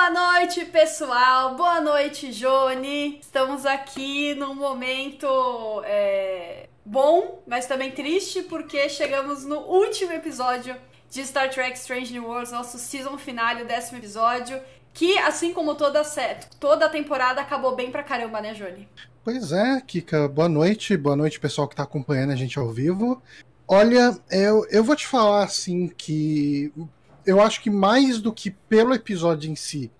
Boa noite, pessoal. Boa noite, Joni. Estamos aqui num momento é, bom, mas também triste, porque chegamos no último episódio de Star Trek Strange New Worlds, nosso season finale, o décimo episódio. Que, assim como toda, toda a temporada, acabou bem pra caramba, né, Joni? Pois é, Kika. Boa noite. Boa noite, pessoal que tá acompanhando a gente ao vivo. Olha, eu, eu vou te falar assim que eu acho que mais do que pelo episódio em si,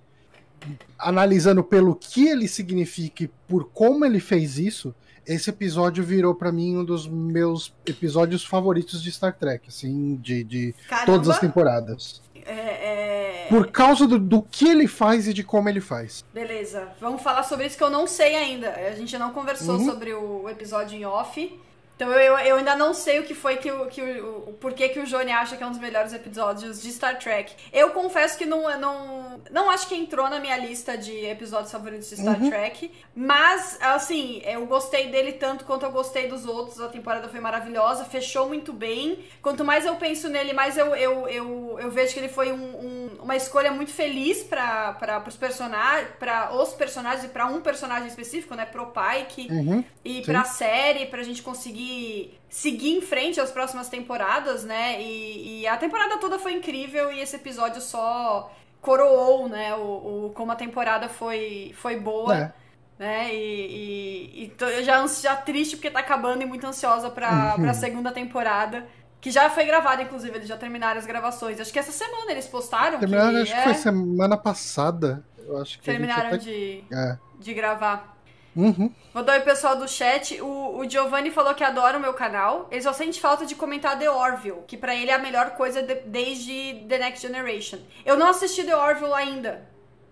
analisando pelo que ele significa e por como ele fez isso, esse episódio virou para mim um dos meus episódios favoritos de Star Trek, assim, de, de todas as temporadas. É, é... Por causa do, do que ele faz e de como ele faz. Beleza, vamos falar sobre isso que eu não sei ainda. A gente não conversou uhum. sobre o episódio em off. Então eu, eu ainda não sei o que foi que o, que o, o porquê que o Johnny acha que é um dos melhores episódios de Star Trek. Eu confesso que não, não, não acho que entrou na minha lista de episódios favoritos de Star uhum. Trek, mas assim, eu gostei dele tanto quanto eu gostei dos outros. A temporada foi maravilhosa, fechou muito bem. Quanto mais eu penso nele, mais eu, eu, eu, eu vejo que ele foi um, um, uma escolha muito feliz para os personagens, para os personagens e para um personagem específico, né, pro Pike uhum. e para a série, pra gente conseguir seguir em frente às próximas temporadas, né? E, e, a temporada toda foi incrível e esse episódio só coroou, né? O, o como a temporada foi, foi boa. É. Né? E, e, e tô já, já triste porque tá acabando e muito ansiosa pra, uhum. pra segunda temporada. Que já foi gravada, inclusive, eles já terminaram as gravações. Acho que essa semana eles postaram. Terminaram, que, acho é... que foi semana passada. Eu acho que Terminaram até... de, é. de gravar. Uhum. Mandou aí o pessoal do chat. O, o Giovanni falou que adora o meu canal. Ele só sente falta de comentar The Orville, que para ele é a melhor coisa de, desde The Next Generation. Eu não assisti The Orville ainda,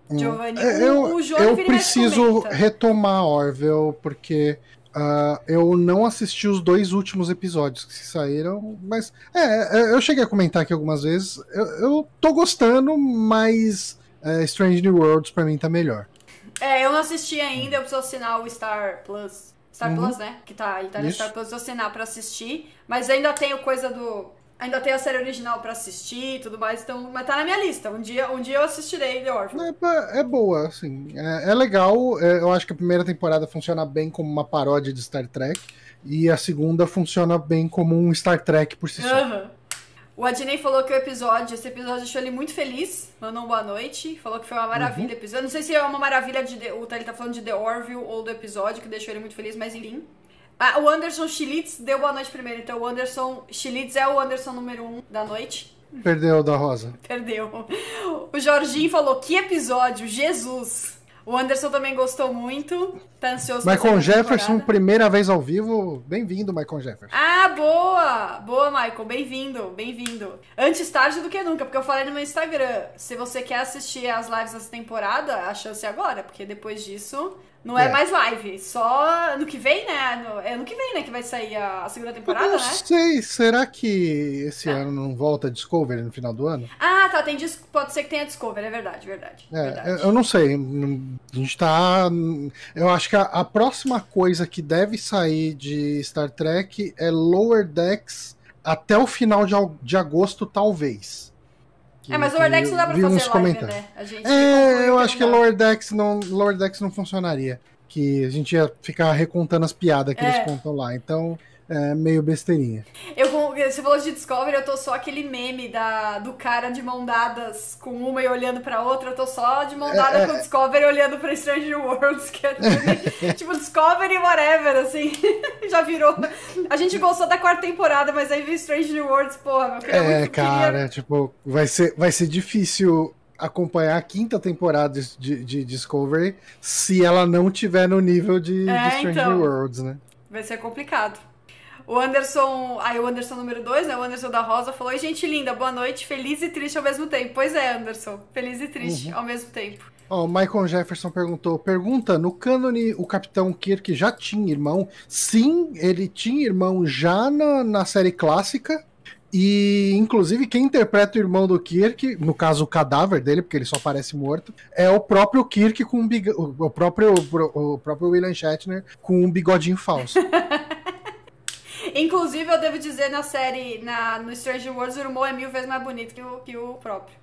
hum. Giovanni. É, eu, o, o eu preciso retomar Orville, porque Uh, eu não assisti os dois últimos episódios que saíram, mas é, é, eu cheguei a comentar aqui algumas vezes. Eu, eu tô gostando, mas uh, Strange New Worlds pra mim tá melhor. É, eu não assisti ainda, eu preciso assinar o Star Plus. Star uhum. Plus, né? Que tá, tá no Star Plus, eu assinar pra assistir. Mas ainda tenho coisa do. Ainda tenho a série original pra assistir e tudo mais, então. Mas tá na minha lista. Um dia, um dia eu assistirei The Orphan. É, é boa, assim. É, é legal. É, eu acho que a primeira temporada funciona bem como uma paródia de Star Trek. E a segunda funciona bem como um Star Trek por si só. Uhum. O Adnei falou que o episódio, esse episódio deixou ele muito feliz, mandou uma boa noite, falou que foi uma maravilha uhum. o episódio. Não sei se é uma maravilha de. O ele tá falando de The Orville ou do episódio que deixou ele muito feliz, mas enfim. Ah, o Anderson Schilitz deu boa noite primeiro, então o Anderson Schilitz é o Anderson número um da noite. Perdeu da Rosa. Perdeu. O Jorginho falou: que episódio, Jesus! O Anderson também gostou muito. Tá ansioso Michael Jefferson, temporada. primeira vez ao vivo. Bem-vindo, Michael Jefferson. Ah, boa! Boa, Michael. Bem-vindo, bem-vindo. Antes tarde do que nunca, porque eu falei no meu Instagram. Se você quer assistir as lives dessa temporada, a chance é agora, porque depois disso não é, é, mais live, só ano que vem, né? No, é ano que vem, né, que vai sair a, a segunda temporada, eu não né? sei, será que esse ano não volta Discovery no final do ano? Ah, tá, tem pode ser que tenha Discovery, é verdade, verdade. É, verdade. eu não sei, a gente tá... Eu acho que a, a, próxima coisa que deve sair de Star Trek é Lower Decks até o final de, de agosto, talvez. É, mas Lower Decks não dá pra fazer live, né? A gente é, eu acho que Lower Decks, não, Lower Decks não funcionaria. Que a gente ia ficar recontando as piadas que é. eles contam lá. Então, é meio besteirinha. Eu, você falou de Discovery, eu tô só aquele meme da, do cara de mão dadas com uma e olhando pra outra. Eu tô só de mão dada é, com é. Discovery olhando pra Stranger Worlds, que é tipo Discovery whatever, assim. Já virou. A gente gostou da quarta temporada, mas aí viu Stranger Worlds, porra, meu queria É, cara, queria... tipo, vai ser, vai ser difícil acompanhar a quinta temporada de, de Discovery se ela não tiver no nível de, é, de Stranger então, Worlds, né? Vai ser complicado. O Anderson, aí o Anderson número 2, né? O Anderson da Rosa falou: Oi, gente linda, boa noite, feliz e triste ao mesmo tempo. Pois é, Anderson, feliz e triste uhum. ao mesmo tempo. Ó, oh, o Michael Jefferson perguntou: pergunta, no cânone o Capitão Kirk já tinha irmão? Sim, ele tinha irmão já na, na série clássica. E, inclusive, quem interpreta o irmão do Kirk, no caso o cadáver dele, porque ele só parece morto, é o próprio Kirk com um big... o próprio o próprio William Shatner com um bigodinho falso. Inclusive, eu devo dizer, na série, na, no Strange Worlds, o irmão é mil vezes mais bonito que o, que o próprio.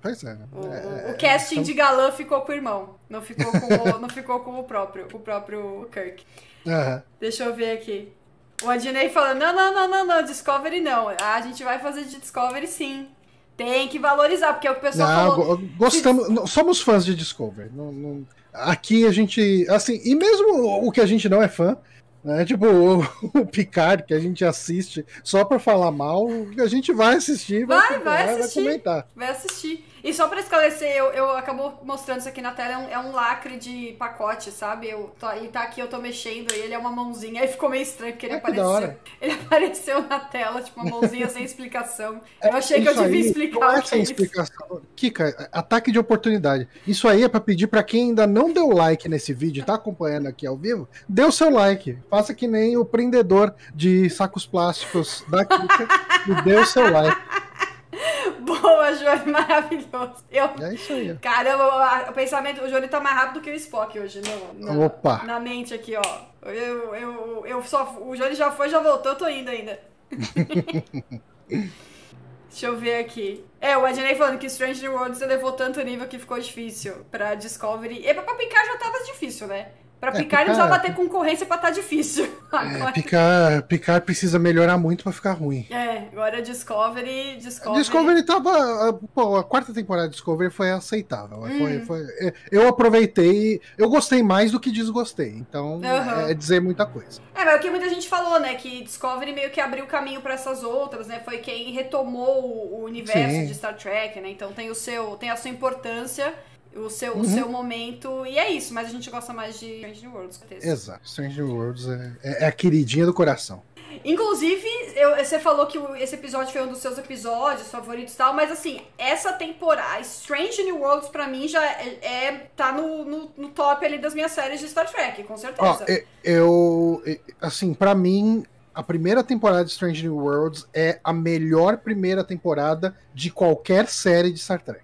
pois é. O, é, o casting de galã ficou com o irmão. Não ficou com o, não ficou com o próprio, o próprio Kirk. Uhum. Deixa eu ver aqui. O Adnei falando, não, não, não, não, não, Discovery não. Ah, a gente vai fazer de Discovery sim. Tem que valorizar, porque é o que o pessoal não, falou. Gostamos, não, somos fãs de Discovery. Não, não, aqui a gente, assim, e mesmo o que a gente não é fã, né? Tipo, o, o Picard, que a gente assiste só pra falar mal, a gente vai assistir, vai, vai, vai assistir, vai comentar. Vai assistir. E só pra esclarecer, eu, eu acabo mostrando isso aqui na tela, é um, é um lacre de pacote, sabe? Eu, tá, ele tá aqui, eu tô mexendo, e ele é uma mãozinha, aí ficou meio estranho, porque ele que apareceu. Ele apareceu na tela, tipo, uma mãozinha sem explicação. É, Eu achei que eu devia explicar não é sem é isso. explicação. Kika, ataque de oportunidade. Isso aí é pra pedir pra quem ainda não deu like nesse vídeo, tá acompanhando aqui ao vivo, dê o seu like. Faça que nem o prendedor de sacos plásticos da Kika e dê o seu like. Boa, Johnny, maravilhoso. Eu, É isso aí. Caramba, o pensamento, o Johnny tá mais rápido que o Spock hoje, no, na, Opa. na mente aqui, ó. Eu, eu, eu só, o Johnny já foi, já voltou, eu tô indo ainda. Deixa eu ver aqui. É, o Adnei falando que Strange New Worlds elevou tanto nível que ficou difícil pra Discovery. E pra Picard já tava difícil, né? Pra É, Picard Picard- precisava ter concorrência pra tá difícil. É, Agora, Picard, Picard precisa melhorar muito pra ficar ruim. é, agora Discovery, Discovery... Discovery tava. Pô, a quarta temporada de Discovery foi aceitável. Hum. Foi, foi, é, eu aproveitei. Eu gostei mais do que desgostei. Então Aham. é dizer muita coisa. É, mas o que muita gente falou, né? Que Discovery meio que abriu o caminho pra essas outras, né? Foi quem retomou o, o universo Sim. de Star Trek, né? Então tem o seu, tem a sua importância, o seu, o Uhum. seu momento, e é isso. Mas a gente gosta mais de Strange New Worlds, certeza. Exato. Strange New Worlds é, é- é a queridinha do coração. Inclusive, eu- você falou que o- esse episódio foi um dos seus episódios favoritos e tal, mas assim, essa temporada, Strange New Worlds pra mim já é, é- tá no, no, no top ali das minhas séries de Star Trek, com Ó, certeza. e- eu. Assim, pra mim. A primeira temporada de Strange New Worlds é a melhor primeira temporada de qualquer série de Star Trek.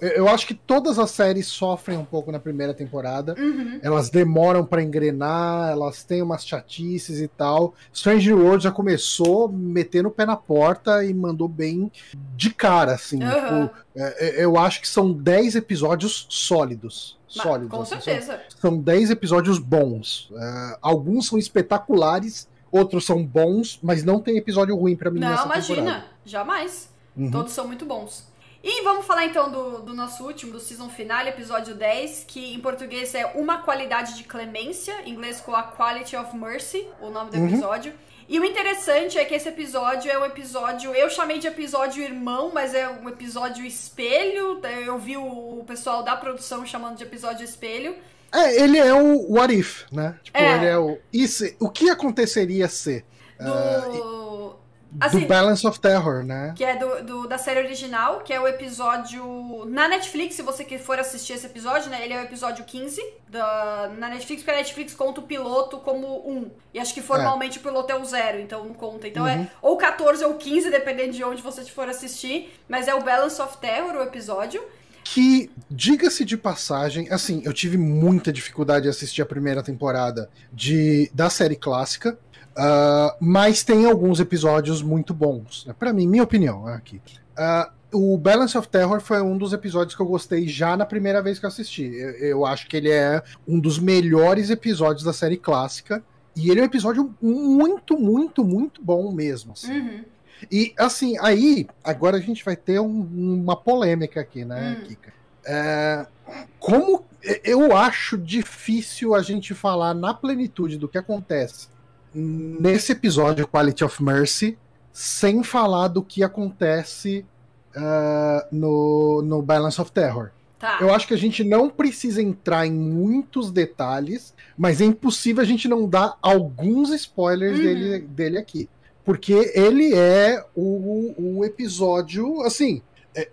Eu- acho que todas as séries sofrem um pouco na primeira temporada. Uhum. Elas demoram pra engrenar, elas têm umas chatices e tal. Strange World já começou metendo o pé na porta e mandou bem de cara, assim. Aham. Tipo, é, é, eu acho que são 10 episódios sólidos. Mas, Sólidos. com assim, são- certeza. são 10 episódios bons. É, alguns são espetaculares, outros são bons, mas não tem episódio ruim pra mim Não, nessa imagina, temporada. jamais. Uhum. Todos são muito bons. E vamos falar então do, do nosso último, do season finale, episódio 10, que em português é Uma Qualidade de Clemência, em inglês com a Quality of Mercy, o nome do Uhum. episódio. E o interessante é que esse episódio é um episódio, eu chamei de episódio irmão, mas é um episódio espelho. Eu vi o, pessoal da produção chamando de episódio espelho. É, ele é o What If, né? Tipo, É. ele é o. Isso, o que aconteceria se? Do. Assim, do Balance of Terror, né? que é do, do- da série original, que é o episódio na Netflix, se você que for assistir esse episódio, né? Ele é o episódio 15 da, na Netflix, porque a Netflix conta o piloto como um. E acho que formalmente o piloto é o zero, então não conta. Então Uhum. é ou 14 ou 15, dependendo de onde você for assistir. Mas é o Balance of Terror, o episódio. Que, diga-se de passagem, assim, eu tive muita dificuldade de assistir a primeira temporada de, da série clássica, ah, mas tem alguns episódios muito bons. Né? Para mim, minha opinião aqui. Ah, o Balance of Terror foi um dos episódios que eu gostei já na primeira vez que eu assisti. Eu, eu acho que ele é um dos melhores episódios da série clássica. E ele é um episódio muito, muito, muito bom mesmo. assim. Uhum. E assim, aí, agora a gente vai ter um- uma polêmica aqui, né, Hum. Kika? É, como eu acho difícil a gente falar na plenitude do que acontece nesse episódio Quality of Mercy sem falar do que acontece ah, no, no Balance of Terror. Tá. Eu acho que a gente não precisa entrar em muitos detalhes, mas é impossível a gente não dar alguns spoilers Uhum. dele, dele aqui. Porque ele é o, o episódio, assim,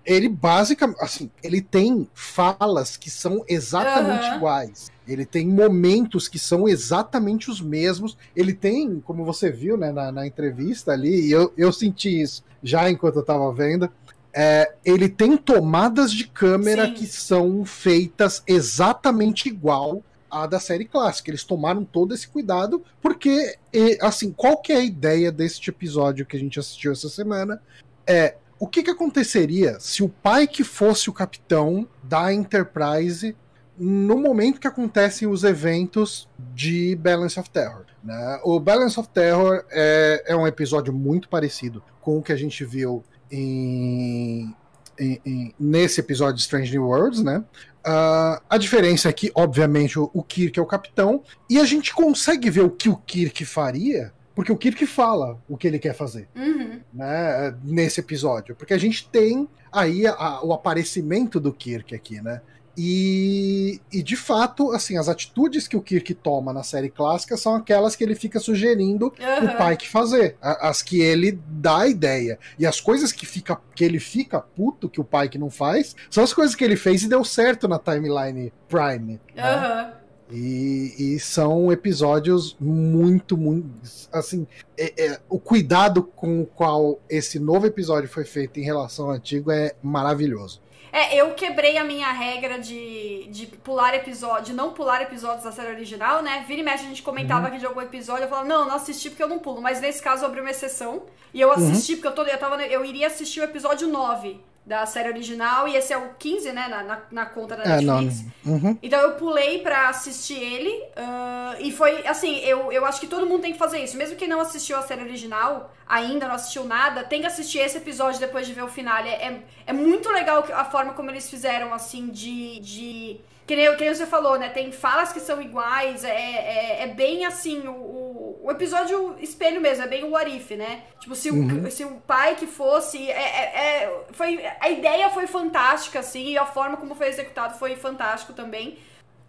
ele basicamente, assim, ele tem falas que são exatamente Aham. iguais. Ele tem momentos que são exatamente os mesmos. Ele tem, como você viu né, na, na entrevista ali, e eu, eu senti isso já enquanto eu tava vendo, é, ele tem tomadas de câmera Sim. que são feitas exatamente igual à da série clássica. Eles tomaram todo esse cuidado, porque, e, assim, qual que é a ideia deste episódio que a gente assistiu essa semana? É o que, que aconteceria se o pai que fosse o capitão da Enterprise no momento que acontecem os eventos de Balance of Terror. Né? O Balance of Terror é, é um episódio muito parecido com o que a gente viu em, em, em, nesse episódio de Strange New Worlds, né? Uh, a diferença é que, obviamente, o, o Kirk é o capitão, e a gente consegue ver o que o Kirk faria porque o Kirk fala o que ele quer fazer uhum. né, nesse episódio. Porque a gente tem aí a, o aparecimento do Kirk aqui, né? E, e, de fato, assim, as atitudes que o Kirk toma na série clássica são aquelas que ele fica sugerindo uhum. o Pike fazer, as que ele dá a ideia. E as coisas que, fica, que ele fica puto que o Pike não faz são as coisas que ele fez e deu certo na timeline Prime. Né? E, e, são episódios muito, muito. Assim, é, é, o cuidado com o qual esse novo episódio foi feito em relação ao antigo é maravilhoso. É, eu quebrei a minha regra de, de pular episódio, de não pular episódios da série original, né? Vira e mexe, a gente comentava uhum. aqui de algum episódio, eu falava, não, não assisti porque eu não pulo. Mas nesse caso eu abri uma exceção. E eu assisti, uhum. porque eu, tô, eu, tava, eu iria assistir o episódio 9 da série original, e esse é o 15, né, na, na, na conta da é, Netflix. Uhum. Então eu pulei pra assistir ele, uh, e foi, assim, eu, eu acho que todo mundo tem que fazer isso. Mesmo quem não assistiu a série original, ainda não assistiu nada, tem que assistir esse episódio depois de ver o final. É, é, é muito legal a forma como eles fizeram, assim, de... de que nem, que nem você falou, né? Tem falas que são iguais, é, é, é bem assim, o, o, episódio espelho mesmo, é bem o Arif, né? Tipo, se, uhum. o, se o pai que fosse. É, é, é, foi, a ideia foi fantástica, assim, e a forma como foi executado foi fantástico também.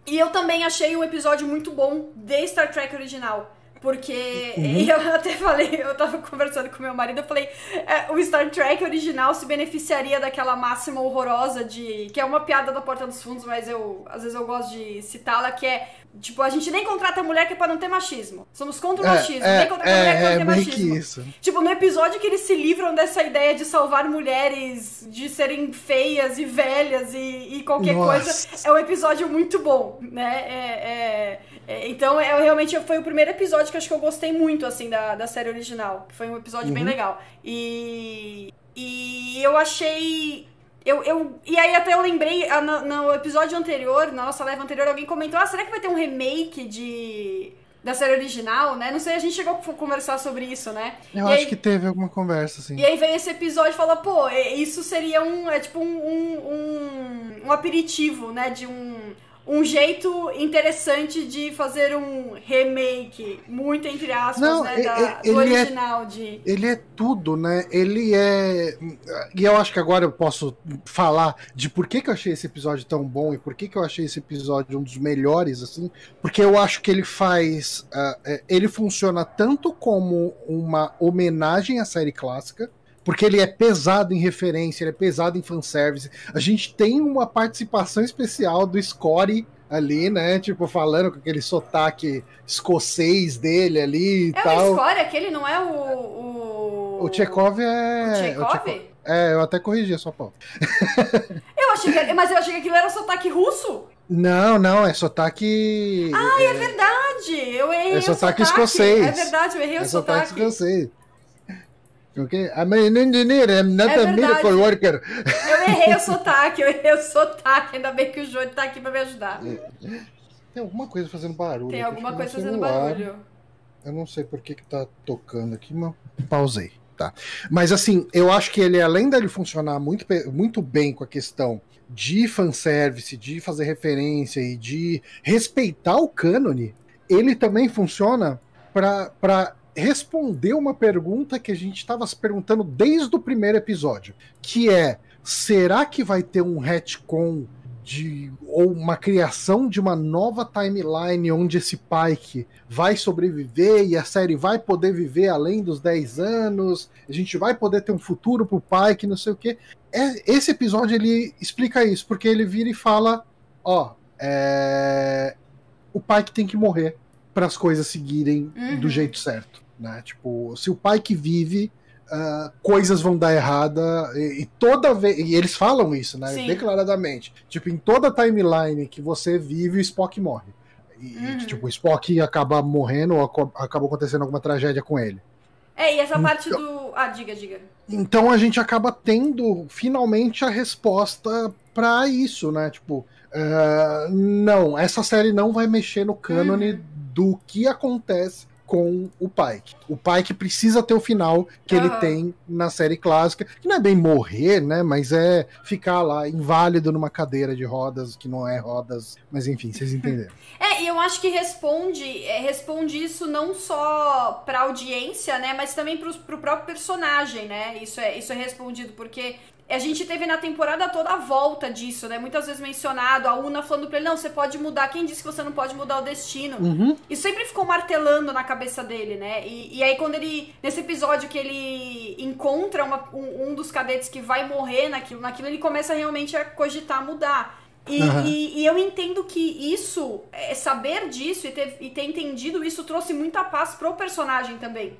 E eu também achei um episódio muito bom de Star Trek original. Porque uhum. eu até falei, eu tava conversando com meu marido, eu falei, é, o Star Trek original se beneficiaria daquela máxima horrorosa de. que é uma piada da Porta dos Fundos, mas eu às vezes eu gosto de citá-la, que é Tipo, a gente nem contrata mulher que é pra não ter machismo. Somos contra o é, machismo. É, nem contrata é, mulher que é, não ter machismo. Isso. Tipo, no episódio que eles se livram dessa ideia de salvar mulheres de serem feias e velhas e, e qualquer Nossa. coisa, é um episódio muito bom, né? É, é, é, então, é, realmente foi o primeiro episódio que acho que eu gostei muito, assim, da, da série original. Foi um episódio uhum. bem legal. E, e eu achei eu, eu, e aí até eu lembrei, ah, no, no, episódio anterior, na nossa live anterior, alguém comentou, ah, será que vai ter um remake de da série original, né? Não sei, a gente chegou a conversar sobre isso, né? Eu e acho aí, que teve alguma conversa, assim. E aí vem esse episódio e fala, pô, isso seria um, é tipo um, um, um, um aperitivo, né? De um um jeito interessante de fazer um remake, muito entre aspas, Não, né, da, do é original é, de. Ele é tudo, né? Ele é. E eu acho que agora eu posso falar de por que, que eu achei esse episódio tão bom e por que, que eu achei esse episódio um dos melhores, assim. Porque eu acho que ele faz. Uh, ele funciona tanto como uma homenagem à série clássica porque ele é pesado em referência, ele é pesado em fanservice. A gente tem uma participação especial do Score ali, né? Tipo, falando com aquele sotaque escocês dele ali e é tal. É o Score, aquele não é o... O, o Chekhov é... O Chekhov? É, eu até corrigi a sua pauta. eu achei que... Mas eu achei que aquilo era sotaque russo. Não, não, é sotaque. Ah, é, é verdade! Eu errei é o sotaque. escocês. É verdade, eu errei é o sotaque. sotaque escocês. Ok? I'm an engineer, I'm not é a miracle worker. Eu errei o sotaque, eu errei o sotaque. Ainda bem que o Jônio tá aqui pra me ajudar. Tem alguma coisa fazendo barulho. Tem alguma coisa fazendo barulho. Eu não sei por que, que tá tocando aqui, mas pausei. Tá. Mas assim, eu acho que ele, além dele funcionar muito, muito bem com a questão de fanservice, de fazer referência e de respeitar o cânone, ele também funciona para responder uma pergunta que a gente estava se perguntando desde o primeiro episódio, que é: será que vai ter um retcon de ou uma criação de uma nova timeline onde esse Pike vai sobreviver e a série vai poder viver além dos 10 anos, a gente vai poder ter um futuro pro Pike, não sei o que. É, esse episódio ele explica isso, porque ele vira e fala: ó, é, o Pike tem que morrer para as coisas seguirem uhum. do jeito certo. Né? Tipo, se o pai que vive, uh, coisas vão dar errada e, e, toda vez. E eles falam isso, né? Sim. Declaradamente. Tipo, em toda timeline que você vive, o Spock morre. E, uhum. tipo, o Spock acaba morrendo ou acaba acontecendo alguma tragédia com ele. É, e essa parte então do. Ah, diga, diga. Então a gente acaba tendo finalmente a resposta para isso, né? Tipo, uh, não, essa série não vai mexer no cânone uhum. do que acontece com o Pike. O Pike precisa ter o final que uhum. ele tem na série clássica, que não é bem morrer, né? Mas é ficar lá inválido numa cadeira de rodas, que não é rodas, mas enfim, vocês entenderam. É, e eu acho que responde, é, responde isso não só pra audiência, né? Mas também pro, pro próprio personagem, né? Isso é, isso é respondido, porque a gente teve na temporada toda a volta disso, né? Muitas vezes mencionado, a Una falando pra ele, não, você pode mudar. Quem disse que você não pode mudar o destino? Uhum. E sempre ficou martelando na cabeça dele, né? E, e aí quando ele, nesse episódio que ele encontra uma, um, um, dos cadetes que vai morrer naquilo, naquilo, ele começa realmente a cogitar mudar. E, uhum. e, e, eu entendo que isso, é, saber disso e ter, e ter entendido isso trouxe muita paz pro personagem também.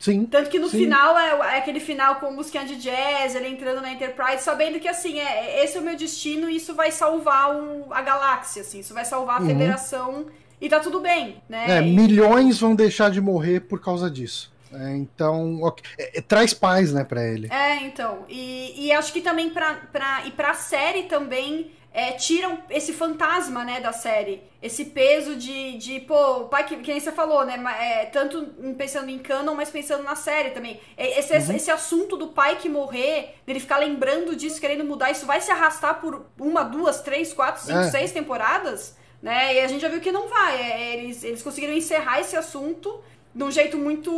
Sim. Tanto que no sim. final é, é, aquele final com música de jazz, ele entrando na Enterprise, sabendo que assim, é, esse é o meu destino e isso vai salvar o, a galáxia, assim, isso vai salvar a uhum. federação e tá tudo bem, né? É, milhões vão deixar de morrer por causa disso. É, então, é, é, traz paz, né, pra ele. É, então. E, e acho que também pra, pra, e pra série também é, tiram esse fantasma, né, da série. Esse peso de, de pô, o pai que, que nem você falou, né, é, tanto pensando em canon, mas pensando na série também. É, esse, uhum. esse assunto do pai que morrer, dele ficar lembrando disso, querendo mudar, isso vai se arrastar por uma, duas, três, quatro, cinco, é. seis temporadas, né, e a gente já viu que não vai. É, eles, eles conseguiram encerrar esse assunto de um jeito muito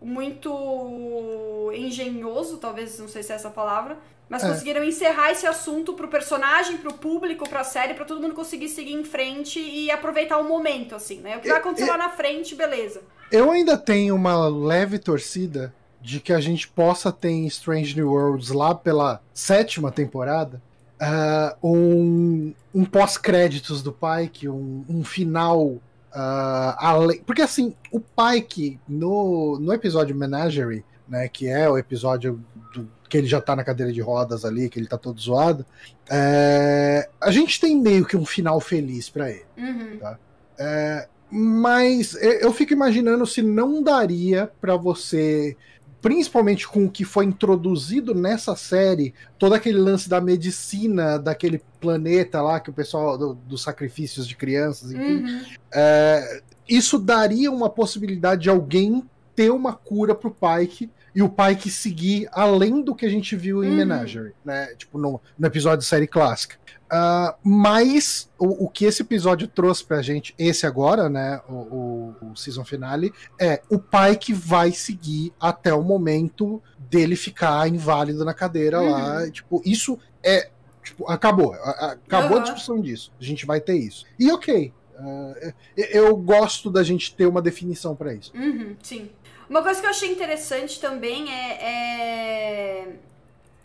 muito engenhoso, talvez, não sei se é essa palavra, mas é. conseguiram encerrar esse assunto pro personagem, pro público, pra série, pra todo mundo conseguir seguir em frente e aproveitar o momento, assim, né? O que vai acontecer lá na frente, beleza. Eu ainda tenho uma leve torcida de que a gente possa ter em Strange New Worlds lá pela sétima temporada uh, um, um pós-créditos do Pike, um, um final uh, além. Porque assim, o Pike no, no episódio Menagerie, né, que é o episódio do que ele já tá na cadeira de rodas ali, que ele tá todo zoado. É, a gente tem meio que um final feliz para ele. Uhum. Tá? É, mas eu fico imaginando se não daria para você, principalmente com o que foi introduzido nessa série, todo aquele lance da medicina daquele planeta lá, que o pessoal do, dos sacrifícios de crianças, enfim. Uhum. É, isso daria uma possibilidade de alguém ter uma cura pro Pike e o Pike seguir além do que a gente viu em uhum. Menagerie, né? Tipo, no, no episódio de série clássica. Uh, mas o, o, que esse episódio trouxe pra gente, esse agora, né? O, o, o season finale, é o Pike vai seguir até o momento dele ficar inválido na cadeira uhum. lá. Tipo, isso é. Tipo, acabou. Acabou uhum. a discussão disso. A gente vai ter isso. E ok. Uh, eu gosto da gente ter uma definição para isso. Uhum, sim. Uma coisa que eu achei interessante também é, é,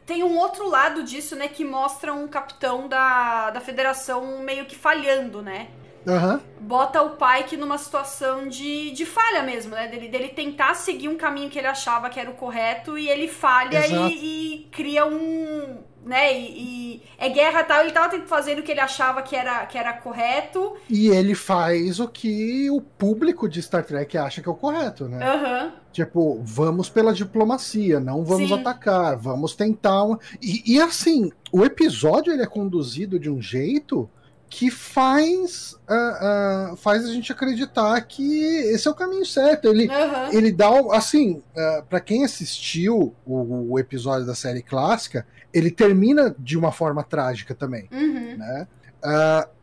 Tem um outro lado disso, né? Que mostra um capitão da, da federação meio que falhando, né? Uhum. Bota o Pike numa situação de, de falha mesmo, né? Dele, dele tentar seguir um caminho que ele achava que era o correto e ele falha e, e, cria um, né? E, e, é guerra tal, ele tava fazendo o que ele achava que era, que era correto. E ele faz o que o público de Star Trek acha que é o correto, né? Uhum. Tipo, vamos pela diplomacia, não vamos Sim. atacar, vamos tentar. E, e assim, o episódio ele é conduzido de um jeito que faz, uh, uh, faz a gente acreditar que esse é o caminho certo. Ele, uhum. ele dá, assim, uh, ah, para quem assistiu o, o, episódio da série clássica, ele termina de uma forma trágica também, uhum. né?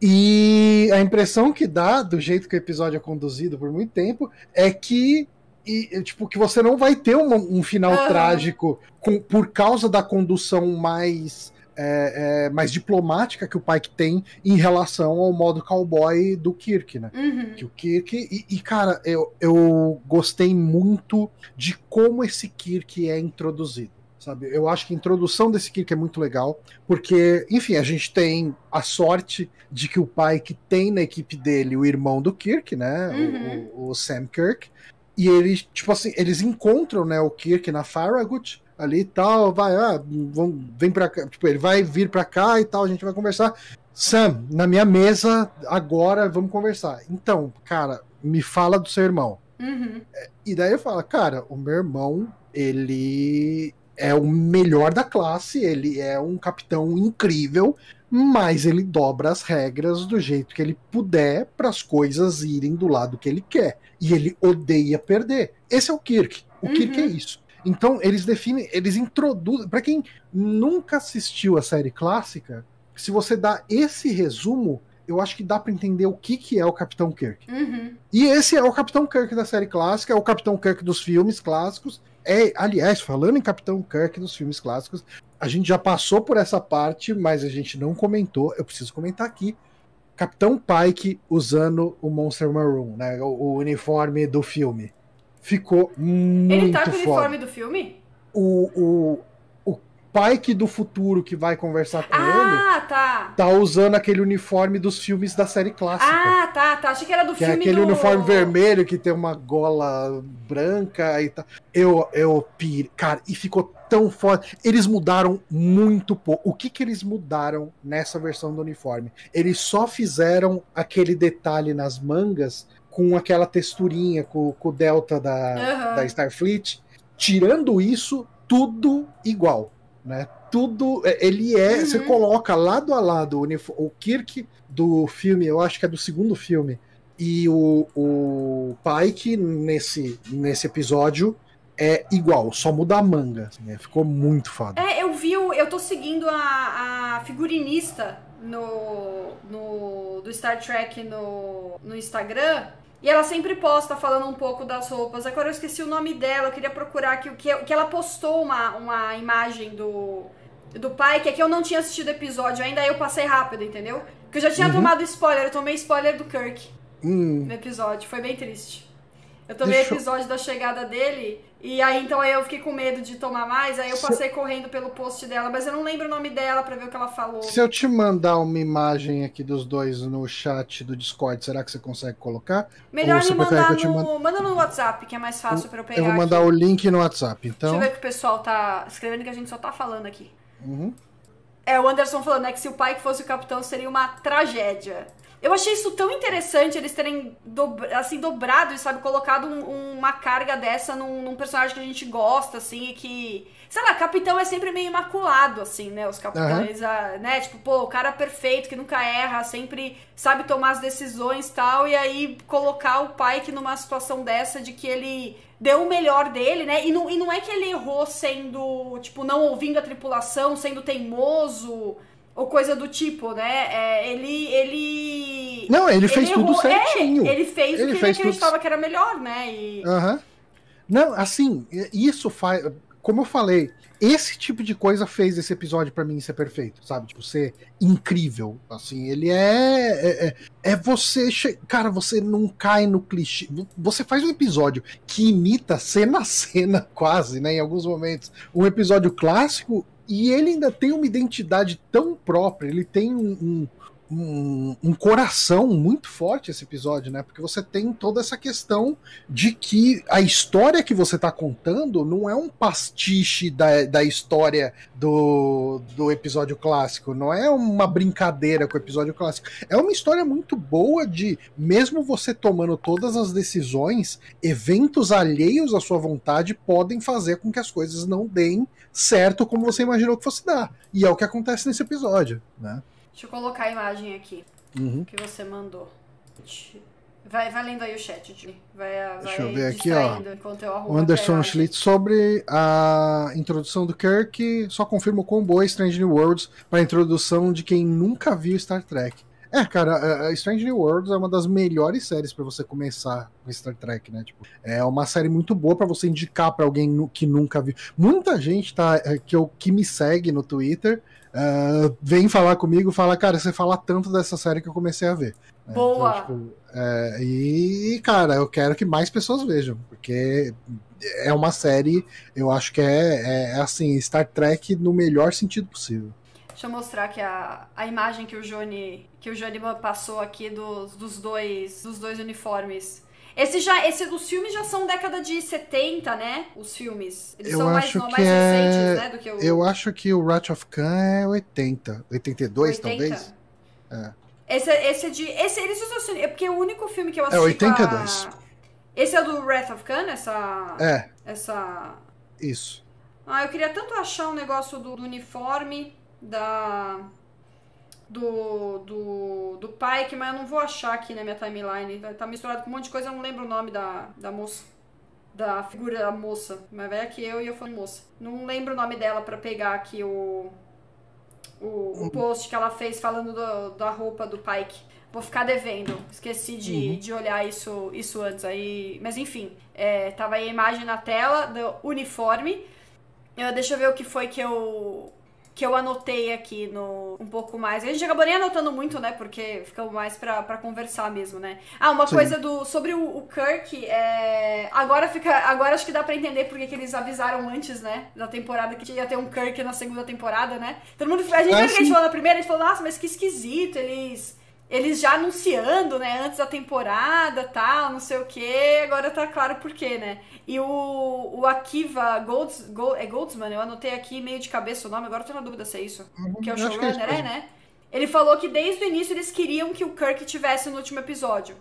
e a impressão que dá do jeito que o episódio é conduzido por muito tempo é que e, tipo, que você não vai ter um, um final uhum. trágico com, por causa da condução mais é, é, mais diplomática que o Pike tem em relação ao modo cowboy do Kirk, né? Uhum. Que o Kirk. E, e, cara, eu, eu gostei muito de como esse Kirk é introduzido. Sabe? Eu acho que a introdução desse Kirk é muito legal, porque, enfim, a gente tem a sorte de que o Pike tem na equipe dele o irmão do Kirk, né? Uhum. O, o, Sam Kirk. E eles, tipo assim, eles encontram né, o Kirk na Farragut ali e tal, vai, ah, vão, vem pra cá, tipo, ele vai vir pra cá e tal, a gente vai conversar. Sam, na minha mesa, agora vamos conversar. Então, cara, me fala do seu irmão. Uhum. E daí eu falo, cara, o meu irmão ele é o melhor da classe, ele é um capitão incrível, mas ele dobra as regras do jeito que ele puder para as coisas irem do lado que ele quer. E ele odeia perder. Esse é o Kirk. O uhum. Kirk é isso. Então, eles definem, eles introduzem. Para quem nunca assistiu a série clássica, se você dá esse resumo, eu acho que dá para entender o que, que é o Capitão Kirk. Uhum. E esse é o Capitão Kirk da série clássica, é o Capitão Kirk dos filmes clássicos. É, aliás, falando em Capitão Kirk dos filmes clássicos, a gente já passou por essa parte, mas a gente não comentou. Eu preciso comentar aqui. Capitão Pike usando o Monster Maroon, né? O, o uniforme do filme. Ficou muito Ele tá com o uniforme do filme? O, o, Pike do futuro que vai conversar com ah, ele. Ah, tá. Tá usando aquele uniforme dos filmes da série clássica. Ah, tá, tá. Achei que era do que filme. É aquele do... uniforme vermelho que tem uma gola branca e tal. Eu, eu pir... Cara, e ficou tão foda. Eles mudaram muito pouco. O que que eles mudaram nessa versão do uniforme? Eles só fizeram aquele detalhe nas mangas com aquela texturinha, com, com o delta da, uhum. da Starfleet. Tirando isso, tudo igual né? Tudo é, ele é, uhum. você coloca lado a lado o, o Kirk do filme, eu acho que é do segundo filme, e o, o Pike nesse, nesse episódio é igual, só muda a manga. Assim, né? Ficou muito foda. É, eu vi, eu tô seguindo a, a figurinista no, no, do Star Trek no, no Instagram. E ela sempre posta falando um pouco das roupas. Agora eu esqueci o nome dela, eu queria procurar aqui. Que, que ela postou uma, uma imagem do, do pai, que é que eu não tinha assistido o episódio ainda, aí eu passei rápido, entendeu? Porque eu já tinha uhum. tomado spoiler, eu tomei spoiler do Kirk hum. no episódio. Foi bem triste. Eu tomei Deixa... episódio da chegada dele e aí, então, aí eu fiquei com medo de tomar mais, aí eu passei Se... correndo pelo post dela, mas eu não lembro o nome dela para ver o que ela falou. Se eu te mandar uma imagem aqui dos dois no chat do Discord, será que você consegue colocar? Melhor me mandar no... Manda... manda no WhatsApp, que é mais fácil para eu pegar Eu vou mandar aqui. o link no WhatsApp, então. Deixa eu ver que o pessoal tá escrevendo que a gente só tá falando aqui. Uhum. É, o Anderson falando, né, que se o pai que fosse o capitão seria uma tragédia. Eu achei isso tão interessante eles terem assim, dobrado e, sabe, colocado um, uma carga dessa num, num, personagem que a gente gosta, assim, e que. Sei lá, capitão é sempre meio imaculado, assim, né? Os capitães, uhum. né? Tipo, pô, o cara perfeito, que nunca erra, sempre sabe tomar as decisões e tal, e aí colocar o Pike numa situação dessa de que ele deu o melhor dele, né? E não, e não é que ele errou sendo, tipo, não ouvindo a tripulação, sendo teimoso ou coisa do tipo, né? É, ele, ele. Não, ele fez ele tudo errou, certinho. É, ele fez ele o que fez ele acreditava tudo... que era melhor, né? E... Uhum. Não, assim, isso faz. Como eu falei, esse tipo de coisa fez esse episódio para mim ser perfeito, sabe? Tipo, ser incrível. Assim, ele é. É, é, é você. Che... Cara, você não cai no clichê. Você faz um episódio que imita cena a cena, quase, né? Em alguns momentos. Um episódio clássico e ele ainda tem uma identidade tão própria, ele tem um, um um, coração muito forte esse episódio, né? Porque você tem toda essa questão de que a história que você está contando não é um pastiche da, da história do, do episódio clássico, não é uma brincadeira com o episódio clássico. É uma história muito boa de, mesmo você tomando todas as decisões, eventos alheios à sua vontade podem fazer com que as coisas não deem certo como você imaginou que fosse dar. E é o que acontece nesse episódio, né? Deixa eu colocar a imagem aqui uhum. que você mandou. Vai, vai lendo aí o chat, Jimmy. Vai, vai Deixa eu ver aqui, ó. O Anderson Schlitz sobre a introdução do Kirk só confirma o quão boa é Strange New Worlds para a introdução de quem nunca viu Star Trek. É, cara, a Strange New Worlds é uma das melhores séries para você começar com Star Trek, né? Tipo, é uma série muito boa para você indicar para alguém que nunca viu. Muita gente tá é, que, eu, que me segue no Twitter uh, vem falar comigo, fala, cara, você fala tanto dessa série que eu comecei a ver. É, Boa! Então, tipo, é, e, cara, eu quero que mais pessoas vejam, porque é uma série, eu acho que é, é assim, Star Trek no melhor sentido possível. Deixa eu mostrar aqui a, a imagem que o Johnny que o Johnny passou aqui dos, dos dois dos dois uniformes. Esse já, esse dos filmes já são década de 70, né? Os filmes. Eles eu são mais, mais é... recentes, né? Do que o... Eu acho que o Wrath of Khan é 80. 82, 80? talvez? É. Esse, esse é de. Esse, eles usam. É porque o único filme que eu é assisti. É 82. A... Esse é do Wrath of Khan? Essa. É. Essa. Isso. Ah, eu queria tanto achar um negócio do, do uniforme da. Do, do, do Pike, mas eu não vou achar aqui na minha timeline. Tá misturado com um monte de coisa, eu não lembro o nome da, da moça. Da figura da moça. Mas vai aqui eu e eu falo moça. Não lembro o nome dela para pegar aqui o, o, o, post que ela fez falando do, da roupa do Pike. Vou ficar devendo. Esqueci de, uhum. de olhar isso, isso antes. Aí, mas enfim, é, tava aí a imagem na tela do uniforme. Eu, deixa eu ver o que foi que eu que eu anotei aqui no um pouco mais. A gente acabou nem anotando muito, né? Porque ficou mais pra, pra conversar mesmo, né? Ah, uma Sim. coisa do sobre o, o Kirk, é, agora fica. Agora acho que dá pra entender porque que eles avisaram antes, né? Da temporada que ia ter um Kirk na segunda temporada, né? Todo mundo. A gente, ah, a gente falou na primeira, a gente falou, nossa, mas que esquisito, eles eles já anunciando, né, antes da temporada, tal, não sei o que, agora tá claro por quê, né? E o, o Akiva Golds, Gold, é Goldsman, eu anotei aqui meio de cabeça o nome, agora eu tô na dúvida se é isso. Uhum, que é o é showrunner, é, é, né? Ele falou que desde o início eles queriam que o Kirk tivesse no último episódio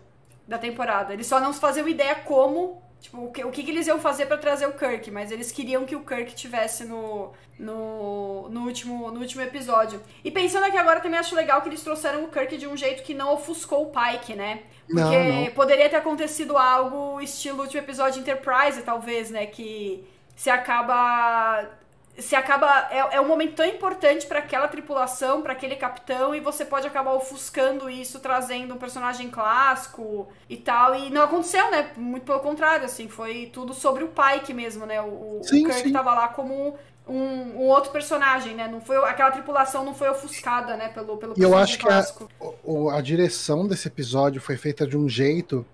da temporada. Eles só não faziam ideia como Tipo, o que, o que, eles iam fazer para trazer o Kirk, mas eles queriam que o Kirk tivesse no, no, no, último, no último episódio. E pensando aqui agora, também acho legal que eles trouxeram o Kirk de um jeito que não ofuscou o Pike, né? Porque não, não. poderia ter acontecido algo estilo último episódio Enterprise, talvez, né? Que se acaba se acaba é, é um momento tão importante para aquela tripulação, para aquele capitão e você pode acabar ofuscando isso, trazendo um personagem clássico e tal. E não aconteceu, né? Muito pelo contrário, assim, foi tudo sobre o Pike mesmo, né? O, sim, o Kirk sim. tava lá como um, um, outro personagem, né? Não foi aquela tripulação não foi ofuscada, né? Pelo pelo e eu acho clássico. que a, a direção desse episódio foi feita de um jeito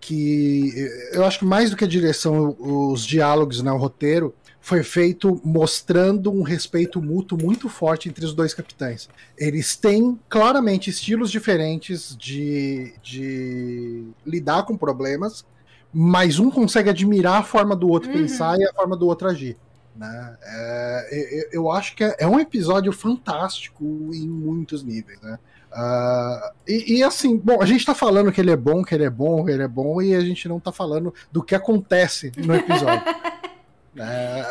que eu acho que mais do que a direção, os diálogos, né, o roteiro foi feito mostrando um respeito mútuo muito forte entre os dois capitães. Eles têm claramente estilos diferentes de, de lidar com problemas, mas um consegue admirar a forma do outro uhum. pensar e a forma do outro agir. Né? É, eu, eu acho que é, é, um episódio fantástico em muitos níveis. Né? Uh, e, e, assim, bom, a gente tá falando que ele é bom, que ele é bom, que ele é bom, e a gente não tá falando do que acontece no episódio. É,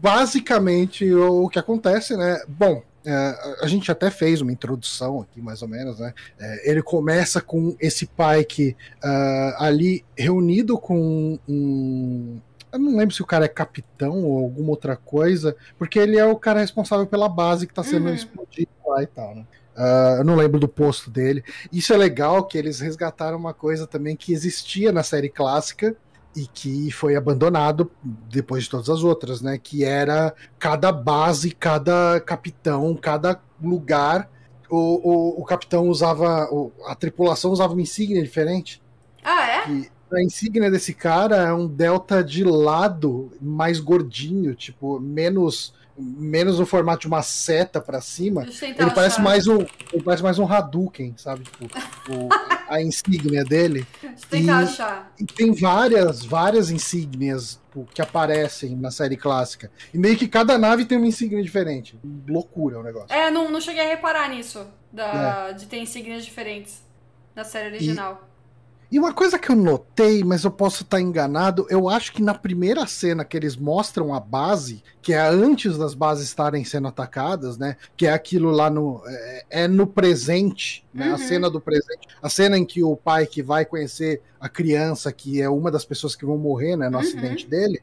basicamente, o que acontece, né? Bom, é, a gente até fez uma introdução aqui, mais ou menos, né? É, ele começa com esse Pike uh, ali reunido com um. Eu não lembro se o cara é capitão ou alguma outra coisa, porque ele é o cara responsável pela base que está sendo uhum. explodida lá e tal, né? Uh, eu não lembro do posto dele. Isso é legal que eles resgataram uma coisa também que existia na série clássica, e que foi abandonado depois de todas as outras, né? Que era cada base, cada capitão, cada lugar, o, o, o capitão usava, o, a tripulação usava uma insígnia diferente. Ah, é? E a insígnia desse cara é um delta de lado mais gordinho, tipo, menos menos no formato de uma seta para cima, ele parece mais um, ele parece mais um Hadouken, sabe? Tipo, o, a insígnia dele. Deixa e, achar. E tem várias, várias insígnias tipo, que aparecem na série clássica. E meio que cada nave tem uma insígnia diferente. Loucura o negócio. É, não, não cheguei a reparar nisso, da, é. de ter insígnias diferentes na série original. E, e uma coisa que eu notei, mas eu posso estar enganado, eu acho que na primeira cena que eles mostram a base, que é antes das bases estarem sendo atacadas, né? Que é aquilo lá no. É, é no presente, né? Uhum. A cena do presente. A cena em que o pai que vai conhecer a criança, que é uma das pessoas que vão morrer, né? No uhum. acidente dele.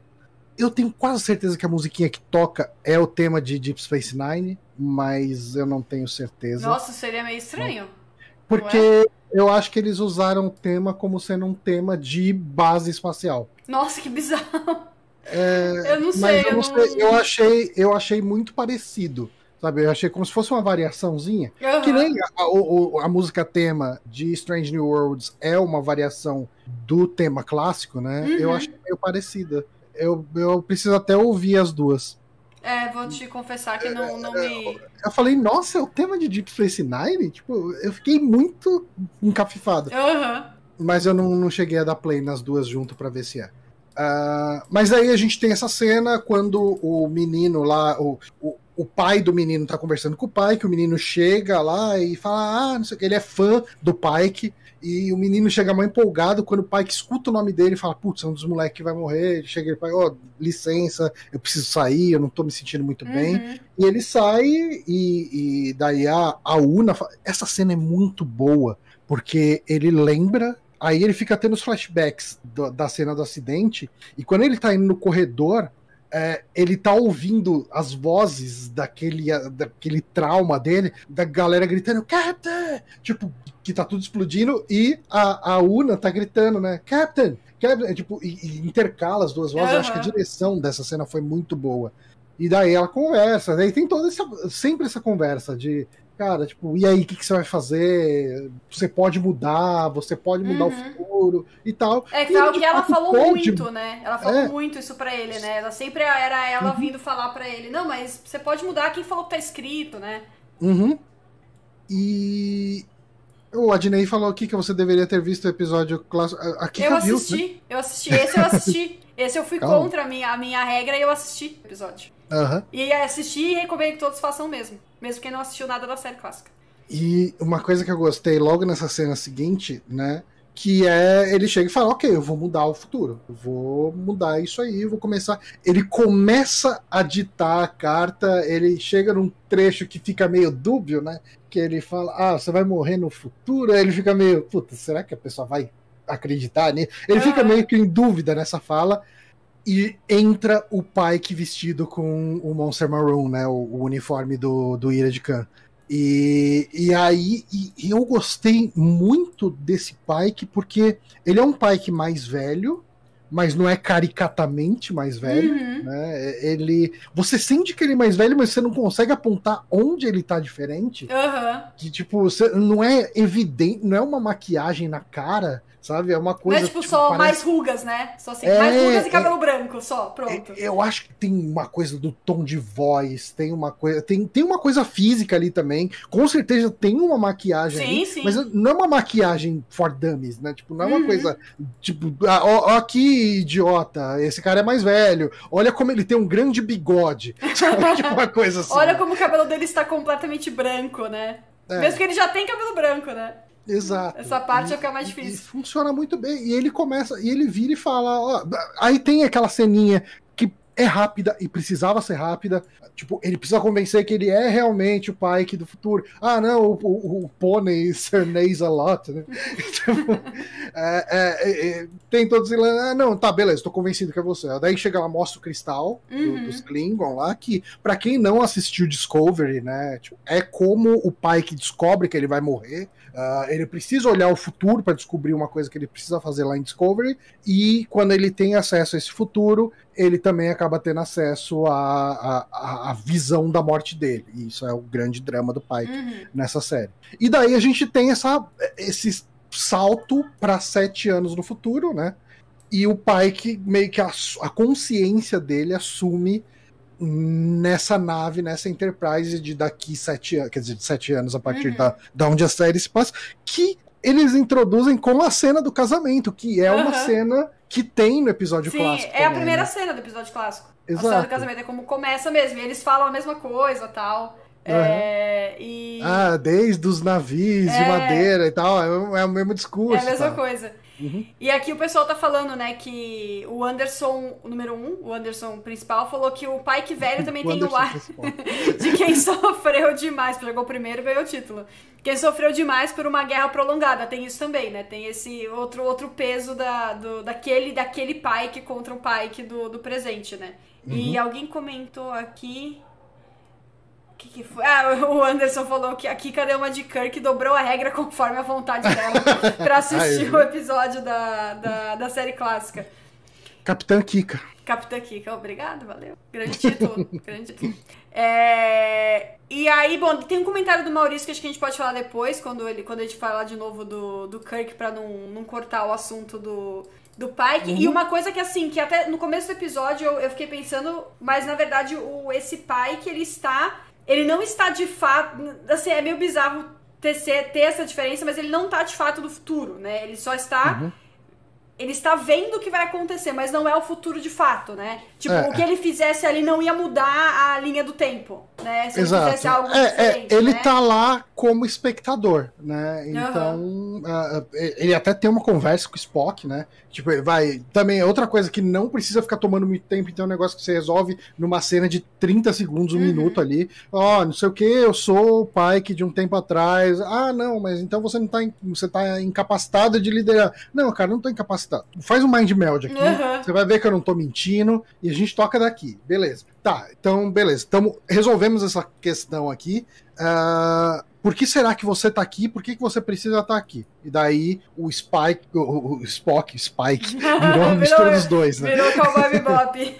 Eu tenho quase certeza que a musiquinha que toca é o tema de Deep Space Nine, mas eu não tenho certeza. Nossa, seria meio estranho. Porque. É? Eu acho que eles usaram o tema como sendo um tema de base espacial. Nossa, que bizarro. É, eu não sei. Mas eu, não sei, eu achei, eu achei muito parecido. Sabe, eu achei como se fosse uma variaçãozinha. Uhum. Que nem a, a, a, música tema de Strange New Worlds é uma variação do tema clássico, né? Uhum. Eu achei meio parecida. Eu, eu preciso até ouvir as duas. É, vou te confessar que não, não me. Eu falei, nossa, é o tema de Deep Space Nine? Tipo, eu fiquei muito encafifado. Uhum. Mas eu não, não cheguei a dar play nas duas junto para ver se é. Uh, mas aí a gente tem essa cena quando o menino lá, o, o, o pai do menino tá conversando com o pai, que o menino chega lá e fala, ah, não sei o que, ele é fã do Pike, e o menino chega mais empolgado quando o pai que escuta o nome dele fala: Putz, é um dos moleques que vai morrer. Ele chega e fala: Ó, oh, licença, eu preciso sair, eu não tô me sentindo muito uhum. bem. E ele sai, e, e daí a, a Una. Fala, Essa cena é muito boa, porque ele lembra. Aí ele fica tendo os flashbacks da cena do acidente, e quando ele tá indo no corredor, é, ele tá ouvindo as vozes daquele, daquele trauma dele, da galera gritando, Captain! Tipo, que tá tudo explodindo, e a, a Una tá gritando, né? Captain! Captain! É, tipo, e, e, intercala as duas vozes. Uhum. Eu acho que a direção dessa cena foi muito boa. E daí ela conversa, daí tem toda essa, sempre essa conversa de cara, tipo, e aí, o que, que, você vai fazer? Você pode mudar, você pode mudar uhum. o futuro e tal. É que, tal, que ela falou pode... muito, né? Ela falou é. muito isso pra ele, né? Ela sempre era ela uhum. vindo falar pra ele, não, mas você pode mudar quem falou que tá escrito, né? Uhum. E o Adnei falou aqui que você deveria ter visto o episódio clássico. Aqui eu assisti, viu, né? eu assisti, esse eu assisti. esse eu fui Calma. contra a minha, a minha regra e eu assisti o episódio. Uhum. E assisti e recomendo que todos façam mesmo. Mesmo quem não assistiu nada da série clássica. E uma coisa que eu gostei logo nessa cena seguinte, né? Que é ele chega e fala: Ok, eu vou mudar o futuro. Eu vou mudar isso aí, vou começar. Ele começa a ditar a carta, ele chega num trecho que fica meio dúbio, né? Que ele fala: Ah, você vai morrer no futuro. Aí ele fica meio: Puta, será que a pessoa vai acreditar nisso? Ele ah. fica meio que em dúvida nessa fala e entra o Pike vestido com o Monster Maroon, né? O, o uniforme do, do Ira de Khan. E, e aí e, e eu gostei muito desse Pike porque ele é um Pike mais velho, mas não é caricatamente mais velho, uhum. né? Ele, você sente que ele é mais velho, mas você não consegue apontar onde ele tá diferente. Uhum. Que tipo, você, não é evidente, não é uma maquiagem na cara Sabe? É uma coisa. Não é tipo, tipo só parece... mais rugas, né? Só assim, é, mais rugas e cabelo é, branco, só, pronto. É, eu acho que tem uma coisa do tom de voz, tem uma coisa. Tem, tem uma coisa física ali também. Com certeza tem uma maquiagem sim, ali, sim. mas não é uma maquiagem for dummies, né? Tipo, não é uma uhum. coisa. Tipo, ah, ó, ó, aqui, idiota, esse cara é mais velho. Olha como ele tem um grande bigode. Sabe? tipo uma coisa assim. Olha como o cabelo dele está completamente branco, né? É. Mesmo que ele já tem cabelo branco, né? Exato. Essa parte e, fica mais difícil. funciona muito bem. E ele começa, e ele vira e fala: ó, aí tem aquela ceninha que é rápida e precisava ser rápida. Tipo, ele precisa convencer que ele é realmente o Pike do futuro. Ah, não, o, o, o pônei cerneis a lot, né? Então, é, é, é, tem todos eles. Ah, não, tá, beleza, tô convencido que é você. Daí chega lá, mostra o cristal uhum. do, dos Klingon lá, que, para quem não assistiu Discovery, né, tipo, é como o Pike descobre que ele vai morrer. Uh, ele precisa olhar o futuro para descobrir uma coisa que ele precisa fazer lá em Discovery, e quando ele tem acesso a esse futuro, ele também acaba tendo acesso à, à, à visão da morte dele. E isso é o grande drama do Pike uhum. nessa série. E daí a gente tem essa, esse salto para sete anos no futuro, né? E o Pike, meio que a, a consciência dele assume nessa nave, nessa Enterprise de daqui sete anos, quer dizer, de sete anos a partir uhum. da, da onde a série se passa, que eles introduzem com a cena do casamento, que é uhum. uma cena que tem no episódio Sim, clássico. É a primeira né? cena do episódio clássico. Exato. A cena do casamento é como começa mesmo, e eles falam a mesma coisa tal. Uhum. É, e... Ah, desde os navios é... de madeira e tal, é, é o mesmo discurso. É a mesma coisa. Uhum. E aqui o pessoal tá falando, né, que o Anderson, o número um, o Anderson principal, falou que o pai que velho também o tem Anderson o ar de quem sofreu demais, jogou primeiro e ganhou o título. Quem sofreu demais por uma guerra prolongada, tem isso também, né? Tem esse outro, outro peso da, do, daquele, daquele Pike contra o Pike do, do presente, né? Uhum. E alguém comentou aqui que, que foi? Ah, o Anderson falou que a Kika deu uma de Kirk dobrou a regra conforme a vontade dela pra assistir o episódio da, da, da série clássica. Capitã Kika. Capitã Kika, obrigado, valeu. Grande título. grande título. É... E aí, bom, tem um comentário do Maurício que acho que a gente pode falar depois, quando, ele, quando a gente falar de novo do, do Kirk, pra não, não cortar o assunto do, do Pike. Uhum. E uma coisa que, assim, que até no começo do episódio eu, eu fiquei pensando, mas na verdade o, esse Pike, ele está ele não está de fato. Assim, é meio bizarro ter, ter essa diferença, mas ele não está de fato no futuro, né? Ele só está. Uhum. ele está vendo o que vai acontecer, mas não é o futuro de fato, né? Tipo, É. o que ele fizesse ali não ia mudar a linha do tempo, né? Se ele fizesse algo É, é, ele né? tá lá como espectador, né? Então, ah, ah, ele até tem uma conversa com o Spock, né? Tipo, vai. Também é outra coisa que não precisa ficar tomando muito tempo, então é um negócio que você resolve numa cena de 30 segundos, um Uhum. minuto ali. Ó, não sei o que, eu sou o Pike de um tempo atrás. Ah, não, mas então você não tá. Você tá incapacitado de liderar. Não, cara, não tô incapacitado. Faz um mind meld aqui. Uhum. Você vai ver que eu não tô mentindo e a gente toca daqui. Beleza. Tá, então, beleza. Então, resolvemos essa questão aqui. Ah, por que será que você tá aqui? Por que, que você precisa estar aqui? E daí o Spike, o, o Spock, Spike, virou a mistura dos dois, né? Virou Cowboy Bebop.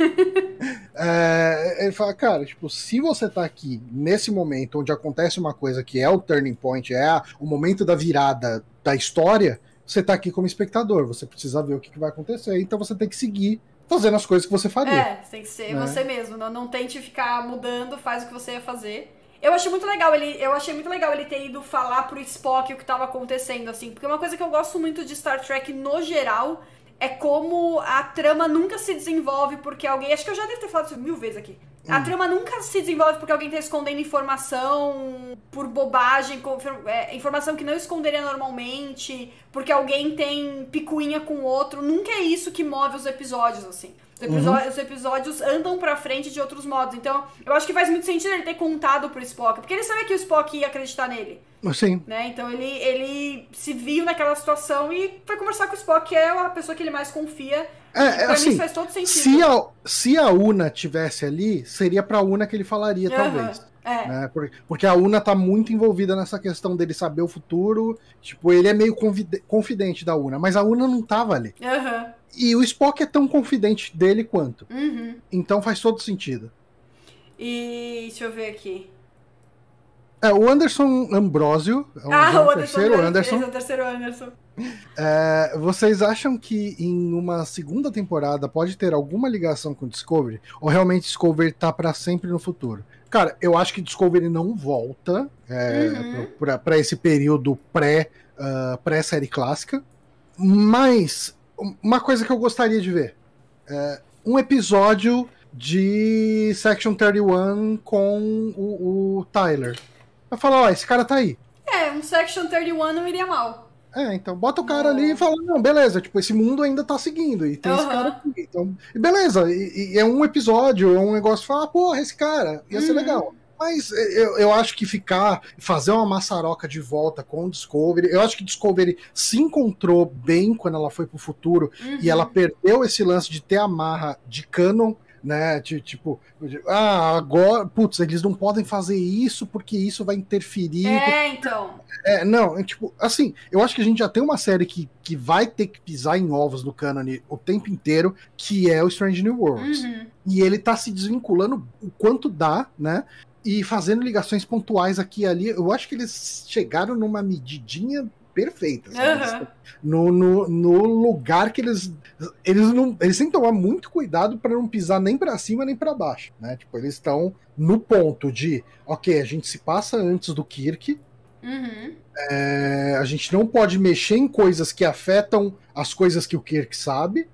É, ele fala, cara, tipo, se você tá aqui nesse momento onde acontece uma coisa que é o turning point, é a- o momento da virada da história, você tá aqui como espectador, você precisa ver o que, que vai acontecer, então você tem que seguir fazendo as coisas que você faria. É, você tem que ser Né? você mesmo. Não, não tente ficar mudando, faz o que você ia fazer. Eu achei muito legal ele, eu achei muito legal ele ter ido falar pro Spock o que tava acontecendo, assim, porque uma coisa que eu gosto muito de Star Trek no geral é como a trama nunca se desenvolve porque alguém. Acho que eu já devo ter falado isso mil vezes aqui. A trama nunca se desenvolve porque alguém tá escondendo informação por bobagem, é, informação que não esconderia normalmente, porque alguém tem picuinha com o outro. Nunca é isso que move os episódios, assim. Os, episó- os episódios andam pra frente de outros modos. Então, eu acho que faz muito sentido ele ter contado pro Spock, porque ele sabia que o Spock ia acreditar nele. Sim, Né? Então ele, ele se viu naquela situação e foi conversar com o Spock, que é a pessoa que ele mais confia. É, é, pra mim assim, isso faz todo sentido. se a, se a Una tivesse ali, seria pra Una que ele falaria, Aham, talvez. É. né? Por- Porque a Una tá muito envolvida nessa questão dele saber o futuro. Tipo, ele é meio confidente da Una, mas a Una não tava ali. Aham. E o Spock é tão confidente dele quanto. Uhum. Então faz todo sentido. E deixa eu ver aqui. É, o Anderson Ambrosio, é o, ah, o Anderson. terceiro Anderson. Anderson. É o terceiro Anderson. É, vocês acham que em uma segunda temporada pode ter alguma ligação com Discovery? Ou realmente Discovery tá pra sempre no futuro? Cara, eu acho que Discovery não volta é, Uhum. pra pra esse período pré, ah, pré-série clássica. Mas uma coisa que eu gostaria de ver: é, um episódio de Section 31 com o, o Tyler. Vai falar, ó, esse cara tá aí. É, um Section 31 não iria mal. É, então bota o cara Não. ali e fala, não, beleza, tipo, esse mundo ainda tá seguindo, e tem esse Aham. cara aqui. Então, e beleza, e, e é um episódio, é um negócio, fala, porra, esse cara, ia ser Uhum. legal. Mas eu, eu acho que ficar, fazer uma maçaroca de volta com o Discovery, eu acho que Discovery se encontrou bem quando ela foi pro futuro, Uhum. e ela perdeu esse lance de ter a marra de canon, né? Tipo, ah, agora, putz, eles não podem fazer isso porque isso vai interferir. É, então. É, não, é, tipo, assim, eu acho que a gente já tem uma série que, que vai ter que pisar em ovos no cânone o tempo inteiro, que é o Strange New Worlds. Uhum. E ele tá se desvinculando o quanto dá, né? E fazendo ligações pontuais aqui e ali. Eu acho que eles chegaram numa medidinha perfeita. sabe? Aham. No, no, no lugar que eles. Eles não. Eles têm que tomar muito cuidado para não pisar nem para cima nem para baixo. Né? Tipo, eles estão no ponto de, ok, a gente se passa antes do Kirk, Uhum. é, a gente não pode mexer em coisas que afetam as coisas que o Kirk sabe.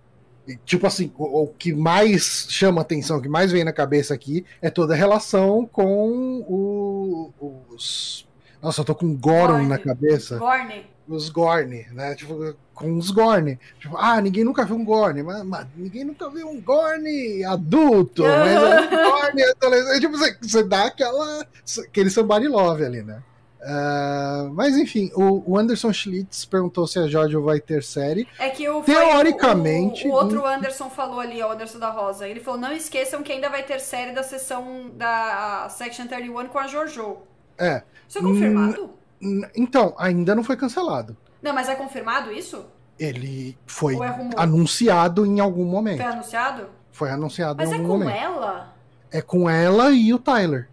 E, Tipo assim, o, o que mais chama atenção, o que mais vem na cabeça aqui é toda a relação com o- os. Nossa, eu tô com Goron Gorn. na cabeça. Gorne. Os Gorn, né? Tipo, com os Gorn. Tipo, ah, ninguém nunca viu um Gorn, mas, mas ninguém nunca viu um Gorn adulto, mas é um Gorn adolescente. Tipo, você, você dá aquela, aquele somebody love ali, né? Ah, mas enfim, o, o Anderson Schlitz perguntou se a Jojo vai ter série. É que o, Teoricamente, o, o outro Anderson falou ali, o Anderson da Rosa. Ele falou: não esqueçam que ainda vai ter série da sessão da Section 31 com a Jojo. É. Isso é confirmado? N- Então, ainda não foi cancelado. Não, mas é confirmado isso? Ele foi é anunciado em algum Foi momento. anunciado? Foi anunciado Mas em é algum com momento. ela? É com ela e o Tyler.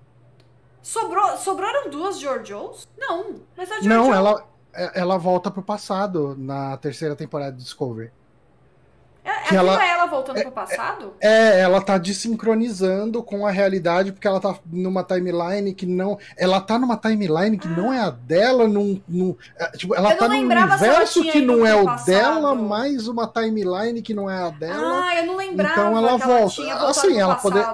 Sobrou, sobraram duas Georgios? Não, mas a Georgia... Não, ela, é- ela volta pro passado na terceira temporada de Discovery. Ela aquilo ela- é ela voltando pro passado? É, ela tá desincronizando com a realidade, porque ela tá numa timeline que não. Ela tá numa timeline que não é a dela, num. num é, tipo, ela tá num ela universo que não é o passado. dela, mais uma timeline que não é a dela. Ah, eu não lembrava Então ela que ela volta. tinha voltado Assim, ela poder-.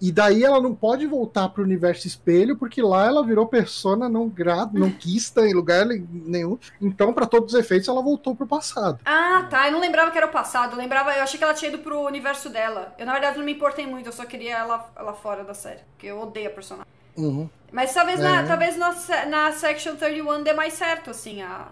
E daí ela não pode voltar pro universo espelho, porque lá ela virou persona não grata, não quista em lugar nenhum. Então, pra todos os efeitos, ela voltou pro passado. Ah, tá. Eu não lembrava que era o passado. Eu lembrava, eu achei que ela tinha ido pro universo dela. Eu, na verdade, não me importei muito, eu só queria ela, ela fora da série. Porque eu odeio a personagem. Uhum. Mas talvez, na, É. talvez na, na Section 31 dê mais certo, assim, a.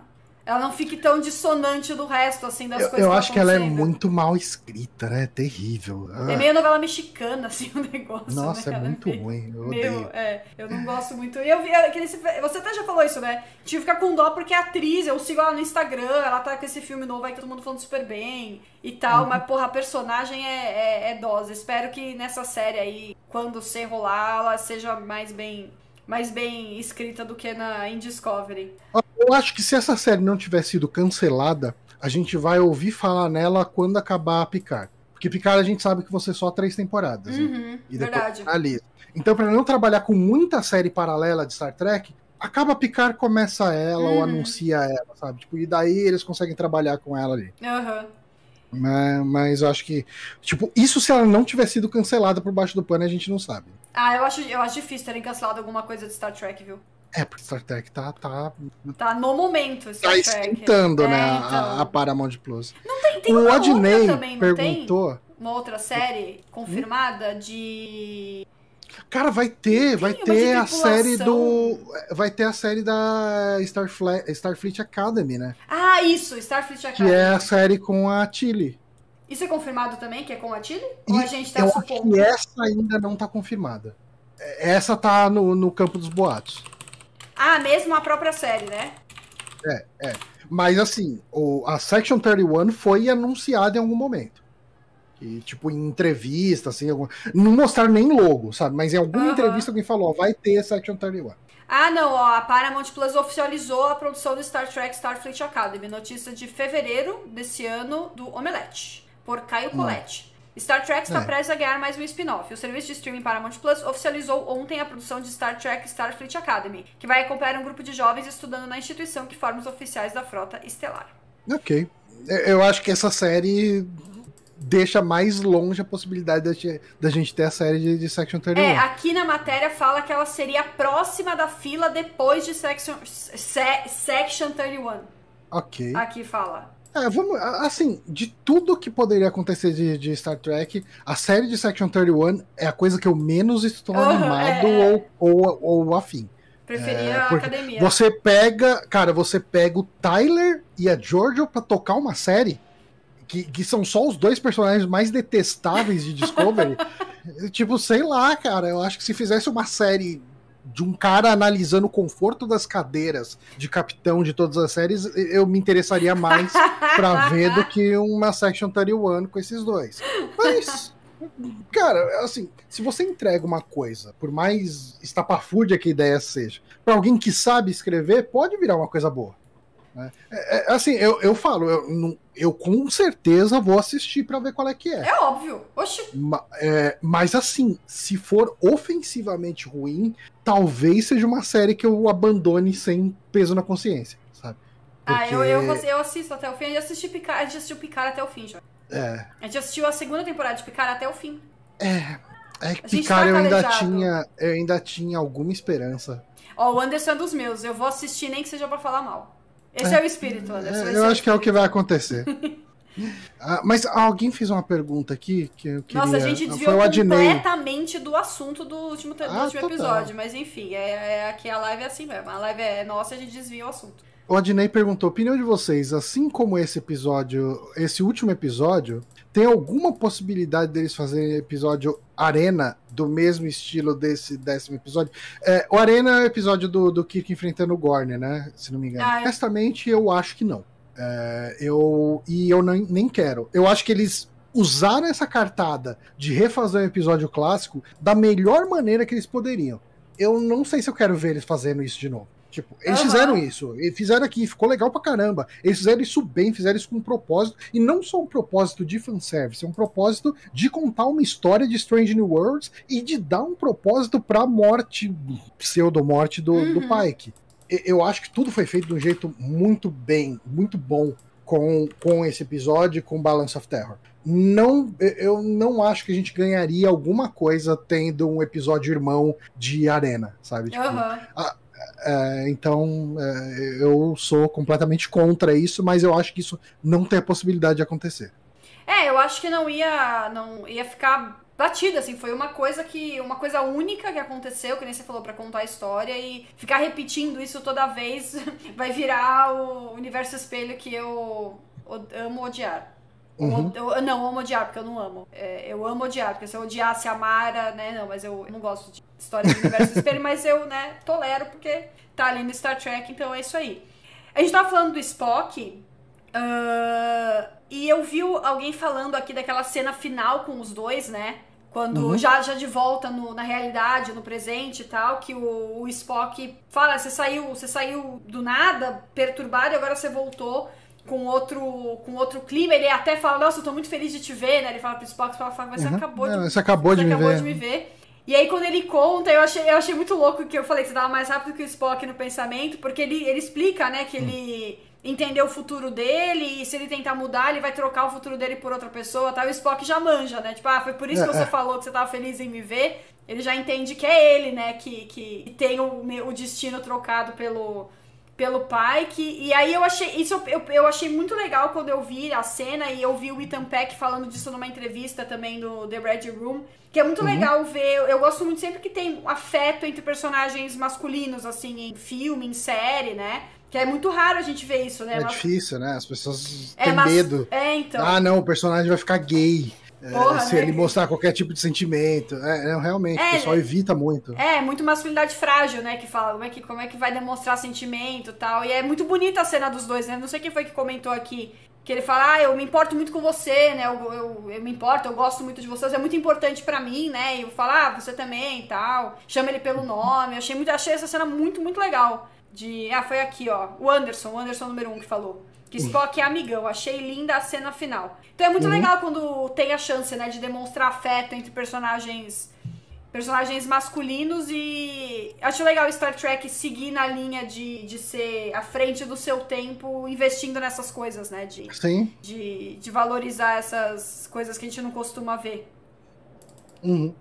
Ela não fique tão dissonante do resto, assim, das Eu, coisas eu acho que ela é muito mal escrita, né? Terrível. Ah, É meio novela mexicana, assim, o negócio. Nossa, né? é muito meio- ruim. Eu Meu, odeio. é, eu não gosto muito. E eu vi, é, que esse- você até já falou isso, né? Tive que ficar com dó porque a atriz, eu sigo ela no Instagram, ela tá com esse filme novo aí, todo mundo falando super bem e Uhum. tal, mas porra, a personagem é, é, é dose. Espero que nessa série aí, quando você rolar, ela seja mais bem, mais bem escrita do que na em Discovery. Eu acho que se essa série não tivesse sido cancelada, a gente vai ouvir falar nela quando acabar a Picard. Porque Picard a gente sabe que você só três temporadas. né? Uhum, E depois verdade. finaliza. Então, pra não trabalhar com muita série paralela de Star Trek, acaba Picard, começa ela ou Uhum. anuncia ela, sabe? Tipo, e daí eles conseguem trabalhar com ela ali. Aham. Mas, mas eu acho que. Tipo, isso se ela não tivesse sido cancelada por baixo do pano, a gente não sabe. Ah, eu acho, eu acho difícil terem cancelado alguma coisa de Star Trek, viu? É, porque Star Trek tá, tá, Tá no momento, Star tá Trek. esquentando, É, né? a- então. A, Paramount Plus. Tem, tem o outra também, não tem? perguntou. Uma outra série confirmada de. Cara, vai ter, vai Tem ter a série do. Vai ter a série da Starfle- Starfleet Academy, né? Ah, isso, Starfleet Que Academy. é a série com a Tilly. Isso é confirmado também, que é com a Tilly? E Ou a gente tá eu acho supondo? que essa ainda não tá confirmada. Essa tá no, no campo dos boatos. Ah, mesmo a própria série, né? Mas assim, o, a Section 31 foi anunciada em algum momento. E, tipo, em entrevista, assim, algum- não mostraram nem logo, sabe? Mas em alguma entrevista alguém falou, ó, vai ter Section 31. Ah, não, ó, a Paramount Plus oficializou a produção do Star Trek Starfleet Academy. Notícia de fevereiro desse ano do Omelete, por Caio Colette. Star Trek está É. prestes a ganhar mais um spin-off. O serviço de streaming Paramount Plus oficializou ontem a produção de Star Trek Starfleet Academy, que vai acompanhar um grupo de jovens estudando na instituição que forma os oficiais da frota estelar. Ok. Eu- Eu acho que essa série deixa mais longe a possibilidade da gente, ter a série de, de Section 31. É, aqui na matéria fala que ela seria próxima da fila depois de Section, se, Section 31. Ok. Aqui fala. É, vamos, assim, de tudo que poderia acontecer de, de Star Trek, a série de Section 31 é a coisa que eu menos estou Aham, animado é, é. ou, ou, ou afim. Preferia É, a academia. Você pega, cara, você pega o Tyler e a Giorgio pra tocar uma série que, que são só os dois personagens mais detestáveis de Discovery. tipo, sei lá, cara, eu acho que se fizesse uma série de um cara analisando o conforto das cadeiras de capitão de todas as séries, eu me interessaria mais pra ver do que uma Section 31 com esses dois. Mas, cara, assim, se você entrega uma coisa, por mais estapafúrdia que a ideia seja, pra alguém que sabe escrever, pode virar uma coisa boa. Né? É, é, assim, eu, eu falo, eu, não- eu com certeza vou assistir pra ver qual é que é. É óbvio. Oxi. Ma- é, mas assim, se for ofensivamente ruim, talvez seja uma série que eu abandone sem peso na consciência, sabe? Ah, eu, eu, Porque- eu assisto até o fim. A gente assistiu Picard, a gente assistiu Picard até o fim, já. É, A gente assistiu a segunda temporada de Picard até o fim. é, é que Picard tá eu ainda tinha, eu ainda tinha alguma esperança. Ó, o Anderson é dos meus. Eu vou assistir nem que seja pra falar mal. Esse é, o espírito, Anderson. É, eu o acho que é o que vai acontecer. Ah, mas alguém fez uma pergunta aqui que eu queria. Nossa, a gente Foi desviou Adnei. completamente do assunto do último, do Ah, último episódio. Mas enfim, é, é, aqui a live é assim mesmo. A live é nossa e a gente desvia o assunto. O Adnei perguntou: opinião de vocês, assim como esse episódio, esse último episódio, tem alguma possibilidade deles fazerem episódio Arena do mesmo estilo desse décimo episódio? É, o Arena é o episódio do, do Kirk enfrentando o Gorn, né? Se não me engano. Ah, eu- Honestamente, eu acho que não. É, eu, e eu nem, nem quero. Eu acho que eles usaram essa cartada de refazer um episódio clássico da melhor maneira que eles poderiam. Eu não sei se eu quero ver eles fazendo isso de novo. Tipo, eles Aham. fizeram isso, fizeram aqui, ficou legal pra caramba. Eles fizeram isso bem, fizeram isso com um propósito, e não só um propósito de fanservice, é um propósito de contar uma história de Strange New Worlds e de dar um propósito pra morte, pseudo-morte do, do Uhum. Pike. E- Eu acho que tudo foi feito de um jeito muito bem, muito bom com, com esse episódio, com Balance of Terror. Não, eu não acho que a gente ganharia alguma coisa tendo um episódio irmão de Arena, sabe? Tipo, Aham. É, então, é, eu sou completamente contra isso, mas eu acho que isso não tem a possibilidade de acontecer. É, eu acho que não ia, não ia ficar batida, assim, foi uma coisa que, uma coisa única que aconteceu, que nem você falou, pra contar a história e ficar repetindo isso toda vez vai virar o universo espelho que eu amo odiar. Uhum. Eu, não, amo odiar, porque eu não amo. É, eu amo odiar, porque se eu odiasse a Mara, né, não, mas eu, eu não gosto de história do universo espelho, mas eu, né, tolero porque tá ali no Star Trek, então é isso aí. A gente tava falando do Spock, ah, e eu vi alguém falando aqui daquela cena final com os dois, né? Quando Uhum. já, já de volta no- na realidade, no presente e tal, que o, o Spock fala, você saiu, você saiu do nada, perturbado, e agora você voltou com outro, com outro clima. Ele até fala, nossa, eu tô muito feliz de te ver, né? Ele fala pro Spock, fala, mas você Uhum. acabou de É, você acabou de você me acabou ver. de me ver. E aí, quando ele conta, eu achei, eu achei muito louco que eu falei que você tava mais rápido que o Spock no pensamento, porque ele, ele explica, né, que ele entendeu o futuro dele e se ele tentar mudar, ele vai trocar o futuro dele por outra pessoa, tá? E o Spock já manja, né? Tipo, ah, foi por isso que É, você é. falou que você tava feliz em me ver. Ele já entende que é ele, né, que, que tem o, me- o destino trocado pelo, pelo pai. Que, e aí eu achei. Isso eu, eu, achei muito legal quando eu vi a cena e eu vi o Ethan Peck falando disso numa entrevista também do The Red Room. Que é muito Uhum. legal ver. Eu, eu gosto muito sempre que tem afeto entre personagens masculinos, assim, em filme, em série, né? Que é muito raro a gente ver isso, né? É Mas- difícil, né? As pessoas é, têm mas- medo. É, então. Ah, não, o personagem vai ficar gay. É, Porra, se né? ele mostrar qualquer tipo de sentimento. É, é, realmente, É, o pessoal é- evita muito. É, muito masculinidade frágil, né? Que fala como é que, como é que vai demonstrar sentimento e tal. E é muito bonita a cena dos dois, né? Não sei quem foi que comentou aqui. Que ele fala, ah, eu me importo muito com você, né? Eu, eu, eu me importo, eu gosto muito de vocês, é muito importante pra mim, né? E eu falo, ah, você também e tal. Chama ele pelo nome. Eu achei, muito, achei essa cena muito, muito legal. De. Ah, foi aqui, ó. O Anderson, o Anderson número um que falou. Que Spock é amigão. Achei linda a cena final. Então é muito Uhum. legal quando tem a chance, né, de demonstrar afeto entre personagens personagens masculinos e acho legal Star Trek seguir na linha de, de ser à frente do seu tempo, investindo nessas coisas, né? De, Sim. de, de valorizar essas coisas que a gente não costuma ver. Uhum.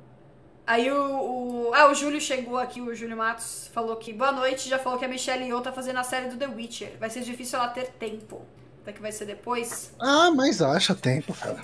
Aí o, o. Ah, o Júlio chegou aqui, o Júlio Matos falou que boa noite, já falou que a Michelle Yeoh tá fazendo a série do The Witcher. Vai ser difícil ela ter tempo. Será que vai ser depois? Ah, mas acha tempo, cara.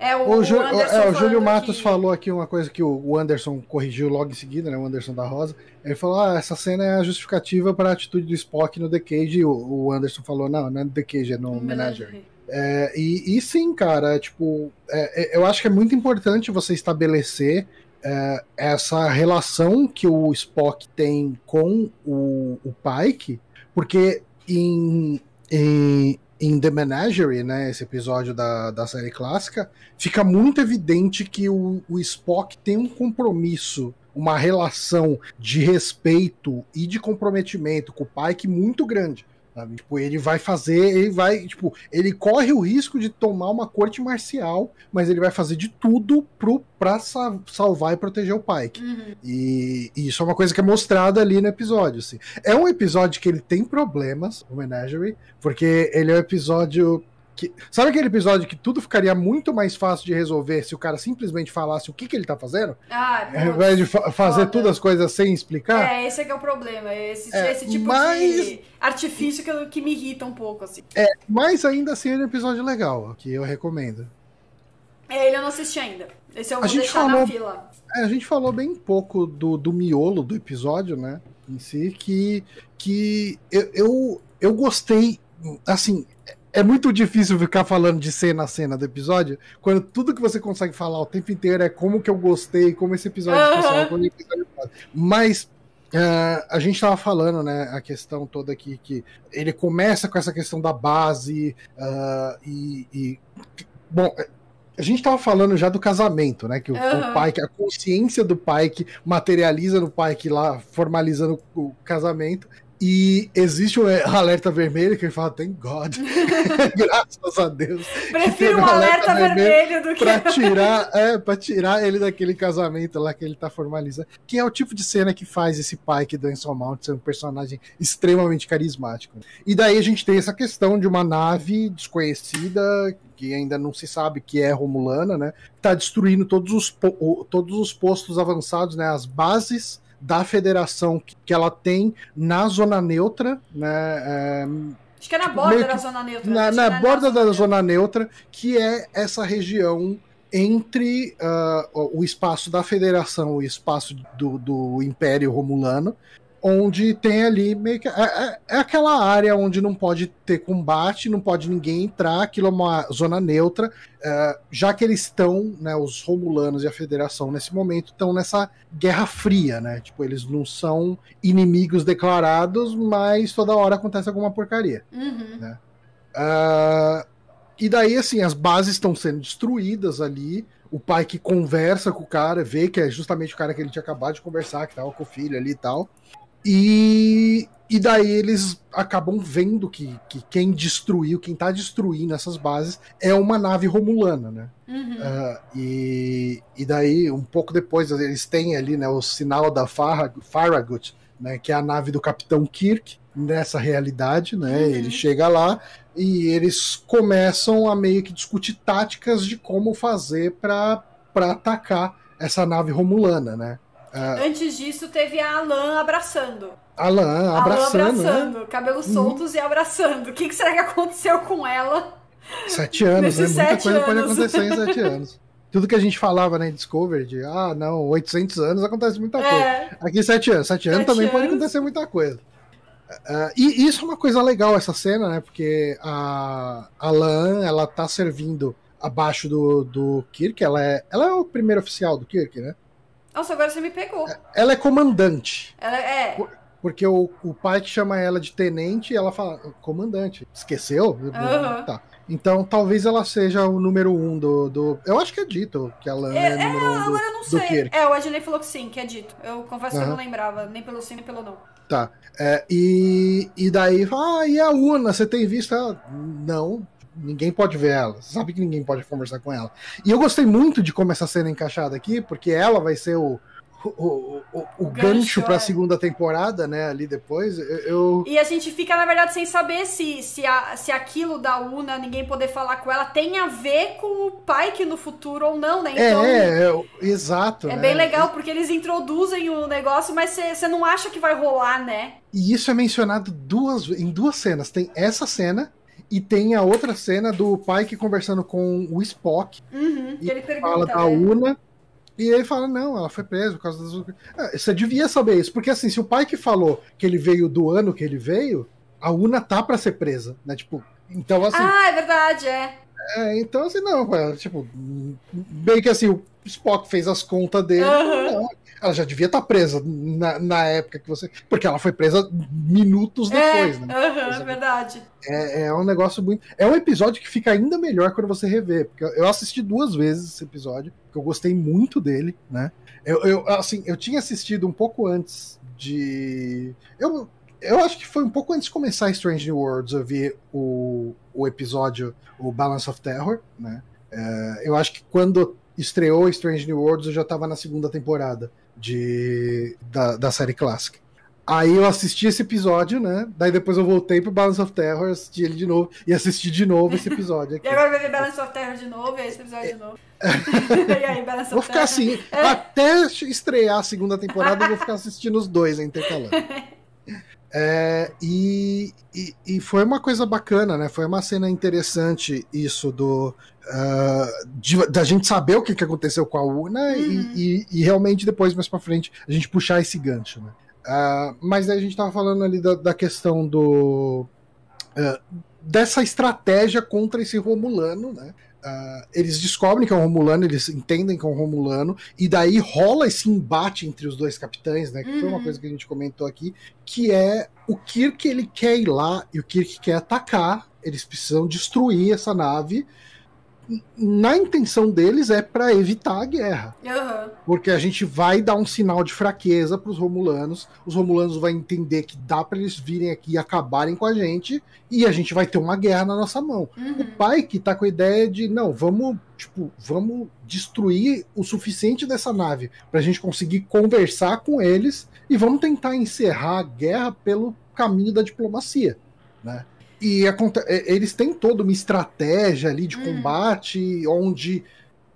É, o, O, Ju- Anderson é, o Júlio Matos que- falou aqui uma coisa que o o Anderson corrigiu logo em seguida, né? O Anderson da Rosa. Ele falou: ah, essa cena é a justificativa para a atitude do Spock no The Cage. E o, o Anderson falou: não, não é no The Cage, é no Menagerie. É, e, e sim, cara, tipo, é, é, eu acho que é muito importante você estabelecer é, essa relação que o Spock tem com o, o Pike, porque em, em, em The Menagerie, né, esse episódio da, da série clássica, fica muito evidente que o, o Spock tem um compromisso, uma relação de respeito e de comprometimento com o Pike muito grande. Sabe? Tipo, ele vai fazer, ele vai, tipo, ele corre o risco de tomar uma corte marcial, mas ele vai fazer de tudo pro, pra sa- salvar e proteger o Pike. Uhum. E, e isso é uma coisa que é mostrada ali no episódio. Assim. É um episódio que ele tem problemas, o Menagerie, porque ele é um episódio que. Sabe aquele episódio que tudo ficaria muito mais fácil de resolver se o cara simplesmente falasse o que, que ele tá fazendo? Ah, Ao invés de fa- fazer foda. todas as coisas sem explicar? É, esse é que é o problema. Esse, É, esse tipo mas- de artifício que, eu- que me irrita um pouco, assim. Mas ainda assim é um episódio legal, que eu recomendo. É, ele eu não assisti ainda. Esse eu A vou gente deixar falou- na fila. É, a gente falou bem pouco do, do miolo do episódio, né? Em si, que, que eu, eu, eu gostei. Assim, é muito difícil ficar falando de cena a cena do episódio, quando tudo que você consegue falar o tempo inteiro é como que eu gostei, como esse episódio como é foda. Mas. ah, a gente tava falando, né, a questão toda aqui, que ele começa com essa questão da base, ah, e, e, Bom, a gente tava falando já do casamento, né? Que o, uhum. o Pike, a consciência do Pike materializa no Pike lá, formalizando o casamento. E existe um alerta vermelho que ele fala, thank God. Graças a Deus. Prefiro um alerta, alerta vermelho, do que. Pra tirar, é, pra tirar ele daquele casamento lá que ele tá formalizando. Que é o tipo de cena que faz esse Pike do Anson Mount ser um personagem extremamente carismático. E daí a gente tem essa questão de uma nave desconhecida, que ainda não se sabe que é Romulana, né? Tá destruindo todos os, todos os postos avançados, né? As bases da federação que ela tem na zona neutra, né? É, Acho que é na tipo, borda da zona neutra. Na, na é borda da zona neutra, que é essa região entre uh, o espaço da federação e o espaço do, do Império Romulano, onde tem ali meio que. É, é, é, aquela área onde não pode ter combate, não pode ninguém entrar, aquilo é uma zona neutra, é, já que eles estão, né, os Romulanos e a Federação nesse momento estão nessa guerra fria, né? Tipo, eles não são inimigos declarados, mas toda hora acontece alguma porcaria. Uhum. Né? Uh, e daí, assim, as bases estão sendo destruídas ali. O pai que conversa com o cara, vê que é justamente o cara que ele tinha acabado de conversar, que tava com o filho ali e tal. E, e daí eles acabam vendo que, que quem destruiu, quem tá destruindo essas bases é uma nave romulana, né? Uhum. Uh, e, e daí, um pouco depois, eles têm ali né, o sinal da Farragut, né, que é a nave do Capitão Kirk, nessa realidade, né? Uhum. Ele chega lá e eles começam a meio que discutir táticas de como fazer para atacar essa nave romulana, né? Uh, Antes disso, teve a Alan abraçando. Alan abraçando. Alan abraçando, né? cabelos uhum. soltos e abraçando. O que, que será que aconteceu com ela? Sete anos, né? Muita coisa anos. pode acontecer em sete anos. Tudo que a gente falava na Discovery de, ah, não, 800 anos acontece muita coisa. É. Aqui sete anos. Sete, sete anos também anos. pode acontecer muita coisa. Uh, e isso é uma coisa legal, essa cena, né? Porque a, a Lan, ela tá servindo abaixo do, do Kirk, ela é, ela é o primeiro oficial do Kirk, né? Nossa, agora você me pegou. Ela é comandante. Ela é. Porque o, o pai que chama ela de tenente e ela fala, comandante. Esqueceu? Uhum. Tá. Então talvez ela seja o número um do. do... Eu acho que é dito que ela é, é, número um. Do, agora eu não sei. É, o Adney falou que sim, que é dito. Eu confesso uhum. que eu não lembrava, nem pelo sim, nem pelo não. Tá. É, e, e daí, ah, e a Una? Você tem visto ela? Não, ninguém pode ver ela. Você sabe que ninguém pode conversar com ela. E eu gostei muito de como essa cena é encaixada aqui, porque ela vai ser o, o, o, o gancho, para a é. segunda temporada, né? Ali depois. Eu... E a gente fica, na verdade, sem saber se, se, a, se aquilo da Una, ninguém poder falar com ela, tem a ver com o pai que no futuro ou não, né? Então, é, é, exato. É né? bem legal, porque eles introduzem o negócio, mas você não acha que vai rolar, né? E isso é mencionado duas, em duas cenas. Tem essa cena e tem a outra cena do Pike conversando com o Spock. Uhum, e ele pergunta, fala da né? Una. E ele fala, não, ela foi presa por causa das. Ah, você devia saber isso, porque assim, se o pai que falou que ele veio do ano que ele veio, a Una tá para ser presa, né? Tipo, então assim. Ah, é verdade, é. É, então assim, não, tipo, bem que assim, o Spock fez as contas dele, uhum. não, ela já devia estar tá presa na, na época que você. Porque ela foi presa minutos é, depois, é, né? Uhum, é verdade. É, é um negócio muito. É um episódio que fica ainda melhor quando você rever. Porque eu assisti duas vezes esse episódio, porque eu gostei muito dele, né? Eu, eu, assim, eu tinha assistido um pouco antes de. Eu, eu acho que foi um pouco antes de começar Strange New Worlds, eu vi o, o episódio, o Balance of Terror, né? É, eu acho que quando estreou Strange New Worlds, eu já estava na segunda temporada de, da, da série clássica. Aí eu assisti esse episódio, né? Daí depois eu voltei pro Balance of Terror, assisti ele de novo e assisti de novo esse episódio aqui. e agora vai ver Balance of Terror de novo e esse episódio de novo. e aí, Balance vou ficar assim, é. até estrear a segunda temporada, eu vou ficar assistindo os dois intercalando. É, e, e, e, foi uma coisa bacana, né? Foi uma cena interessante isso do uh, de, da gente saber o que, que aconteceu com a Una uhum. e, e, realmente depois mais para frente a gente puxar esse gancho, né? Uh, mas aí a gente tava falando ali da, da questão do uh, dessa estratégia contra esse Romulano, né? Uh, eles descobrem que é um Romulano, eles entendem que é um Romulano, e daí rola esse embate entre os dois capitães, né? Que uhum. foi uma uhum. coisa que a gente comentou aqui, que é o Kirk ele quer ir lá e o Kirk quer atacar, eles precisam destruir essa nave na intenção deles é para evitar a guerra. Uhum. Porque a gente vai dar um sinal de fraqueza para os romulanos. Os romulanos vão entender que dá para eles virem aqui e acabarem com a gente e a gente vai ter uma guerra na nossa mão. Uhum. O pai que tá com a ideia de não, vamos, tipo, vamos destruir o suficiente dessa nave para a gente conseguir conversar com eles e vamos tentar encerrar a guerra pelo caminho da diplomacia, né? E eles têm toda uma estratégia ali de Hum. combate, onde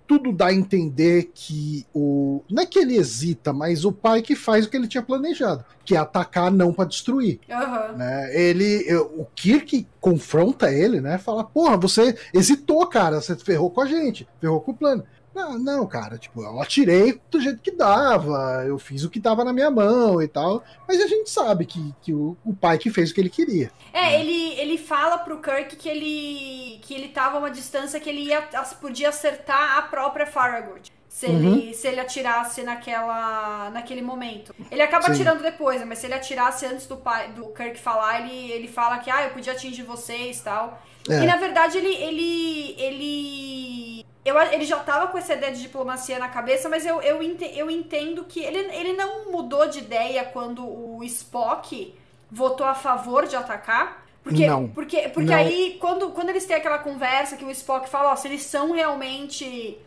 tudo dá a entender que o. Não é que ele hesita, mas o pai que faz o que ele tinha planejado, que é atacar não para destruir. Uhum. Né? Ele. O Kirk confronta ele, né? Fala, porra, você hesitou, cara, você ferrou com a gente, ferrou com o plano. Não, não, cara, tipo, eu atirei do jeito que dava, eu fiz o que dava na minha mão e tal, mas a gente sabe que, que o, o pai que fez o que ele queria. É, ele, ele fala pro Kirk que ele que ele tava a uma distância que ele ia, podia acertar a própria Farragut. Se ele, Uhum. se ele atirasse naquela, naquele momento. Ele acaba Sim. atirando depois, mas se ele atirasse antes do, pai, do Kirk falar, ele, ele fala que ah, eu podia atingir vocês e tal. É. E na verdade ele. ele, ele... Eu, ele já tava com essa ideia de diplomacia na cabeça, mas eu, eu, ente- eu entendo que ele, ele não mudou de ideia quando o Spock votou a favor de atacar. Porque, Não. porque, porque Não. aí, quando, quando eles têm aquela conversa que o Spock fala, ó, se eles são realmente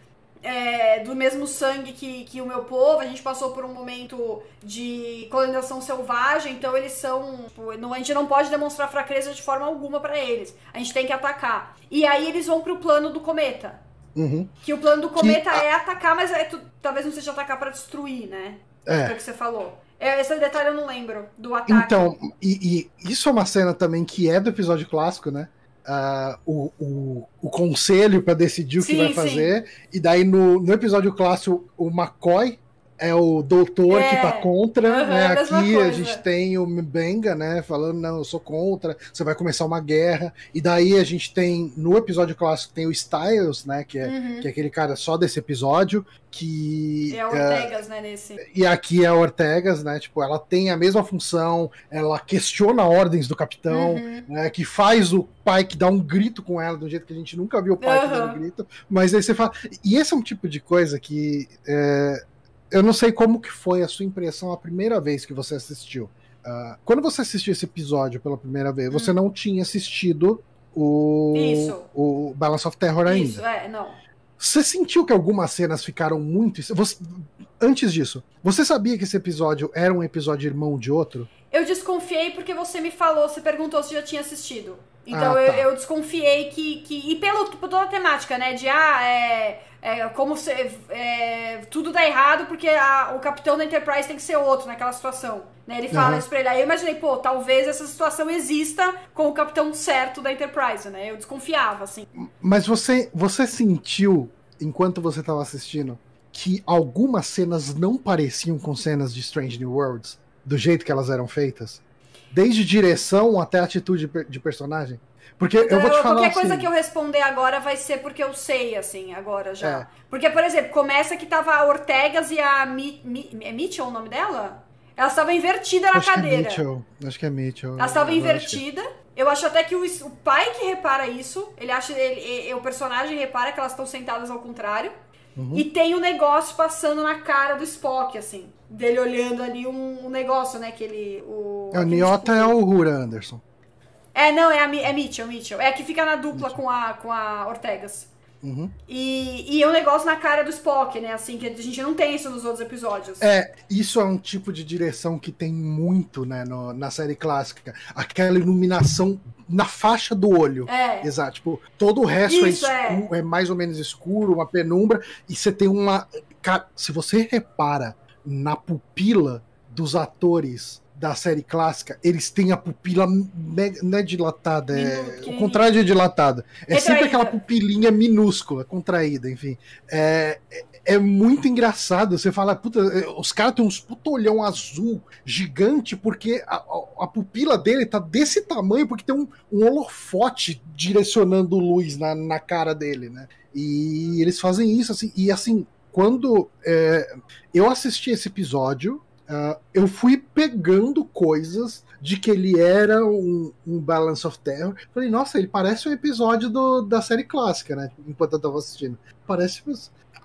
é, do mesmo sangue que, que o meu povo, a gente passou por um momento de colonização selvagem, então eles são. tipo, não- a gente não pode demonstrar fraqueza de forma alguma pra eles. A gente tem que atacar. E aí eles vão pro plano do cometa. Uhum. Que o plano do cometa a- é atacar, mas é tu- talvez não seja atacar pra destruir, né? É. É o que você falou. É, Esse detalhe eu não lembro do ataque. Então, e, e isso é uma cena também que é do episódio clássico, né? Ah, o, o, o conselho para decidir o que Sim, vai sim. fazer. E daí no, no episódio clássico, o McCoy é o doutor É. que tá contra, Aham, né? a mesma Aqui a coisa. gente tem o Mbenga, né? Falando, não, eu sou contra, você vai começar uma guerra. E daí a gente tem, no episódio clássico, tem o Styles, né? Que é, Uhum. que é aquele cara só desse episódio, que. É o Ortegas, né, nesse. E aqui é a Ortegas, né? Tipo, ela tem a mesma função, ela questiona ordens do capitão, Uhum. né? Que faz o pai que dá um grito com ela, do jeito que a gente nunca viu o pai que dá um grito. Mas aí você fala. E esse é um tipo de coisa que. é, eu não sei como que foi a sua impressão a primeira vez que você assistiu. Ah, quando você assistiu esse episódio pela primeira vez, você não tinha assistido o, Hum. Isso. o Balance of Terror ainda. Isso, é, não. Você sentiu que algumas cenas ficaram muito. Você- Antes disso, você sabia que esse episódio era um episódio irmão de outro? Eu desconfiei porque você me falou, você perguntou se já tinha assistido. Então Ah, eu, tá. eu desconfiei que, que. E pelo, por toda a temática, né? De ah, é. é como se. é, tudo dá errado porque a- o capitão da Enterprise tem que ser outro naquela situação. Né? Ele fala Uhum. isso pra ele. Aí eu imaginei, pô, talvez essa situação exista com o capitão certo da Enterprise, né? Eu desconfiava, assim. Mas você, você sentiu, enquanto você estava assistindo, que algumas cenas não pareciam com cenas de Strange New Worlds, do jeito que elas eram feitas? Desde direção até atitude de personagem? Porque eu vou te falar qualquer assim, coisa que eu responder agora vai ser porque eu sei, assim, agora já. É. Porque, por exemplo, começa que tava a Ortegas e a Mi, Mi- é Mitchell o nome dela? Elas estavam invertidas na acho que é cadeira. Mitchell. Acho que é Mitchell. Elas estavam Agora acho que- invertidas. Eu acho até que o, o pai que repara isso, ele acha. Ele, ele- o personagem repara que elas estão sentadas ao contrário. Uhum. E tem um negócio passando na cara do Spock, assim. Dele olhando ali um, um negócio, né? Que ele. O, É, aquele Niota é escudo. o Hura Anderson. É, não, é, a, é Mitchell, Mitchell. É a que fica na dupla com a, com a Ortegas. Uhum. E, e é um negócio na cara do Spock, né? Assim, que a gente não tem isso nos outros episódios. É, isso é um tipo de direção que tem muito né, no- na série clássica. Aquela iluminação na faixa do olho. É. Exato. Tipo, todo o resto Isso, é, escuro, é. mais ou menos escuro, uma penumbra, e você tem uma. Cara, se você repara na pupila dos atores da série clássica, eles têm a pupila não é dilatada, é, o contrário de dilatada. É sempre Retraída. aquela pupilinha minúscula, contraída, enfim. É, é- é muito engraçado. Você fala, puta, é, os caras têm uns puta olhão azul gigante, porque a, a- a pupila dele tá desse tamanho, porque tem um, um holofote direcionando luz na, na cara dele, né? E eles fazem isso, assim, e assim, quando é, eu assisti esse episódio, ah, eu fui pegando coisas de que ele era um, um Balance of Terror. Falei, nossa, ele parece um episódio do, da série clássica, né? Enquanto eu tava assistindo. Parece.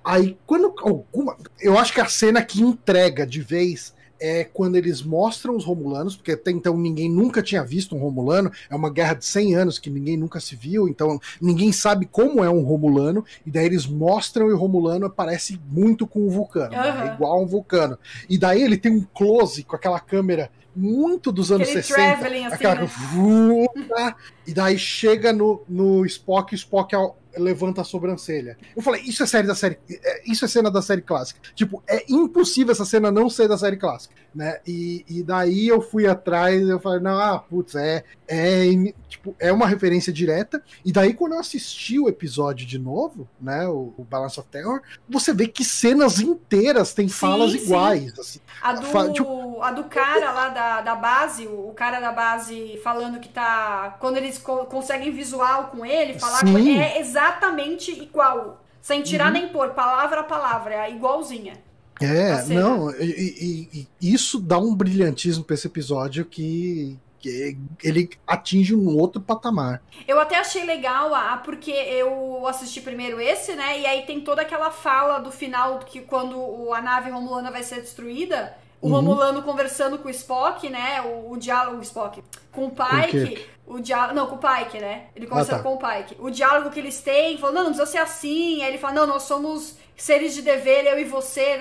Aí, quando alguma. Eu acho que a cena que entrega de vez é quando eles mostram os Romulanos, porque até então ninguém nunca tinha visto um Romulano, é uma guerra de 100 anos que ninguém nunca se viu, então ninguém sabe como é um Romulano, e daí eles mostram e o Romulano parece muito com o Vulcano, uhum. é igual a um Vulcano. E daí ele tem um close com aquela câmera muito dos anos Aquele 60. Assim, aquela né? E daí chega no, no Spock, o Spock levanta a sobrancelha. Eu falei, isso é série da série. É, isso é cena da série clássica. Tipo, é impossível essa cena não ser da série clássica, né? E, e daí eu fui atrás, eu falei, não, ah, putz, é, é, tipo, é uma referência direta. E daí, quando eu assisti o episódio de novo, né? O, o Balance of Terror, você vê que cenas inteiras têm falas sim, iguais. Assim. A, do, tipo, a do cara lá da, da base, o cara da base falando que tá. Quando eles co conseguem visual com ele, falar sim. com ele, é exatamente exatamente igual. Sem tirar uhum. nem pôr, palavra a palavra, é igualzinha. É, não, e, e, e, isso dá um brilhantismo para esse episódio que, que, ele atinge um outro patamar. Eu até achei legal, ah, porque eu assisti primeiro esse, né? E aí tem toda aquela fala do final que quando a nave romulana vai ser destruída, o uhum. Romulano conversando com o Spock, né? O, o diálogo, o Spock, com o Pike. O diálogo. Não, com o Pike, né? Ele conversando ah, tá. com o Pike. O diálogo que eles têm, falando, não, não precisa ser assim. Aí ele fala, não, nós somos seres de dever, eu e você.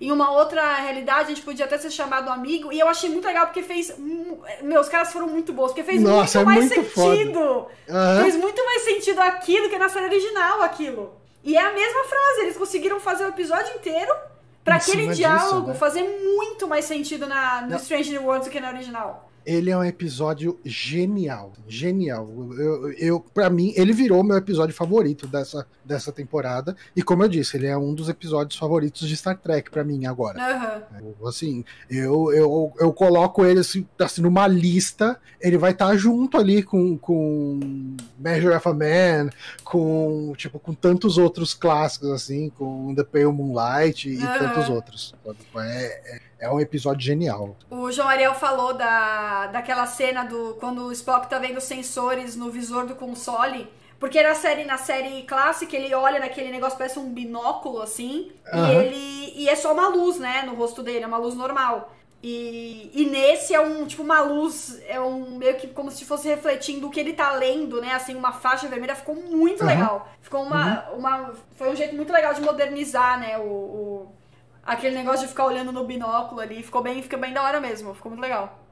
Em uma outra realidade, a gente podia até ser chamado amigo. E eu achei muito legal porque fez. Meus caras foram muito bons, porque fez Nossa, muito é mais muito sentido. Uhum. Fez muito mais sentido aquilo que na série original aquilo. E é a mesma frase, eles conseguiram fazer o episódio inteiro para aquele diálogo disso, né? fazer muito mais sentido na, no Não. Strange New Worlds do que na original ele é um episódio genial. Genial. Eu, eu, para mim, ele virou meu episódio favorito dessa, dessa temporada. E como eu disse, ele é um dos episódios favoritos de Star Trek para mim agora. Uhum. Assim, eu, eu, eu coloco ele assim, assim, numa lista. Ele vai estar tá junto ali com, com Measure of a Man, com, tipo, com tantos outros clássicos, assim, com The Pale Moonlight e uhum. tantos outros. É, é é um episódio genial. O João Ariel falou da, daquela cena do quando o Spock tá vendo sensores no visor do console. Porque na série, na série clássica ele olha naquele negócio, parece um binóculo, assim, uhum. e ele. E é só uma luz, né, no rosto dele, é uma luz normal. E, e nesse é um, tipo, uma luz, é um meio que como se fosse refletindo o que ele tá lendo, né? Assim, uma faixa vermelha ficou muito uhum. legal. Ficou uma, uhum. uma. Foi um jeito muito legal de modernizar, né? o, o aquele negócio de ficar olhando no binóculo ali, ficou bem, fica bem da hora mesmo, ficou muito legal.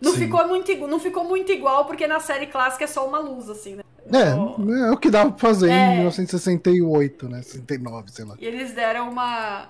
Não ficou, muito, não ficou muito igual, porque na série clássica é só uma luz, assim, né? É, é o que dava pra fazer é... em 1968, né? 69, sei lá. E eles deram uma.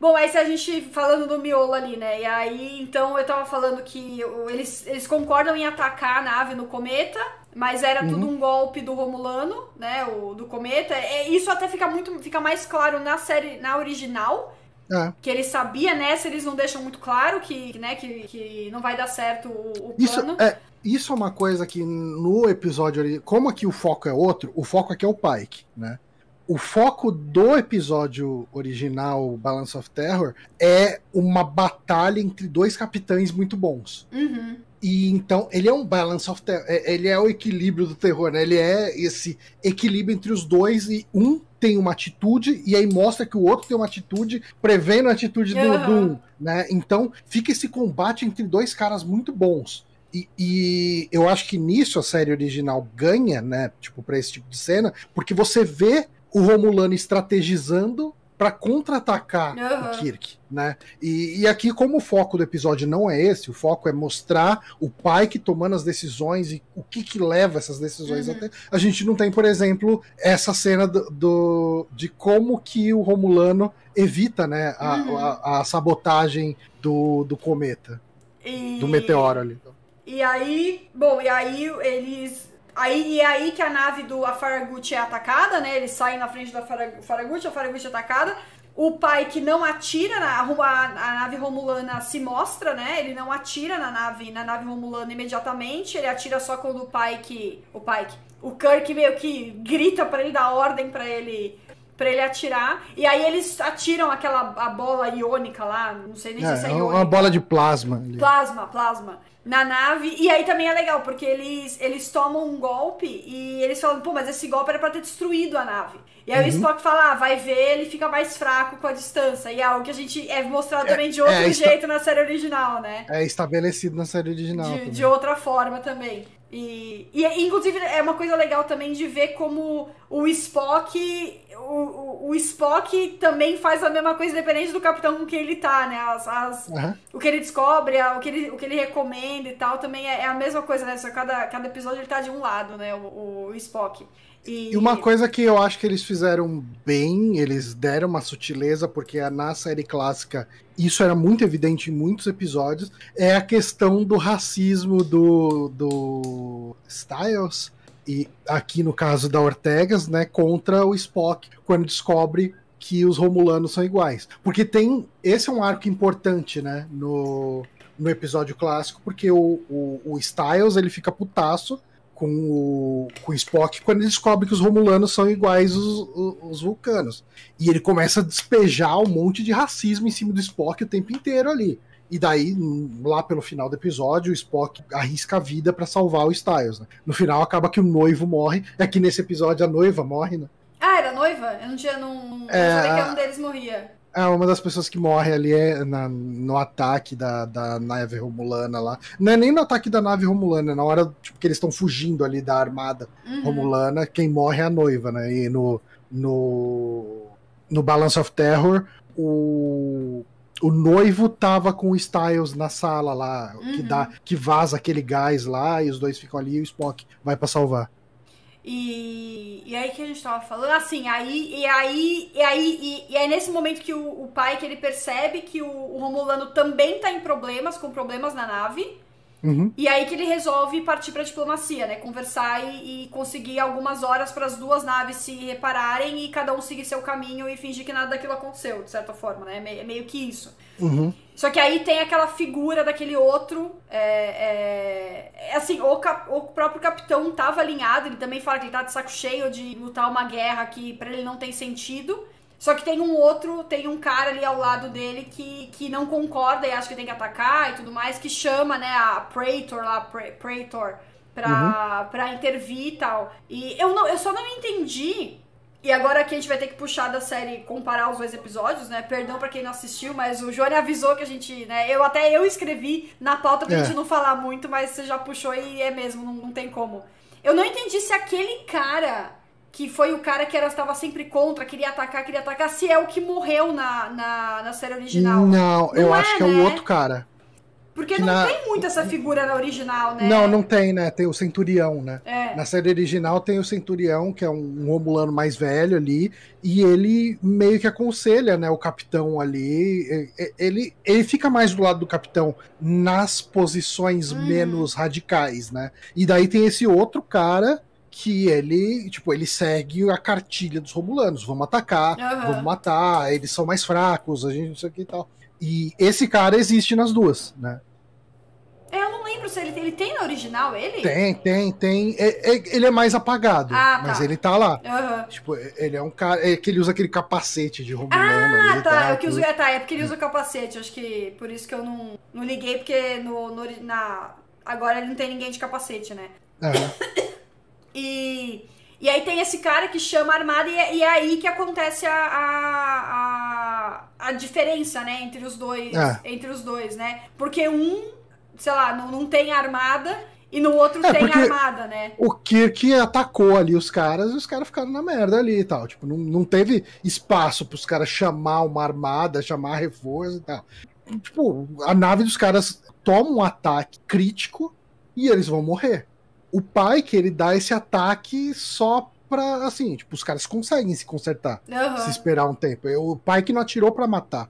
Bom, aí se a gente falando do miolo ali, né? E aí, então eu tava falando que eles, eles concordam em atacar a nave no cometa, mas era uhum. tudo um golpe do Romulano, né? O do cometa. É, isso até fica muito. fica mais claro na série, na original. É. Que ele sabia, né? Se eles não deixam muito claro que, né, que, que não vai dar certo o, o plano. Isso é, isso é uma coisa que no episódio, como aqui o foco é outro, o foco aqui é o Pike, né? O foco do episódio original, Balance of Terror, é uma batalha entre dois capitães muito bons. Uhum. E então ele é um balance of terror, é, ele é o equilíbrio do terror, né? Ele é esse equilíbrio entre os dois e um tem uma atitude e aí mostra que o outro tem uma atitude prevendo a atitude do, uhum. do um, né? Então fica esse combate entre dois caras muito bons. E, e, eu acho que nisso a série original ganha, né? Tipo, pra esse tipo de cena, porque você vê o Romulano estrategizando para contra-atacar uhum. o Kirk, né? E, e, aqui, como o foco do episódio não é esse, o foco é mostrar o Pike tomando as decisões e o que que leva essas decisões uhum. até. A gente não tem, por exemplo, essa cena do, do de como que o Romulano evita, né, a, uhum. a, a sabotagem do, do cometa, e... do meteoro ali. E aí, bom, e aí eles Aí, e é aí que a nave do Afaragut é atacada, né? Eles saem na frente do Afaragut, a Afaragut é atacada. O pai que não atira na a, a, nave romulana se mostra, né? Ele não atira na nave na nave romulana imediatamente, ele atira só quando o pai que o pai o Kirk meio que grita para ele dar ordem para ele pra ele atirar. E aí eles atiram aquela a bola iônica lá, não sei nem É, se é é iônica. uma bola de plasma. ali. Plasma, plasma. Na nave. E aí também é legal, porque eles, eles tomam um golpe e eles falam, pô, mas esse golpe era pra ter destruído a nave. E aí o Uhum. Spock fala, ah, vai ver, ele fica mais fraco com a distância. E é algo que a gente é mostrado É, também de outro é, jeito na série original, né? É estabelecido na série original. de, de outra forma também. E, e inclusive é uma coisa legal também de ver como o Spock o, o, o Spock também faz a mesma coisa independente do capitão com quem ele tá, né? As, as- Aham. o que ele descobre, o que ele, o que ele recomenda e tal, também é, é a mesma coisa, né? Só cada, cada episódio ele tá de um lado, né? O, o Spock. E, E uma coisa que eu acho que eles fizeram bem, eles deram uma sutileza, porque na série clássica isso era muito evidente em muitos episódios, é a questão do racismo do, do Styles, e aqui no caso da Ortegas, né, contra o Spock, quando descobre que os Romulanos são iguais. Porque tem. Esse é um arco importante, né? No, no episódio clássico, porque o, o, o Styles ele fica putaço com o, com o Spock quando ele descobre que os Romulanos são iguais os, os, os Vulcanos. E ele começa a despejar um monte de racismo em cima do Spock o tempo inteiro ali. E daí, lá pelo final do episódio, o Spock arrisca a vida pra salvar o Styles. Né? No final, acaba que o noivo morre. É que nesse episódio a noiva morre, né? Ah, era noiva? Eu não tinha. Não, não É, sabia que um deles morria. É, uma das pessoas que morre ali é na- no ataque da, da nave Romulana lá. Não é nem no ataque da nave Romulana, é na hora tipo, que eles estão fugindo ali da armada Uhum. Romulana, quem morre é a noiva, né? E no, no, no Balance of Terror, o, o noivo tava com o Styles na sala lá, que, Uhum. dá, que vaza aquele gás lá, e os dois ficam ali e o Spock vai pra salvar. E, e aí que a gente tava falando, assim, aí, e aí, e aí, e, e aí nesse momento que o, o pai, que ele percebe que o, o Romulano também tá em problemas, com problemas na nave, Uhum. e aí que ele resolve partir pra diplomacia, né, conversar e, e conseguir algumas horas para as duas naves se repararem e cada um seguir seu caminho e fingir que nada daquilo aconteceu, de certa forma, né, é meio, é meio que isso. Uhum. Só que aí tem aquela figura daquele outro. É, é, assim, o, cap- o próprio capitão tava alinhado, ele também fala que ele tá de saco cheio de lutar uma guerra que pra ele não tem sentido. Só que tem um outro, tem um cara ali ao lado dele que, que não concorda e acha que tem que atacar e tudo mais, que chama, né, a Praetor lá, Pra- Praetor, pra, pra intervir e tal. E eu, não, eu só não entendi e agora aqui a gente vai ter que puxar da série, comparar os dois episódios, né? Perdão pra quem não assistiu, mas o Johnny avisou que a gente, né? Eu até eu escrevi na pauta pra É. gente não falar muito, mas você já puxou e é mesmo, não, não tem como. Eu não entendi se aquele cara que foi o cara que era, estava sempre contra, queria atacar, queria atacar, se é o que morreu na, na, na série original. Não, eu Não é, acho que é né? o outro cara. Porque que não na- tem muito essa figura na original, né? Não, não tem, né? Tem o Centurião, né? É. Na série original tem o Centurião, que é um Romulano mais velho ali, e ele meio que aconselha, né, o capitão ali. Ele, ele fica mais do lado do capitão nas posições Hum. menos radicais, né? E daí tem esse outro cara que ele, tipo, ele segue a cartilha dos Romulanos, vamos atacar, Aham. vamos matar, eles são mais fracos, a gente não sei o que e tal. E esse cara existe nas duas, né? É, eu não lembro se ele, ele tem na original, ele? Tem, tem, tem. É- é- ele é mais apagado, Ah, mas tá. ele tá lá. Aham. Tipo, ele é um cara. É que ele usa aquele capacete de Romulano Ah, tá. tá, É, o que usa, é, tá, é porque ele usa capacete. Acho que por isso que eu não, não liguei, porque no, no na, agora ele não tem ninguém de capacete, né? Aham. E, e aí tem esse cara que chama a armada e é, e é aí que acontece a, a, a, a diferença, né, entre os dois. É. Entre os dois, né? Porque um, sei lá, não, não tem armada e no outro É, tem armada, né? O Kirk atacou ali os caras e os caras ficaram na merda ali e tal. Tipo, não, não teve espaço pros caras chamar uma armada, chamar reforço e tal. Tipo, a nave dos caras toma um ataque crítico e eles vão morrer. O pai que ele dá esse ataque só pra, assim, tipo, os caras conseguem se consertar. Aham. se esperar um tempo. O pai que não atirou pra matar.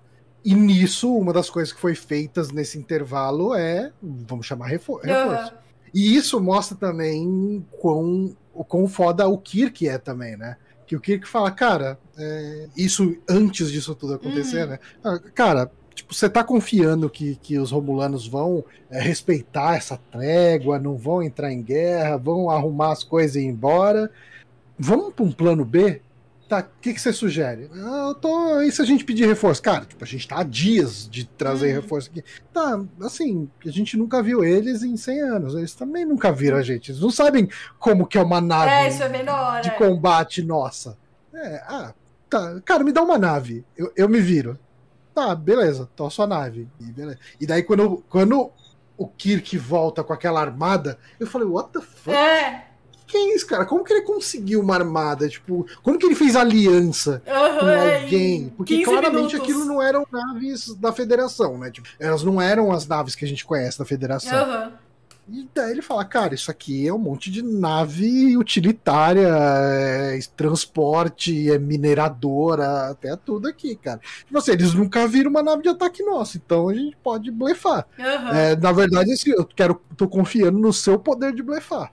E nisso, uma das coisas que foi feitas nesse intervalo é vamos chamar refor- reforço. Aham. E isso mostra também quão, o quão foda o Kirk é também, né? Que o Kirk fala, cara, é, isso antes disso tudo acontecer, Uhum. né? Ah, Cara, tipo, você tá confiando que, que os romulanos vão é, respeitar essa trégua, não vão entrar em guerra, vão arrumar as coisas e ir embora. Vamos pra um plano B? Tá, o que, que você sugere? Ah, eu tô. E se a gente pedir reforço? Cara, tipo, a gente tá há dias de trazer Uhum. reforço aqui. Tá, assim, a gente nunca viu eles em 100 anos. Eles também nunca viram a gente. Eles não sabem como que é uma nave É, é de combate nossa. É, ah, tá. Cara, me dá uma nave. Eu, eu me viro. Tá, beleza, tô a sua nave. E, beleza. e daí, quando, quando o Kirk volta com aquela armada, eu falei, what the fuck? É. Que é isso, cara? Como que ele conseguiu uma armada? Tipo, como que ele fez aliança Aham, com é, alguém? Porque 15 claramente minutos. aquilo não eram naves da Federação, né? Tipo, elas não eram as naves que a gente conhece da Federação. Aham. E daí ele fala, cara, isso aqui é um monte de nave utilitária, é transporte, é mineradora, até tudo aqui, cara. Tipo assim, eles nunca viram uma nave de ataque nossa, então a gente pode blefar. Aham. É, na verdade, assim, eu quero, tô confiando no seu poder de blefar.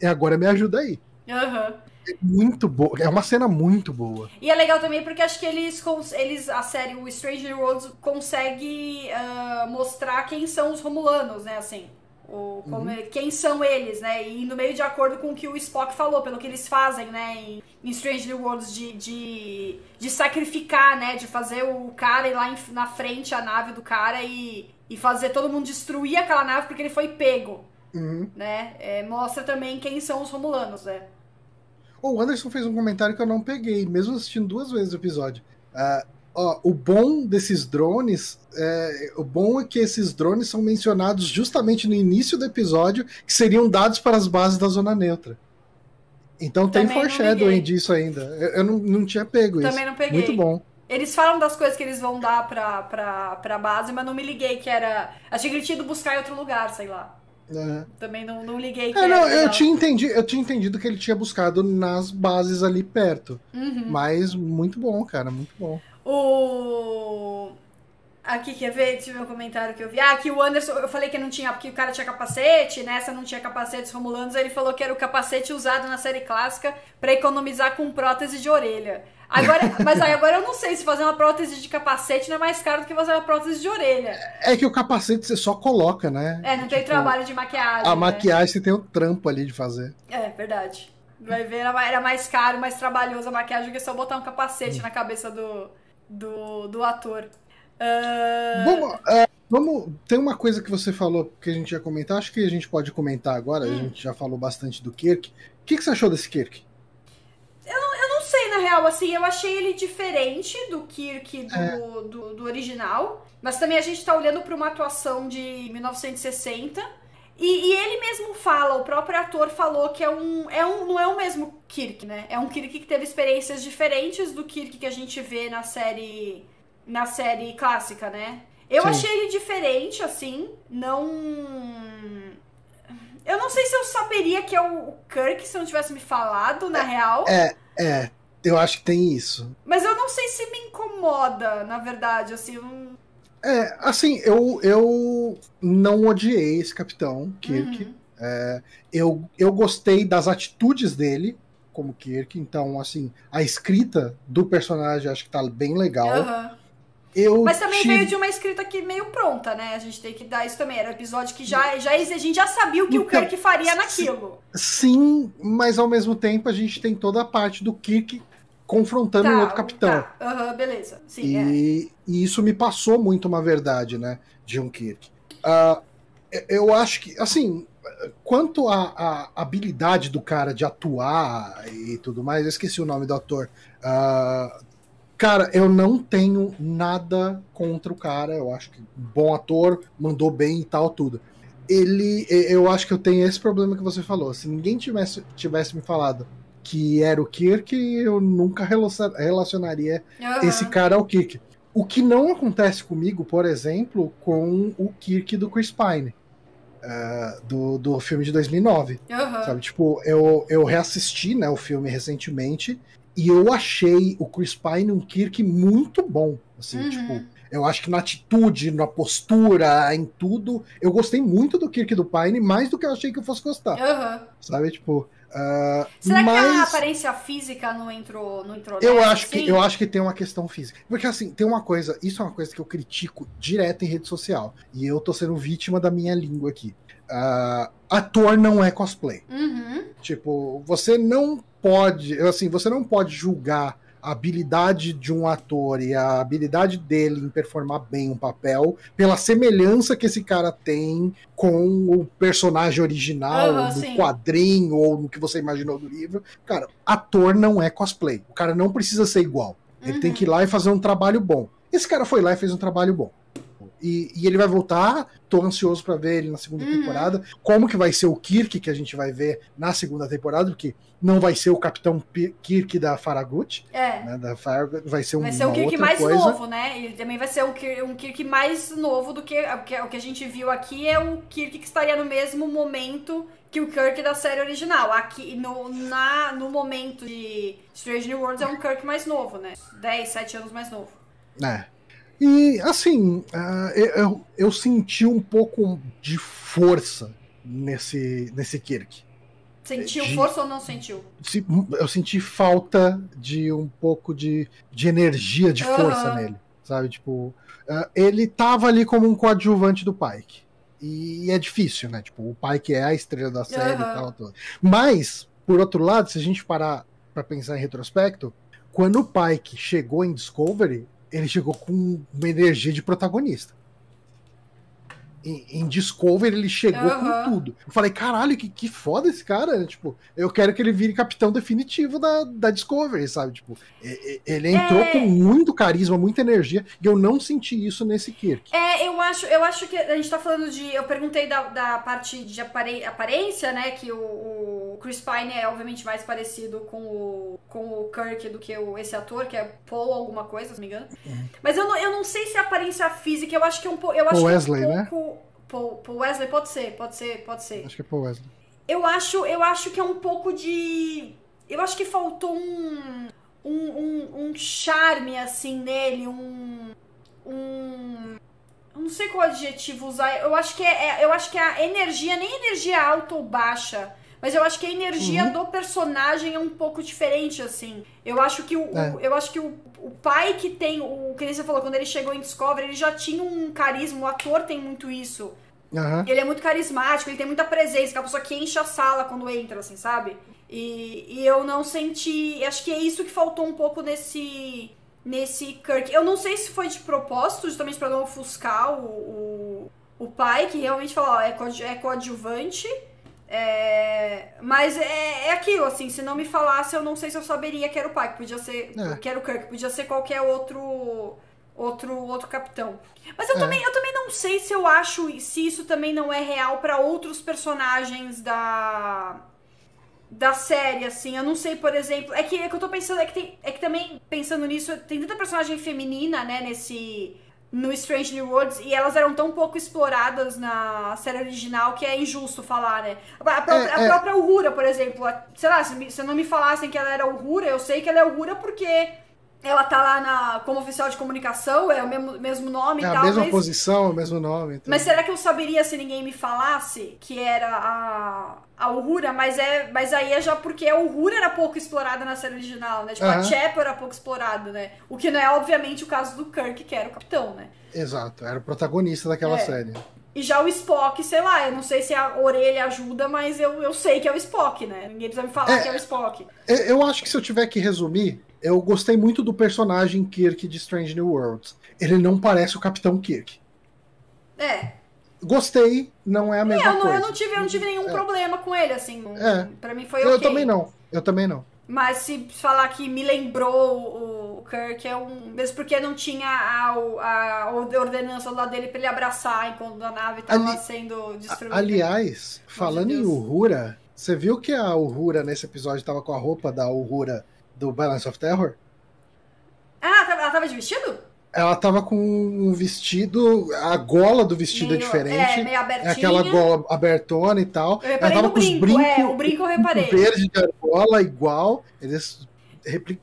E agora me ajuda aí. Aham. É muito boa, é uma cena muito boa. E é legal também porque acho que eles, eles a série, o Stranger Worlds, consegue ah, mostrar quem são os Romulanos, né, assim. O, como é- quem são eles, né? E no meio de acordo com o que o Spock falou, pelo que eles fazem, né? Em, em Stranger Worlds, de, de, de sacrificar, né? De fazer o cara ir lá em- na frente, a nave do cara, e, e fazer todo mundo destruir aquela nave porque ele foi pego, Uhum. né? É, mostra também quem são os Romulanos, né? O Anderson fez um comentário que eu não peguei, mesmo assistindo duas vezes o episódio. Ah, ó, o bom desses drones, é, o bom é que esses drones são mencionados justamente no início do episódio, que seriam dados para as bases da zona neutra. Então tem Também não foreshadowing disso ainda. Eu, eu não, não tinha pego Também isso. não peguei. Muito bom. Eles falam das coisas que eles vão dar pra, pra, pra base, mas não me liguei que era. Achei que ele tinha ido buscar em outro lugar, sei lá. É. Também não, não liguei que É, não, eu legal. tinha, entendido, eu tinha entendido que ele tinha buscado nas bases ali perto. Uhum. Mas muito bom, cara, muito bom. O. Aqui, quer ver? Deixa eu ver um comentário que eu vi. Ah, que o Anderson, eu falei que não tinha, porque o cara tinha capacete, nessa não tinha capacetes romulanos, ele falou que era o capacete usado na série clássica pra economizar com prótese de orelha. Agora, mas aí agora eu não sei se fazer uma prótese de capacete não é mais caro do que fazer uma prótese de orelha. É que o capacete você só coloca, né? É, não tem Tipo, trabalho de maquiagem. A né? maquiagem você tem o trampo ali de fazer. É, verdade. Vai ver, era mais caro, mais trabalhoso a maquiagem do que só botar um capacete na cabeça do, do, do ator. Ah, Vamos, é, vamos. Tem uma coisa que você falou que a gente ia comentar, acho que a gente pode comentar agora. A Hum. gente já falou bastante do Kirk. O que, que você achou desse Kirk? Não sei, na real, assim, eu achei ele diferente do Kirk do, É. do, do original. Mas também a gente tá olhando pra uma atuação de 1960. E, e ele mesmo fala, o próprio ator falou que é um, é um. Não é o mesmo Kirk, né? É um Kirk que teve experiências diferentes do Kirk que a gente vê na série. Na série clássica, né? Eu Sim. achei ele diferente, assim. Não. Eu não sei se eu saberia que é o Kirk se não tivesse me falado, na real. É, é. Eu acho que tem isso. Mas eu não sei se me incomoda, na verdade, assim. não- É, assim, eu, eu não odiei esse capitão, Kirk. Uhum. Eu, eu gostei das atitudes dele como Kirk, então, assim, a escrita do personagem acho que tá bem legal. Aham. Eu Mas também tive- veio de uma escrita aqui meio pronta, né? A gente tem que dar isso também. Era um episódio que já, já, a gente já sabia o que o Então, Kirk faria naquilo. Sim, mas ao mesmo tempo a gente tem toda a parte do Kirk confrontando o outro capitão. Tá. Aham, beleza. Sim, é. E, e isso me passou muito uma verdade, né, de um Kirk. Ah, eu acho que, assim, quanto à habilidade do cara de atuar e tudo mais, eu esqueci o nome do ator. Ah, cara, eu não tenho nada contra o cara, eu acho que bom ator, mandou bem e tal, tudo. Ele, eu acho que eu tenho esse problema que você falou. Se ninguém tivesse, tivesse me falado que era o Kirk, eu nunca relaciona- relacionaria Aham. esse cara ao Kirk. O que não acontece comigo, por exemplo, com o Kirk do Chris Pine, ah, do, do filme de 2009. Aham. Sabe? Tipo, eu, eu reassisti né, o filme recentemente e eu achei o Chris Pine um Kirk muito bom. Assim, Uhum. tipo, eu acho que na atitude, na postura, em tudo, eu gostei muito do Kirk do Pine, mais do que eu achei que eu fosse gostar. Aham. Sabe? Tipo. ah, Será que a mas... aparência física não entrou, não entrou Eu nessa, acho, que, assim? eu acho que tem uma questão física. Porque assim, tem uma coisa, isso é uma coisa que eu critico direto em rede social. E eu tô sendo vítima da minha língua aqui. Ah, ator não é cosplay. Uhum. Tipo, você não pode, assim, você não pode julgar a habilidade de um ator e a habilidade dele em performar bem um papel pela semelhança que esse cara tem com o personagem original, Aham, do sim. quadrinho ou no que você imaginou do livro. Cara, ator não é cosplay. O cara não precisa ser igual. Ele Uhum. tem que ir lá e fazer um trabalho bom. Esse cara foi lá e fez um trabalho bom. E, e ele vai voltar, tô ansioso pra ver ele na segunda Uhum. temporada. Como que vai ser o Kirk que a gente vai ver na segunda temporada, porque não vai ser o Capitão Pi- Kirk da Faragut, É. né? Da Farragut, vai ser Vai uma ser um Kirk mais coisa. novo, né? Ele também vai ser um Kirk, um Kirk mais novo do que o, que o que a gente viu aqui é o Kirk que estaria no mesmo momento que o Kirk da série original. Aqui no, na, no momento de Strange New Worlds é um Kirk mais novo, né? 10, 7 anos mais novo. É. E assim, ah, eu, eu, senti um pouco de força nesse, nesse Kirk. Sentiu De- força ou não sentiu? Se- Eu senti falta de um pouco de, de energia, de força nele. Sabe? Tipo, ah, ele tava ali como um coadjuvante do Pike. E é difícil, né? Tipo, o Pike é a estrela da série Aham. e tal. Tudo. Mas, por outro lado, se a gente parar pra pensar em retrospecto, quando o Pike chegou em Discovery, ele chegou com uma energia de protagonista. Em, em Discovery ele chegou Aham. com tudo. Eu falei, caralho, que, que foda esse cara. né? Tipo, eu quero que ele vire capitão definitivo da, da Discovery, sabe? Tipo, ele entrou É. com muito carisma, muita energia, e eu não senti isso nesse Kirk. É, eu acho, eu acho que a gente tá falando de. Eu perguntei da, da parte de apare- aparência, né? Que o, o Chris Pine é obviamente mais parecido com o, com o Kirk do que o, esse ator, que é Paul alguma coisa, se não me engano. Mas eu não, eu não sei se é aparência física, eu acho que é um pouco. Eu acho Paul que é um Wesley, né? Paul, Paul Wesley pode ser, pode ser, pode ser. Acho que é Paul Wesley. Eu acho, eu acho que é um pouco de. Eu acho que faltou um. Um, um, um charme, assim, nele, um. Um. Eu não sei qual adjetivo usar. Eu acho que é, é- eu acho que a energia, nem energia alta ou baixa. Mas eu acho que a energia Uhum. do personagem é um pouco diferente, assim. Eu acho que o, o- É. eu acho que o, o pai que tem, o que nem você falou, quando ele chegou em Discovery, ele já tinha um carisma, o ator tem muito isso. Aham. Ele é muito carismático, ele tem muita presença, aquela pessoa que enche a sala quando entra, assim, sabe? E, e eu não senti. Acho que é isso que faltou um pouco nesse. Nesse Kirk. Eu não sei se foi de propósito, justamente pra não ofuscar o, o, o pai, que realmente falou, ó, é, é coadjuvante. É, mas é, é aquilo, assim, se não me falasse, eu não sei se eu saberia que era o pai, que podia ser. É. Que era o Kirk, podia ser qualquer outro. Outro, outro capitão. Mas eu, É. também, eu também não sei se eu acho se isso também não é real pra outros personagens da da série, assim. Eu não sei, por exemplo. É que, é que eu tô pensando, é que, tem, é que também, pensando nisso, tem tanta personagem feminina, né, nesse. No Strange New Worlds, e elas eram tão pouco exploradas na série original que é injusto falar, né? A, própria, É, a é. própria Uhura, por exemplo, a- sei lá, se, me- se não me falassem que ela era Uhura, eu sei que ela é Uhura porque ela tá lá na, como oficial de comunicação, é o mesmo, mesmo nome É e a tal, mesma mas... posição, o mesmo nome. então- Mas será que eu saberia se ninguém me falasse que era a, a Uhura? Mas, é, mas aí é já porque a Uhura era pouco explorada na série original, né? Tipo, a Aham. Chapel era pouco explorada, né? O que não é, obviamente, o caso do Kirk, que era o capitão, né? Exato, era o protagonista daquela É. série. E já o Spock, sei lá, eu não sei se a orelha ajuda, mas eu, eu sei que é o Spock, né? Ninguém precisa me falar É. que é o Spock. Eu- Eu acho que se eu tiver que resumir, eu gostei muito do personagem Kirk de Strange New Worlds. Ele não parece o Capitão Kirk. É. Gostei, não é a mesma eu, não, coisa. eu não tive, eu não tive nenhum É. problema com ele, assim. não- É. Pra mim foi Eu ok. também não. Eu também não. Mas se falar que me lembrou o, Kirk, é um. Mesmo porque não tinha a, a ordenança lá dele pra ele abraçar enquanto a nave tava Ali- sendo destruída. Aliás, falando em Deus. Uhura, você viu que a Uhura nesse episódio tava com a roupa da Uhura do Balance of Terror? Ah, ela tava de vestido? Ela tava com um vestido, a gola do vestido é Meio- diferente. É, meio abertinha. É aquela gola abertona e tal. Eu Ela tava no com os brinco, brincos é, o brinco eu reparei. verde de argola igual. Eles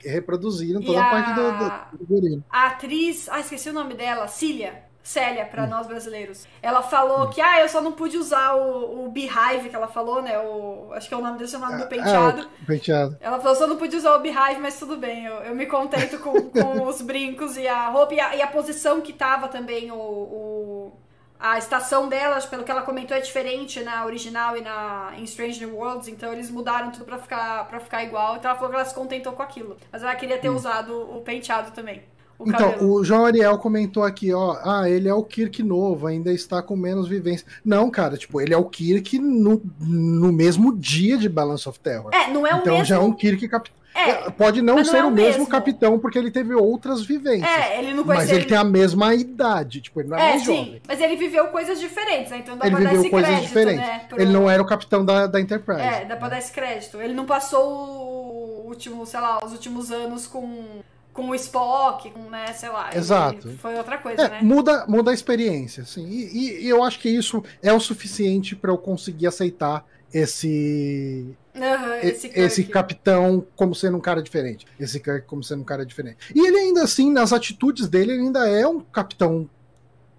reproduziram toda a, a- parte do, do, do figurino. A atriz, ah, esqueci o nome dela, Cília. Célia, Hum. pra nós brasileiros. Ela falou que, ah, eu só não pude usar o, o Beehive que ela falou, né? O, acho que é o nome desse é nome do penteado. Ah, o penteado. Ela falou, só não podia usar o Beehive, mas tudo bem. Eu, eu me contento com, com os brincos e a roupa e a, e a posição que tava também o, o, a estação dela, pelo que ela comentou, é diferente na original e na em Strange New Worlds, então eles mudaram tudo pra ficar, pra ficar igual. Então ela falou que ela se contentou com aquilo. Mas ela queria ter hum. usado o penteado também. O então, cabelo. o João Ariel comentou aqui, ó, ah, ele é o Kirk novo, ainda está com menos vivência. Não, cara, tipo, ele é o Kirk no, no mesmo dia de Balance of Terror. É, não é o então, mesmo... Então já é um Kirk capitão. É, Pode não, não ser é o, mesmo, mesmo, capitão, porque ele teve outras vivências. É, ele não Mas ele, ele tem a mesma idade, tipo, ele não é, é mais sim, jovem. Mas ele viveu coisas diferentes, né? Então dá ele pra viveu dar esse coisas crédito, diferentes. né? Pro... Ele não era o capitão da, da Enterprise. É, dá pra dar esse crédito. Ele não passou o último, sei lá, os últimos anos com com o Spock, com, né, sei lá. Exato. Foi outra coisa, é, né? Muda, muda a experiência, assim. E, e, eu acho que isso é o suficiente para eu conseguir aceitar esse Uhum, esse, esse, capitão como sendo um cara diferente. Esse Kirk como sendo um cara diferente. E ele ainda assim, nas atitudes dele, ele ainda é um capitão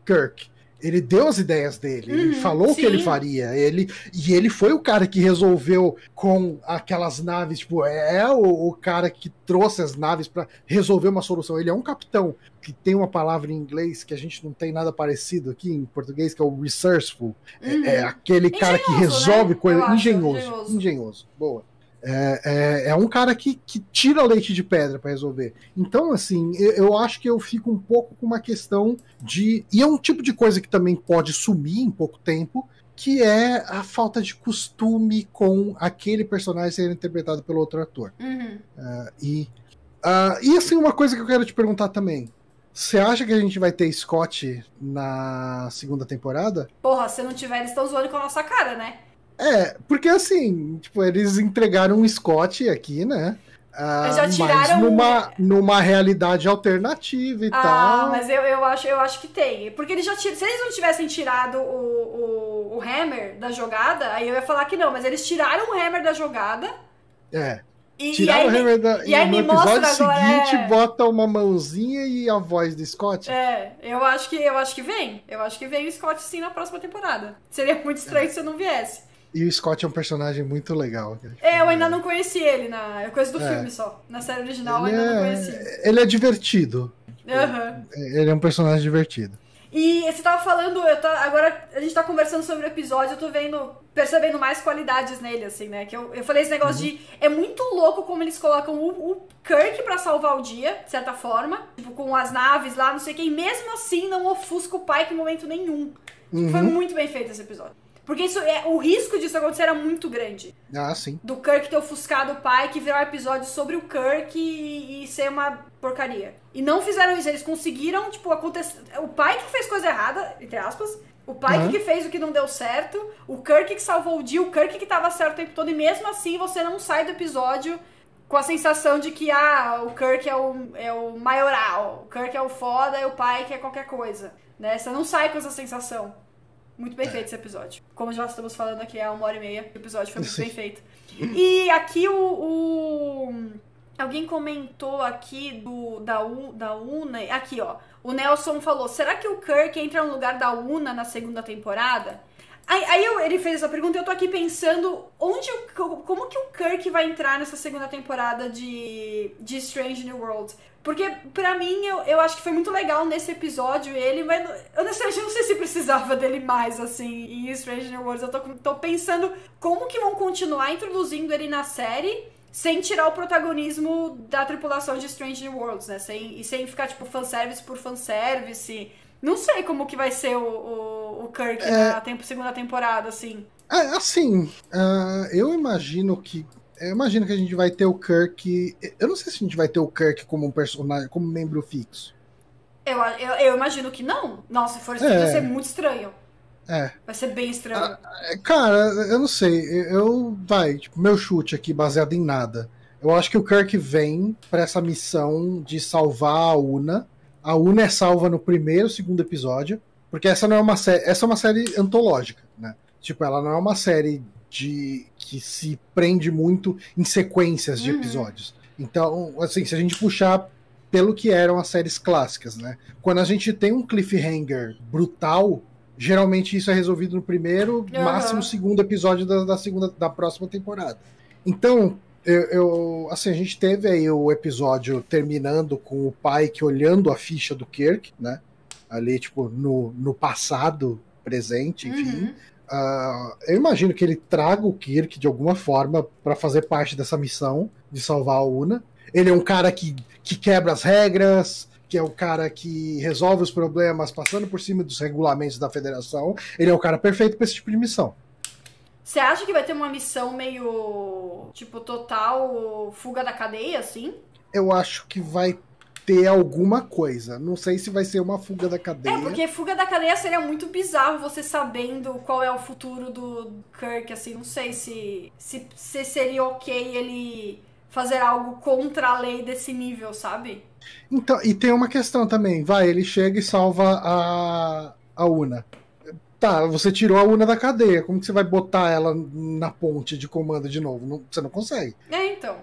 Kirk. Ele deu as ideias dele, uhum, ele falou o que ele faria. Ele, e ele foi o cara que resolveu com aquelas naves, tipo, é, é o, o cara que trouxe as naves para resolver uma solução. Ele é um capitão que tem uma palavra em inglês que a gente não tem nada parecido aqui em português, que é o resourceful. Uhum. É, é, uhum. aquele cara que resolve né? coisas. Engenhoso, engenhoso. Engenhoso. Boa. É, é, é, um cara que, que tira leite de pedra para resolver. Então, assim, eu, eu, acho que eu fico um pouco com uma questão de. E é um tipo de coisa que também pode sumir em pouco tempo, que é a falta de costume com aquele personagem ser interpretado pelo outro ator. Uhum. Uh, e, uh, e, assim, uma coisa que eu quero te perguntar também. Você acha que a gente vai ter Scott na segunda temporada? Porra, se não tiver, eles estão zoando com a nossa cara, né? É, porque assim, tipo, eles entregaram um Scott aqui, né? Ah, já tiraram... Mas numa, numa realidade alternativa e ah, tal. Ah, mas eu, eu, acho, eu acho que tem. Porque eles já tir... se eles não tivessem tirado o, o, o Hammer da jogada, aí eu ia falar que não, mas eles tiraram o Hammer da jogada. É. E, Tiraram e aí, o Hammer da. E, aí no episódio seguinte, é... bota uma mãozinha e a voz do Scott. É, eu acho que eu acho que vem. Eu acho que vem o Scott sim na próxima temporada. Seria muito estranho é. se eu não viesse. E o Scott é um personagem muito legal. É, eu ainda não conheci ele na. Eu conheço do é. filme só. Na série original ele eu ainda é... não conheci. Ele é divertido. Uhum. Ele é um personagem divertido. E você tava falando, tô, agora a gente tá conversando sobre o episódio, eu tô vendo, percebendo mais qualidades nele, assim, né? Que eu, eu falei esse negócio uhum. de. É muito louco como eles colocam o, o Kirk pra salvar o dia, de certa forma. Tipo, com as naves lá, não sei o que, e mesmo assim não ofusca o Pike em momento nenhum. Uhum. Foi muito bem feito esse episódio. Porque isso é, o risco disso acontecer era muito grande. Ah, sim. Do Kirk ter ofuscado o pai, que virar um episódio sobre o Kirk e, e, ser uma porcaria. E não fizeram isso, eles conseguiram, tipo, acontecer. O pai que fez coisa errada, entre aspas. O pai uhum. que fez o que não deu certo. O Kirk que salvou o dia, o Kirk que tava certo o tempo todo. E mesmo assim você não sai do episódio com a sensação de que ah, o Kirk é o, é o maioral, o Kirk é o foda e o pai que é qualquer coisa. Né? Você não sai com essa sensação. Muito bem feito esse episódio. Como já estamos falando aqui há uma hora e meia, o episódio foi muito Sim. bem feito. E aqui o, o, Alguém comentou aqui do da, U, da Una. Aqui, ó. O Nelson falou: será que o Kirk entra no lugar da Una na segunda temporada? Aí, aí eu, ele fez essa pergunta e eu tô aqui pensando onde como que o Kirk vai entrar nessa segunda temporada de, de Strange New Worlds. Porque, pra mim, eu, eu acho que foi muito legal nesse episódio ele, mas eu honestamente não sei se precisava dele mais, assim, em Strange New Worlds. Eu tô, tô pensando como que vão continuar introduzindo ele na série sem tirar o protagonismo da tripulação de Strange New Worlds, né? Sem, e sem ficar, tipo, fanservice por fanservice. Não sei como que vai ser o, o, o Kirk é... na tempo, segunda temporada, assim. É, assim, uh, eu imagino que eu imagino que a gente vai ter o Kirk. Eu não sei se a gente vai ter o Kirk como um personagem, como membro fixo. Eu, eu, eu imagino que não. Nossa, se for isso, é. vai ser muito estranho. É. Vai ser bem estranho. Ah, é, cara, eu não sei. Eu. Vai, tipo, meu chute aqui, baseado em nada. Eu acho que o Kirk vem para essa missão de salvar a Una. A Una é salva no primeiro, segundo episódio. Porque essa não é uma série. Essa é uma série antológica, né? Tipo, ela não é uma série de que se prende muito em sequências de uhum. episódios. Então, assim, se a gente puxar pelo que eram as séries clássicas, né? Quando a gente tem um cliffhanger brutal, geralmente isso é resolvido no primeiro, uhum. máximo segundo episódio da, da, segunda da próxima temporada. Então, eu, eu, assim, a gente teve aí o episódio terminando com o Pike olhando a ficha do Kirk, né? Ali, tipo, no, no passado presente, enfim. Uhum. Uh, eu imagino que ele traga o Kirk de alguma forma para fazer parte dessa missão de salvar a Una. Ele é um cara que, que quebra as regras, que é o cara que resolve os problemas passando por cima dos regulamentos da federação. Ele é o cara perfeito para esse tipo de missão. Você acha que vai ter uma missão meio. tipo, total fuga da cadeia, assim? Eu acho que vai ter alguma coisa. Não sei se vai ser uma fuga da cadeia. É, porque fuga da cadeia seria muito bizarro você sabendo qual é o futuro do Kirk, assim. Não sei se, se, se seria ok ele fazer algo contra a lei desse nível, sabe? Então, e tem uma questão também. Vai, ele chega e salva a, a Una. Tá, você tirou a Una da cadeia. Como que você vai botar ela na ponte de comando de novo? Não, você não consegue. É, então.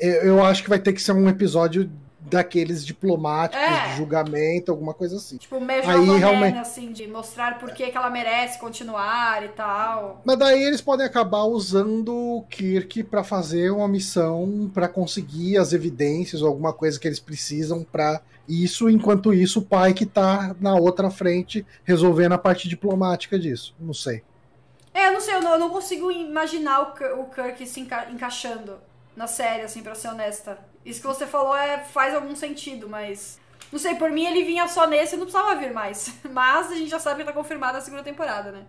Eu, eu acho que vai ter que ser um episódio daqueles diplomáticos é. de julgamento, alguma coisa assim. Tipo, meio aí, realmente... assim, de mostrar por que, que ela merece continuar e tal. Mas daí eles podem acabar usando o Kirk para fazer uma missão para conseguir as evidências ou alguma coisa que eles precisam para isso, enquanto isso o pai que tá na outra frente resolvendo a parte diplomática disso. Não sei. É, eu não sei, eu não, eu não consigo imaginar o Kirk se enca encaixando na série, assim, pra ser honesta. Isso que você falou é, faz algum sentido, mas. Não sei, por mim ele vinha só nesse e não precisava vir mais. Mas a gente já sabe que tá confirmada a segunda temporada, né?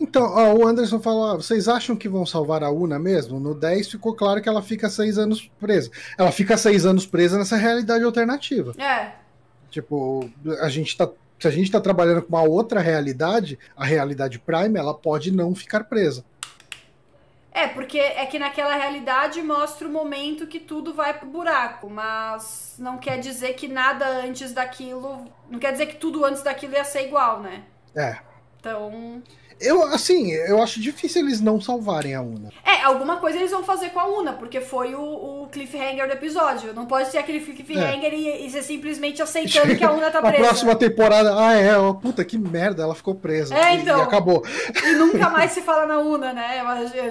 Então, ó, o Anderson falou: vocês acham que vão salvar a Una mesmo? No 10 ficou claro que ela fica seis anos presa. Ela fica seis anos presa nessa realidade alternativa. É. Tipo, a gente tá. Se a gente tá trabalhando com uma outra realidade, a realidade Prime, ela pode não ficar presa. É, porque é que naquela realidade mostra o momento que tudo vai pro buraco, mas não quer dizer que nada antes daquilo. Não quer dizer que tudo antes daquilo ia ser igual, né? É. Então. Eu, assim, eu acho difícil eles não salvarem a Una. É, alguma coisa eles vão fazer com a Una, porque foi o, o cliffhanger do episódio. Não pode ser aquele cliffhanger é. e, e ser simplesmente aceitando que a Una tá presa. A próxima temporada, ah, é, oh, puta que merda, ela ficou presa. É, então. E, e acabou. E nunca mais se fala na Una, né?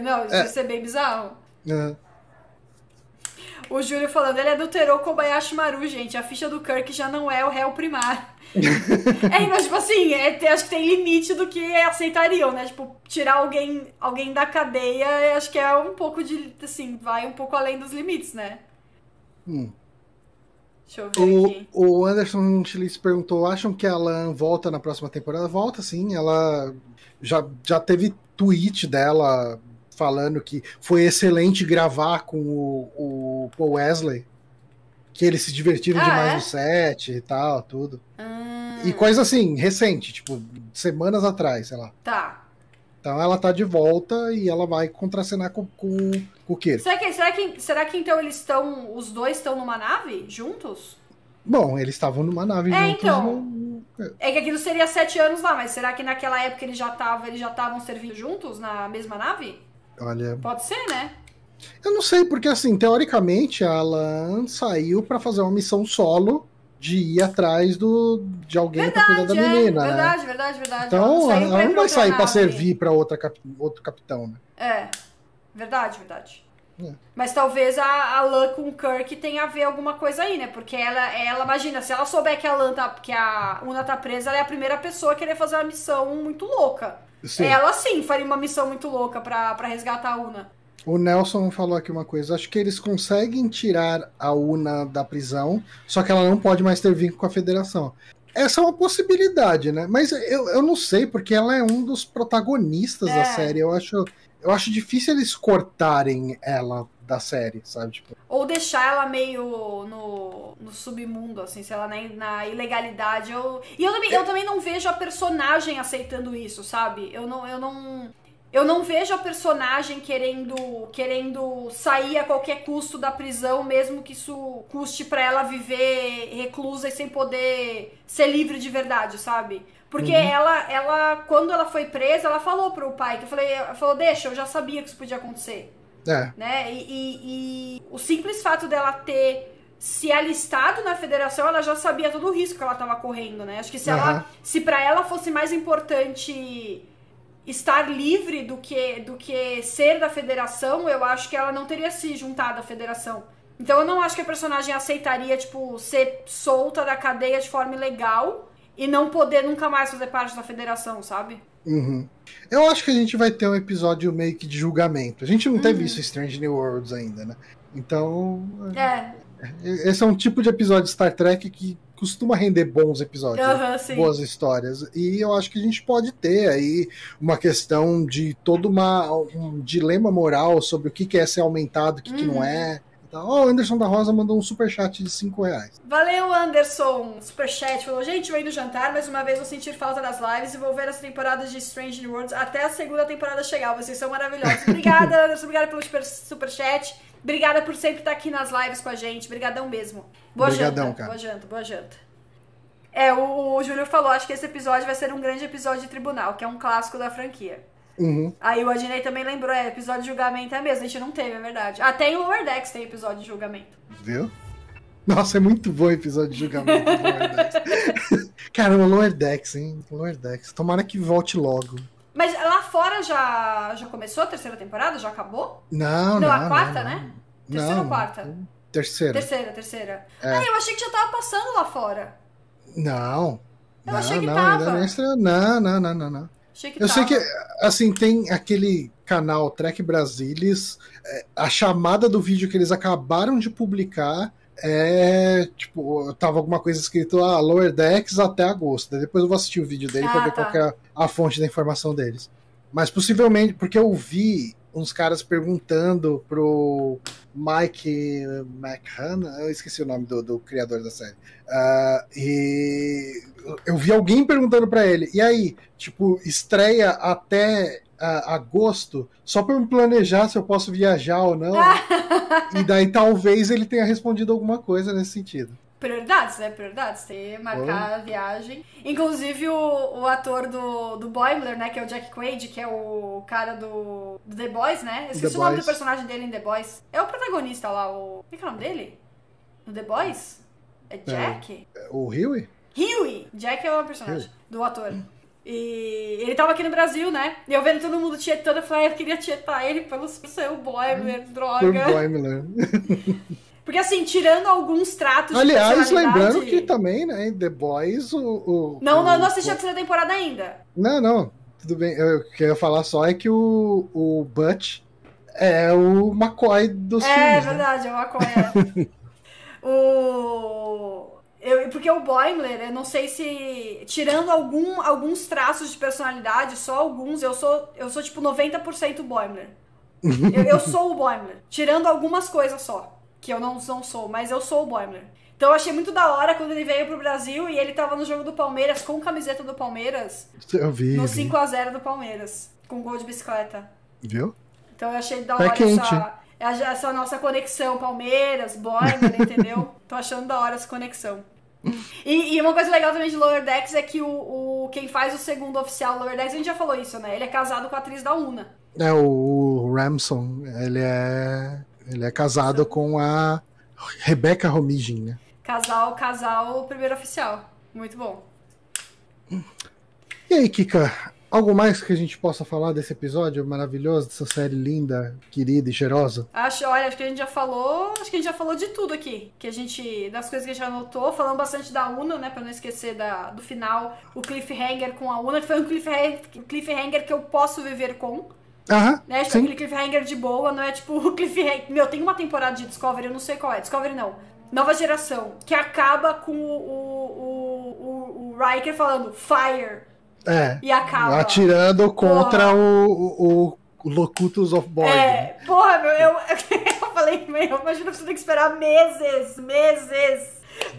Não, isso é. ser bem bizarro. É. O Júlio falando, ele adulterou Kobayashi Maru, gente. A ficha do Kirk já não é o réu primário é, mas tipo assim, é, acho que tem limite do que aceitariam, né? Tipo, tirar alguém, alguém da cadeia, acho que é um pouco de, assim, vai um pouco além dos limites, né? Hum. Deixa eu ver o, aqui. O Anderson Chilis perguntou, acham que a Lan volta na próxima temporada? Volta sim, ela já, já teve tweet dela falando que foi excelente gravar com o, o Paul Wesley que eles se divertiram ah, demais é? no set e tal, tudo. Hum. E coisa assim, recente, tipo, semanas atrás, sei lá. Tá. Então ela tá de volta e ela vai contracenar com, com, com o Kirk. Será que, será, que, será que então eles estão. Os dois estão numa nave juntos? Bom, eles estavam numa nave é, juntos. Então, no... É que aquilo seria sete anos lá, mas será que naquela época eles já estavam eles já estavam servindo juntos na mesma nave? Olha. Pode ser, né? Eu não sei, porque assim, teoricamente a Alan saiu para fazer uma missão solo de ir atrás do, de alguém para cuidar da é, menina, verdade, né? Verdade, verdade, Então ela, ela não vai sair para servir para outra outro capitão, né? É, verdade, verdade. É. Mas talvez a, a Lan com o Kirk tenha a ver alguma coisa aí, né? Porque ela, ela imagina, se ela souber que a Lan tá, que a Una tá presa, ela é a primeira pessoa a querer fazer uma missão muito louca. Sim. Ela sim faria uma missão muito louca para resgatar a Una. O Nelson falou aqui uma coisa. Acho que eles conseguem tirar a Una da prisão, só que ela não pode mais ter vínculo com a federação. Essa é uma possibilidade, né? Mas eu, eu não sei, porque ela é um dos protagonistas é. da série. Eu acho, eu acho difícil eles cortarem ela da série, sabe? Tipo... Ou deixar ela meio no, no submundo, assim, sei lá, na, na ilegalidade. Eu... E eu também, eu também não vejo a personagem aceitando isso, sabe? Eu não. Eu não eu não vejo a personagem querendo querendo sair a qualquer custo da prisão, mesmo que isso custe para ela viver reclusa e sem poder ser livre de verdade, sabe? Porque uhum. ela, ela, quando ela foi presa, ela falou pro pai, que eu falei, ela falou, deixa, eu já sabia que isso podia acontecer. É. Né? E, e, e o simples fato dela ter se alistado na federação, ela já sabia todo o risco que ela estava correndo, né? Acho que se uhum. ela, se para ela fosse mais importante estar livre do que, do que ser da federação, eu acho que ela não teria se juntado à federação. Então eu não acho que a personagem aceitaria, tipo, ser solta da cadeia de forma ilegal e não poder nunca mais fazer parte da federação, sabe? Uhum. Eu acho que a gente vai ter um episódio meio que de julgamento. A gente não Uhum. teve isso em Strange New Worlds ainda, né? Então, É, esse é um tipo de episódio de Star Trek que costuma render bons episódios, sim. boas histórias. E eu acho que a gente pode ter aí uma questão de todo uma, um dilema moral sobre o que que é ser aumentado, o que, que não Uhum. é. Então, ó, o Anderson da Rosa mandou um superchat de 5 reais. Valeu, Anderson. Superchat falou: Gente, eu indo jantar, mais uma vez vou sentir falta das lives e vou ver as temporadas de Strange Worlds até a segunda temporada chegar. Vocês são maravilhosos. Obrigada, Anderson. Obrigada pelo super, superchat. Obrigada por sempre estar aqui nas lives com a gente. Obrigadão mesmo. Boa Obrigadão, janta. cara. Boa janta, boa janta. É, o, o Júnior falou: Acho que esse episódio vai ser um grande episódio de tribunal, que é um clássico da franquia. Uhum. Aí o Adnei também lembrou: É, episódio de julgamento é mesmo. A gente não teve, é verdade. Até em Lower Decks tem episódio de julgamento. Viu? Nossa, é muito bom o episódio de julgamento do Lower Decks. Cara, o Lower Decks, hein? Lower Decks. Tomara que volte logo. Mas lá fora já, já começou a terceira temporada? Já acabou? Não, Não, não. a quarta, não, né? não. Terceira ou quarta? Terceira. Terceira, terceira. É. Ah, eu achei que já tava passando lá fora. Não. Eu não, achei que não, tava. Não, não, não, não, não. Achei que Eu tava. sei que, assim, tem aquele canal Trek Brasilis, é, a chamada do vídeo que eles acabaram de publicar é, tipo, tava alguma coisa escrito, ah, Lower Decks até agosto. Daí Depois eu vou assistir o vídeo dele Ah, ver tá. qual é a fonte da informação deles. Mas possivelmente, porque eu vi uns caras perguntando pro Mike McHana, eu esqueci o nome do, do criador da série. Ah, e eu vi alguém perguntando pra ele, e aí, tipo, estreia até ah, agosto, só pra eu me planejar se eu posso viajar ou não. e daí talvez ele tenha respondido alguma coisa nesse sentido. Prioridades, né? Prioridades. Tem que marcar a viagem. Inclusive, o, o ator do, do Boimler, né? Que é o Jack Quaid, que é o cara do, do The Boys, né? Eu esqueci The o nome Boys. do personagem dele em The Boys. É o protagonista lá, o... Como é que é o nome dele? No The Boys? É Jack? O Huey? Huey! Jack é o personagem do ator. E ele tava aqui no Brasil, né? E eu vendo todo mundo tietando, eu falei, "Ah, eu queria tietar ele pelo seu Boimler, Por droga. Boimler. Porque assim, tirando alguns tratos de Aliás, personalidade- lembrando que também, né, em The Boys, o. o Não, o, não, não assisti a terceira temporada ainda. Não, não, tudo bem. Eu, o que eu ia falar só é que o, o Butch é o McCoy dos é, filmes. né? verdade, é uma coisa. o. Eu, porque o Boimler, eu não sei se. Tirando algum, alguns traços de personalidade, só alguns, eu sou, eu sou tipo 90% Boimler. eu, eu sou o Boimler. Tirando algumas coisas só. Que eu não, não sou, mas eu sou o Boimler. Então eu achei muito da hora quando ele veio pro Brasil e ele tava no jogo do Palmeiras com camiseta do Palmeiras. Eu vi. No vi. 5x0 do Palmeiras. Com gol de bicicleta. Viu? Então eu achei da hora essa, essa nossa conexão Palmeiras, Boimler, entendeu? Tô achando da hora essa conexão. E, e uma coisa legal também de Lower Decks é que o, o- quem faz o segundo oficial Lower Decks, a gente já falou isso, né? Ele é casado com a atriz da Una. É, o, o Ramson, ele é. Ele é casado com a Rebecca Romijn, né? Casal, casal, primeiro oficial. Muito bom. E aí, Kika, algo mais que a gente possa falar desse episódio maravilhoso, dessa série linda, querida e cheirosa? Acho, olha, acho que a gente já falou. Acho que a gente já falou de tudo aqui. Que a gente. Das coisas que a gente anotou. Falando bastante da Una, né? Pra não esquecer da, do final. O cliffhanger com a Una, que foi um cliffhanger, cliffhanger que eu posso viver com. Aham, Né? Tipo, sim. aquele cliffhanger de boa, não é tipo o cliffhanger. Meu, tem uma temporada de Discovery, eu não sei qual é. Discovery não. Nova geração. Que acaba com o, o, o, o Riker falando fire. É. E acaba. Atirando contra Porra. o, o, o Locutus of Board. É, porra, meu, eu, eu falei, meu, imagina você ter que esperar meses, meses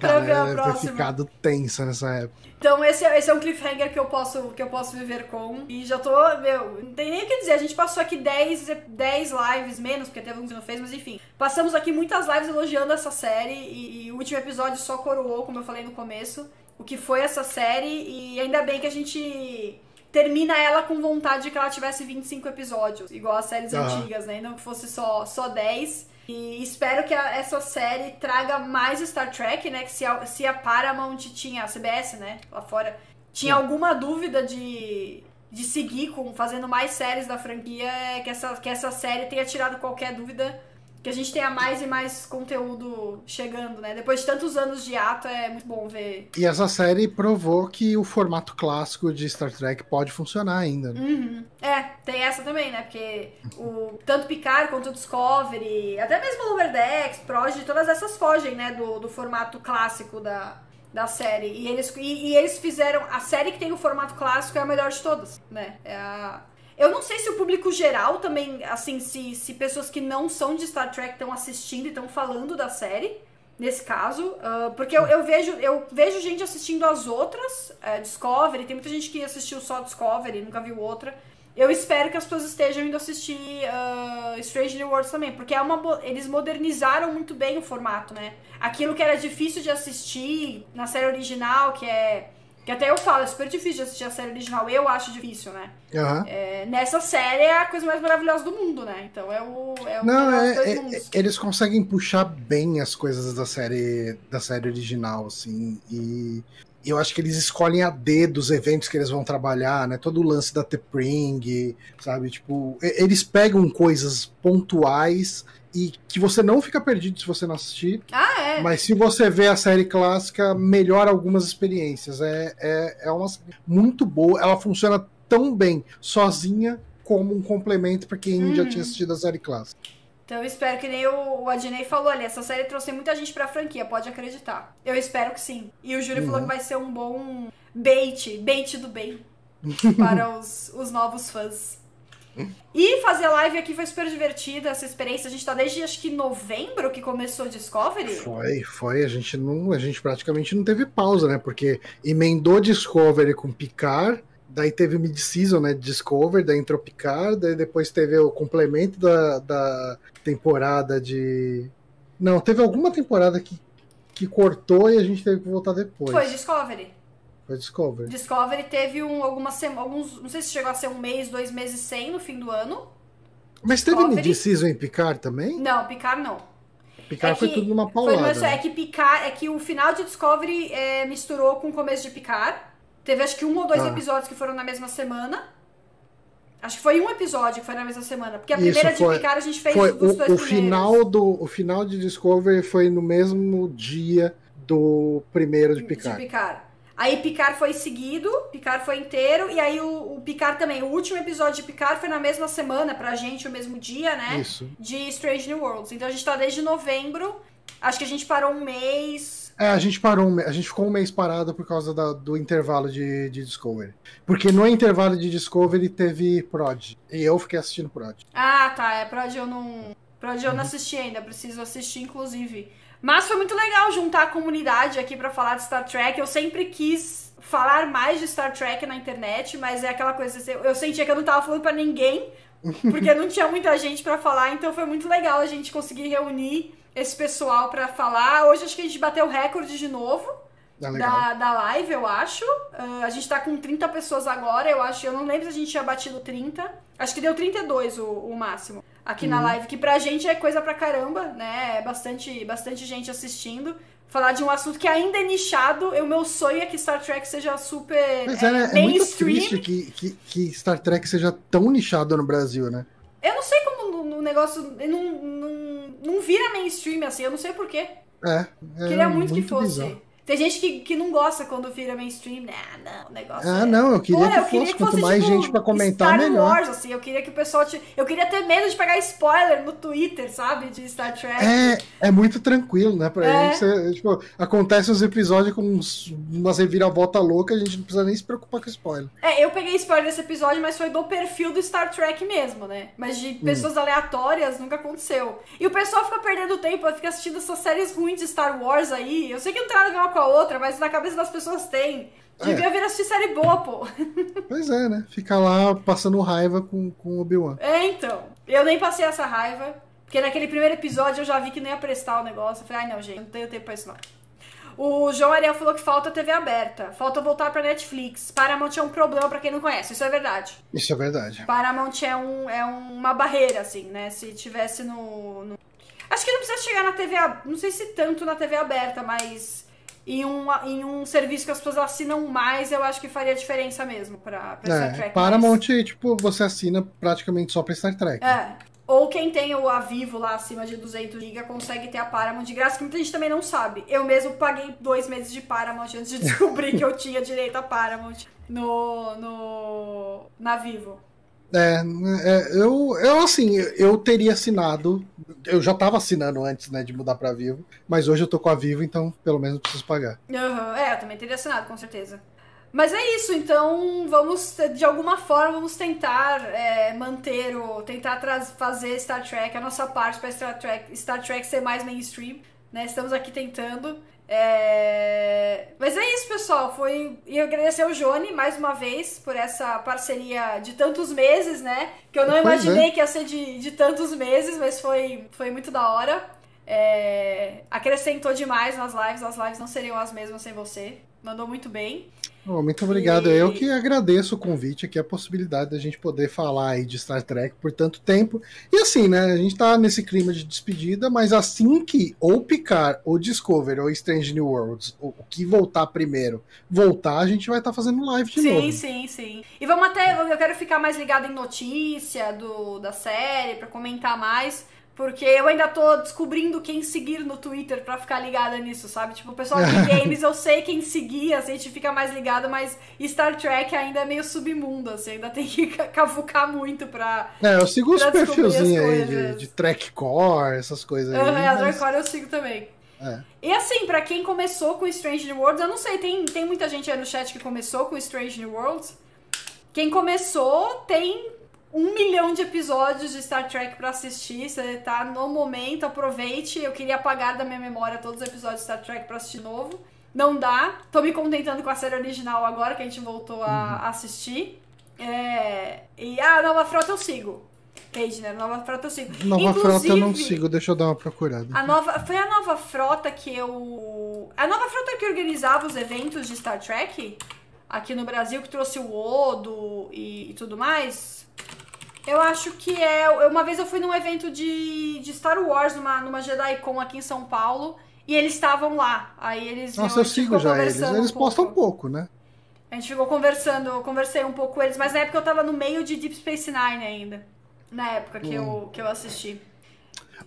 pra ver a deve ter próxima. ficado tensa nessa época. Então esse, é- esse é um cliffhanger que eu posso que eu posso viver com. E já tô, meu, não tem nem o que dizer. A gente passou aqui 10, 10 lives, menos, porque teve um que não fez, mas enfim. Passamos aqui muitas lives elogiando essa série e, e o último episódio só coroou, como eu falei no começo, o que foi essa série. E ainda bem que a gente termina ela com vontade de que ela tivesse 25 episódios, igual as séries antigas, né? E não que fosse só, só 10. E espero que a- essa série traga mais Star Trek, né? Que se a, se a Paramount tinha, a CBS, né? Lá fora, tinha Sim. alguma dúvida de, de seguir com fazendo mais séries da franquia, é que essa, que essa série tenha tirado qualquer dúvida que a gente tenha mais e mais conteúdo chegando, né? Depois de tantos anos de ato, é muito bom ver. E essa série provou que o formato clássico de Star Trek pode funcionar ainda. Né? Uhum. É, tem essa também, né? Porque o, tanto Picard quanto o Discovery, até mesmo o Lower Decks, Prodigy, todas essas fogem, né? Do, do formato clássico da, da série. E eles, e, e, eles fizeram. A série que tem o formato clássico é a melhor de todas, né? É a. Eu não sei se o público geral também, assim, se, se pessoas que não são de Star Trek estão assistindo e estão falando da série, nesse caso. Uh, porque eu, eu, vejo, eu vejo gente assistindo as outras, uh, Discovery, tem muita gente que assistiu só Discovery, nunca viu outra. Eu espero que as pessoas estejam indo assistir uh, Strange New Worlds também, porque é uma, eles modernizaram muito bem o formato, né? Aquilo que era difícil de assistir na série original, que é. Que até eu falo, é super difícil de assistir a série original, eu acho difícil, né? Uhum. É, nessa série é a coisa mais maravilhosa do mundo, né? Então é o. É o Não, é, é, eles conseguem puxar bem as coisas da série, da série original, assim. E eu acho que eles escolhem a dedo os eventos que eles vão trabalhar, né? Todo o lance da T-Pring, sabe? Tipo, eles pegam coisas pontuais e que você não fica perdido se você não assistir. Ah, é. Mas se você vê a série clássica, melhora algumas experiências. É, é, é uma muito boa. Ela funciona tão bem sozinha como um complemento para quem uhum. já tinha assistido a série clássica. Então eu espero que nem o, o Adnei falou ali, essa série trouxe muita gente pra franquia, pode acreditar. Eu espero que sim. E o Júlio uhum. falou que vai ser um bom bait, bait do bem para os, os novos fãs. E fazer live aqui foi super divertida, essa experiência. A gente tá desde acho que novembro que começou o Discovery. Foi, foi. A gente não, a gente praticamente não teve pausa, né? Porque emendou Discovery com Picard Daí teve mid-season, né? Discover, daí entrou Picard, daí depois teve o complemento da, da temporada de. Não, teve alguma temporada que, que cortou e a gente teve que voltar depois. Foi Discovery. Foi Discovery. Discovery teve um, algumas alguns. Não sei se chegou a ser um mês, dois meses sem no fim do ano. Mas teve mid-season em Picard também? Não, Picard não. Picard é foi tudo numa paulada. Foi, mas é que Picard, é que o final de Discovery é, misturou com o começo de Picard. Teve acho que um ou dois ah. episódios que foram na mesma semana. Acho que foi um episódio que foi na mesma semana. Porque a Isso, primeira foi, de Picard a gente fez foi, dos o, dois o final do O final de Discovery foi no mesmo dia do primeiro de Picard. De Picard. Aí Picard foi seguido, Picard foi inteiro, e aí o, o, Picard também. O último episódio de Picard foi na mesma semana, pra gente, o mesmo dia, né? Isso. De Strange New Worlds. Então a gente tá desde novembro. Acho que a gente parou um mês é, a gente parou, a gente ficou um mês parado por causa da, do intervalo de, de Discovery. Porque no intervalo de Discovery teve Prod. E eu fiquei assistindo Prod. Ah, tá. É, Prod eu não. Prod eu não uhum. assisti ainda, preciso assistir, inclusive. Mas foi muito legal juntar a comunidade aqui para falar de Star Trek. Eu sempre quis falar mais de Star Trek na internet, mas é aquela coisa. Eu sentia que eu não tava falando para ninguém, porque não tinha muita gente para falar, então foi muito legal a gente conseguir reunir esse pessoal para falar. Hoje acho que a gente bateu o recorde de novo. Ah, da, da live, eu acho. Uh, a gente tá com 30 pessoas agora, eu acho. Eu não lembro se a gente tinha batido 30. Acho que deu 32 o, o máximo aqui uhum. na live, que pra gente é coisa pra caramba, né? É bastante, bastante gente assistindo. Falar de um assunto que ainda é nichado. O meu sonho é que Star Trek seja super Mas é, é, é muito triste que, que, que, Star Trek seja tão nichado no Brasil, né? Eu não sei como no, no negócio. Não, não, não vira mainstream assim, eu não sei porquê. É. é Queria muito, muito que fosse. Bizarro. Tem gente que, que não gosta quando vira mainstream. Né? não, o negócio. Ah, é... não, eu queria, Pô, que, eu queria fosse, que fosse. Quanto mais tipo, gente pra comentar, Star melhor. Wars, assim. Eu queria que o pessoal. Te... Eu queria ter medo de pegar spoiler no Twitter, sabe? De Star Trek. É, é muito tranquilo, né? Pra é. gente. Tipo, acontece os episódios com uns, umas reviravolta louca, a gente não precisa nem se preocupar com spoiler. É, eu peguei spoiler desse episódio, mas foi do perfil do Star Trek mesmo, né? Mas de hum. pessoas hum. aleatórias nunca aconteceu. E o pessoal fica perdendo tempo, fica assistindo essas séries ruins de Star Wars aí. Eu sei que não tem nada a ver uma com a outra, mas na cabeça das pessoas tem. Devia é. vir assistir série boa, pô. Pois é, né? Ficar lá passando raiva com, com o Obi-Wan. É, então. Eu nem passei essa raiva. Porque naquele primeiro episódio eu já vi que não ia prestar o negócio. Eu falei, ai não, gente, não tenho tempo pra isso não. O João Ariel falou que falta TV aberta. Falta voltar pra Netflix. Paramount é um problema para quem não conhece. Isso é verdade. Isso é verdade. Paramount é, um, é uma barreira, assim, né? Se tivesse no, no... Acho que não precisa chegar na TV... Não sei se tanto na TV aberta, mas em um, em um serviço que as pessoas assinam mais, eu acho que faria diferença mesmo pra, pra é, Star Trek. Paramount, mas... tipo, você assina praticamente só pra Star Trek. É. Ou quem tem o Avivo lá acima de 200 GB consegue ter a Paramount de graça, que muita gente também não sabe. Eu mesmo paguei dois meses de Paramount antes de descobrir que eu tinha direito a Paramount no, no, na Vivo. É, é, eu, eu assim, eu teria assinado. Eu já tava assinando antes, né, de mudar pra Vivo, mas hoje eu tô com a Vivo, então pelo menos preciso pagar. Uhum, é, eu também teria assinado, com certeza. Mas é isso, então vamos, de alguma forma, vamos tentar é, manter o. tentar fazer Star Trek, a nossa parte para Star Trek, Star Trek ser mais mainstream. Né? Estamos aqui tentando. É... Mas é isso, pessoal. Foi e agradecer ao Jone mais uma vez por essa parceria de tantos meses, né? Que eu não pois é. imaginei é. que ia ser de, de tantos meses, mas foi, foi muito da hora. É... Acrescentou demais nas lives. As lives não seriam as mesmas sem você. Mandou muito bem. Oh, muito obrigado. E... Eu que agradeço o convite aqui, a possibilidade da gente poder falar aí de Star Trek por tanto tempo. E assim, né? A gente tá nesse clima de despedida, mas assim que ou Picard, ou Discovery, ou Strange New Worlds, o que voltar primeiro, voltar, a gente vai estar tá fazendo live de sim, novo. Sim, sim, sim. E vamos até. Eu quero ficar mais ligado em notícia do, da série, para comentar mais. Porque eu ainda tô descobrindo quem seguir no Twitter pra ficar ligada nisso, sabe? Tipo, o pessoal de games eu sei quem seguir, assim, a gente fica mais ligado, mas Star Trek ainda é meio submundo, assim, ainda tem que cavucar muito pra. É, eu sigo os perfilzinhos aí de, de Track Core, essas coisas aí. Uhum, mas... Track Core eu sigo também. É. E assim, para quem começou com Strange New Worlds, eu não sei, tem, tem muita gente aí no chat que começou com Strange New Worlds. Quem começou tem um milhão de episódios de Star Trek para assistir. Você tá no momento, aproveite. Eu queria apagar da minha memória todos os episódios de Star Trek pra assistir novo. Não dá. Tô me contentando com a série original agora, que a gente voltou a uhum. assistir. É... E a nova frota eu sigo. Cage, né? Nova frota eu sigo. Nova Inclusive, frota eu não sigo, deixa eu dar uma procurada. A nova, foi a nova frota que eu. A nova frota que organizava os eventos de Star Trek aqui no Brasil, que trouxe o Odo e, e tudo mais. Eu acho que é. Uma vez eu fui num evento de, de Star Wars, numa, numa JediCon aqui em São Paulo, e eles estavam lá. Aí eles. Nossa, eu sigo já eles. Eles um postam um pouco, né? A gente ficou conversando, eu conversei um pouco com eles, mas na época eu tava no meio de Deep Space Nine ainda. Na época que, hum. eu, que eu assisti.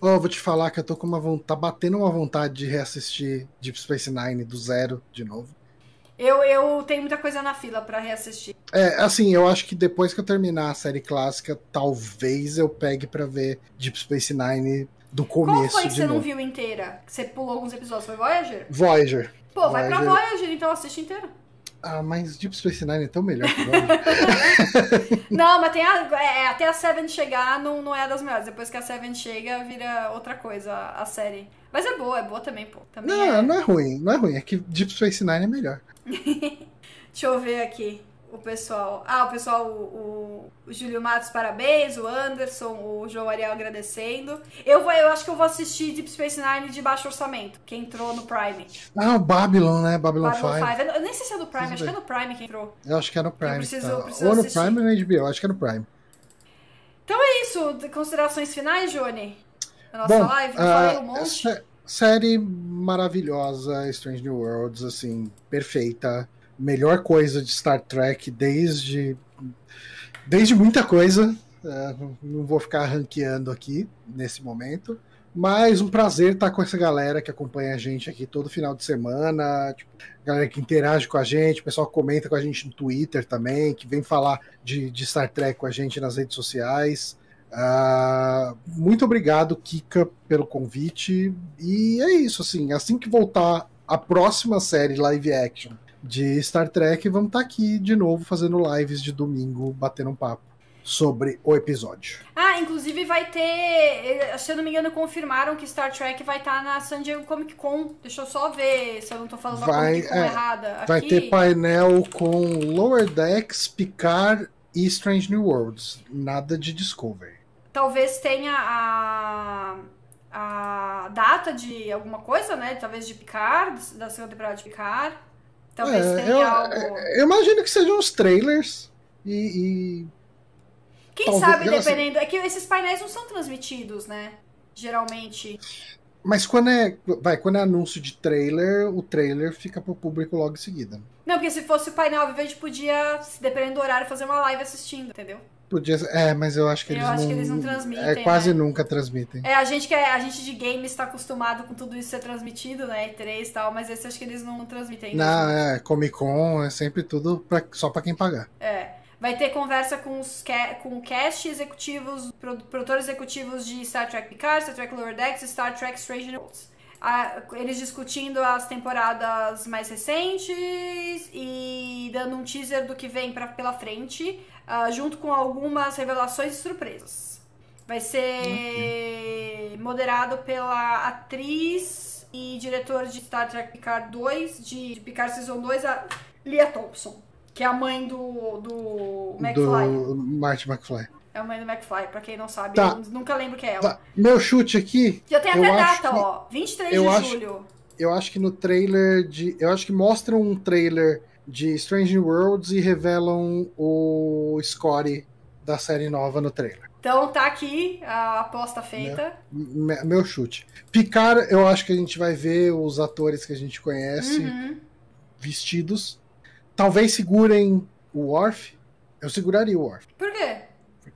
Oh, vou te falar que eu tô com uma vontade. tá batendo uma vontade de reassistir Deep Space Nine do zero de novo. Eu, eu tenho muita coisa na fila para reassistir. É, assim, eu acho que depois que eu terminar a série clássica, talvez eu pegue para ver Deep Space Nine do começo. Qual foi que você novo. não viu inteira? Que você pulou alguns episódios? Foi Voyager? Voyager. Pô, vai Voyager. pra Voyager, então assiste inteira. Ah, mas Deep Space Nine é tão melhor que Voyager. não, mas tem a, é, até a Seven chegar não, não é das melhores. Depois que a Seven chega, vira outra coisa a, a série. Mas é boa, é boa também, pô. Também não, é... não é ruim, não é ruim. É que Deep Space Nine é melhor. Deixa eu ver aqui o pessoal. Ah, o pessoal, o, o, Júlio Matos, parabéns, o Anderson, o João Ariel agradecendo. Eu, vou, eu acho que eu vou assistir Deep Space Nine de baixo orçamento, que entrou no Prime. Ah, o Babylon, né? Babylon, Babylon 5. Eu nem sei se é do Prime, acho que é no Prime que entrou. Eu acho que é no Prime. Eu preciso, tá. preciso ou no assistir. Prime ou no HBO, acho que é no Prime. Então é isso. Considerações finais, Johnny? Da nossa Bom, live? Eu uh, falei um monte. Série maravilhosa, Strange New Worlds, assim, perfeita. Melhor coisa de Star Trek desde. Desde muita coisa. É, não vou ficar ranqueando aqui nesse momento. Mas um prazer estar com essa galera que acompanha a gente aqui todo final de semana, tipo, galera que interage com a gente, o pessoal comenta com a gente no Twitter também, que vem falar de, de Star Trek com a gente nas redes sociais. Uh, muito obrigado, Kika, pelo convite. E é isso, assim. Assim que voltar a próxima série live action de Star Trek, vamos estar tá aqui de novo fazendo lives de domingo, batendo um papo sobre o episódio. Ah, inclusive vai ter, eh, se eu não me engano, confirmaram que Star Trek vai estar tá na San Diego Comic Con. Deixa eu só ver se eu não estou falando vai, é, errada. Aqui... Vai ter painel com Lower Decks, Picard e Strange New Worlds. Nada de Discovery talvez tenha a, a data de alguma coisa, né? Talvez de Picard, da segunda temporada de Picard. Talvez é, tenha eu, algo. Eu imagino que sejam os trailers e. e... Quem talvez, sabe, dependendo. Assim... É que esses painéis não são transmitidos, né? Geralmente. Mas quando é, vai, quando é anúncio de trailer, o trailer fica pro público logo em seguida. Não, porque se fosse o painel, a gente podia, dependendo do horário, fazer uma live assistindo, entendeu? Podia, é, mas eu acho que Eu eles acho não. que eles não transmitem, É, quase né? nunca transmitem. É, a gente que é, a gente de games tá acostumado com tudo isso ser transmitido, né? E3 e tal, mas esse acho que eles não transmitem. Não, é, Comic Con é sempre tudo pra, só pra quem pagar. É. Vai ter conversa com, os com cast executivos, pro- produtores executivos de Star Trek Picard, Star Trek Lower Decks e Star Trek Strange Worlds. Ah, eles discutindo as temporadas mais recentes e dando um teaser do que vem pra, pela frente, ah, junto com algumas revelações e surpresas. Vai ser moderado pela atriz e diretora de Star Trek Picard 2, de, de Picard Season 2, a Lia Thompson, que é a mãe do, do McFly. Do Marty McFly. É a mãe do McFly, pra quem não sabe, Tá. nunca lembro quem é ela. Tá, Meu chute aqui, Já tem até data, que- ó. 23 eu de acho- julho. eu acho que no trailer de. Eu acho que mostram um trailer de Strange Worlds e revelam o Scotty da série nova no trailer. Então tá aqui a aposta feita. Me- Meu chute. Picard, eu acho que a gente vai ver os atores que a gente conhece Uhum. vestidos. Talvez segurem o Worf. Eu seguraria o Worf. Por quê?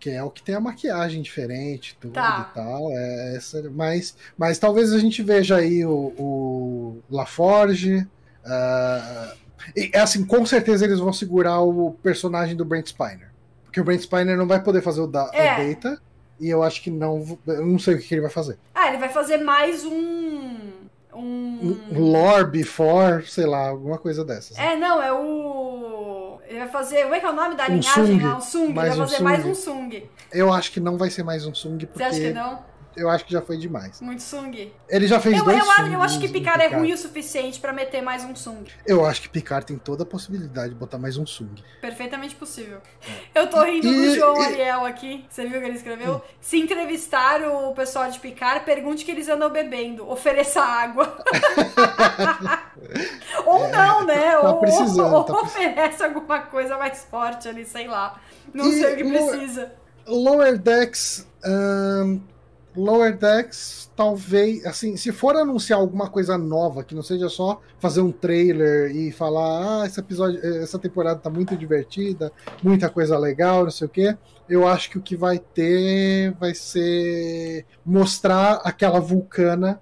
Porque é o que tem a maquiagem diferente, tudo Tá. e tal. É, essa, mas, mas talvez a gente veja aí o, o LaForge. ah, e, é assim, com certeza eles vão segurar o personagem do Brent Spiner. Porque o Brent Spiner não vai poder fazer o, da, o É. Data. E eu acho que não. Eu não sei o que, que ele vai fazer. Ah, ele vai fazer mais um. Um. Um Lore Before, sei lá, alguma coisa dessas. É, não, é o. Ele vai fazer. Como é que é o nome da Um linhagem Sung. lá? Um Sung. Mais ele vai um fazer mais Sung. um Sung. Eu acho que não vai ser mais um Sung, porque Você acha que não? Eu acho que já foi demais. Muito Sung. Ele já fez Eu, dois eu, Sungs eu acho que no Picard é ruim o suficiente pra meter mais um Sung. Eu acho que Picard tem toda a possibilidade de botar mais um Sung. Perfeitamente possível. Eu tô rindo E- do João e- Ariel aqui. Você viu o que ele escreveu? Se entrevistar o pessoal de Picar, pergunte que eles andam bebendo. Ofereça água. ou não, né? tá ou precisando, ou tá precisando. oferece alguma coisa mais forte ali, sei lá. Não E sei o que precisa. Lower Decks. ahn, Lower Decks, talvez. Assim, se for anunciar alguma coisa nova, que não seja só fazer um trailer e falar, ah, esse episódio, essa temporada tá muito divertida, muita coisa legal, não sei o quê. Eu acho que o que vai ter vai ser mostrar aquela vulcana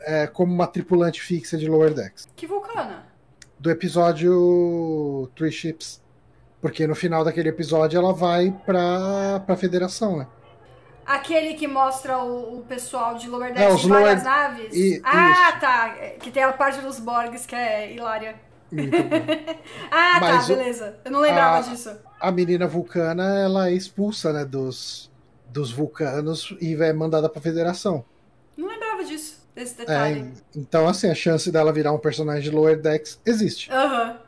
é, como uma tripulante fixa de Lower Decks. Que vulcana? do episódio Three Ships. Porque no final daquele episódio ela vai pra, pra federação, né? Aquele que mostra o, o pessoal de Lower É, Decks os em várias Lower- naves? I- ah, isso. tá. Que tem a parte dos Borgs que é hilária. Ah, Mas tá, o- beleza. Eu não lembrava a- disso. A menina vulcana, ela é expulsa, né, dos, dos vulcanos e é mandada pra federação. Não lembrava disso, desse É, detalhe. então, assim, a chance dela virar um personagem de Lower Decks existe. Aham.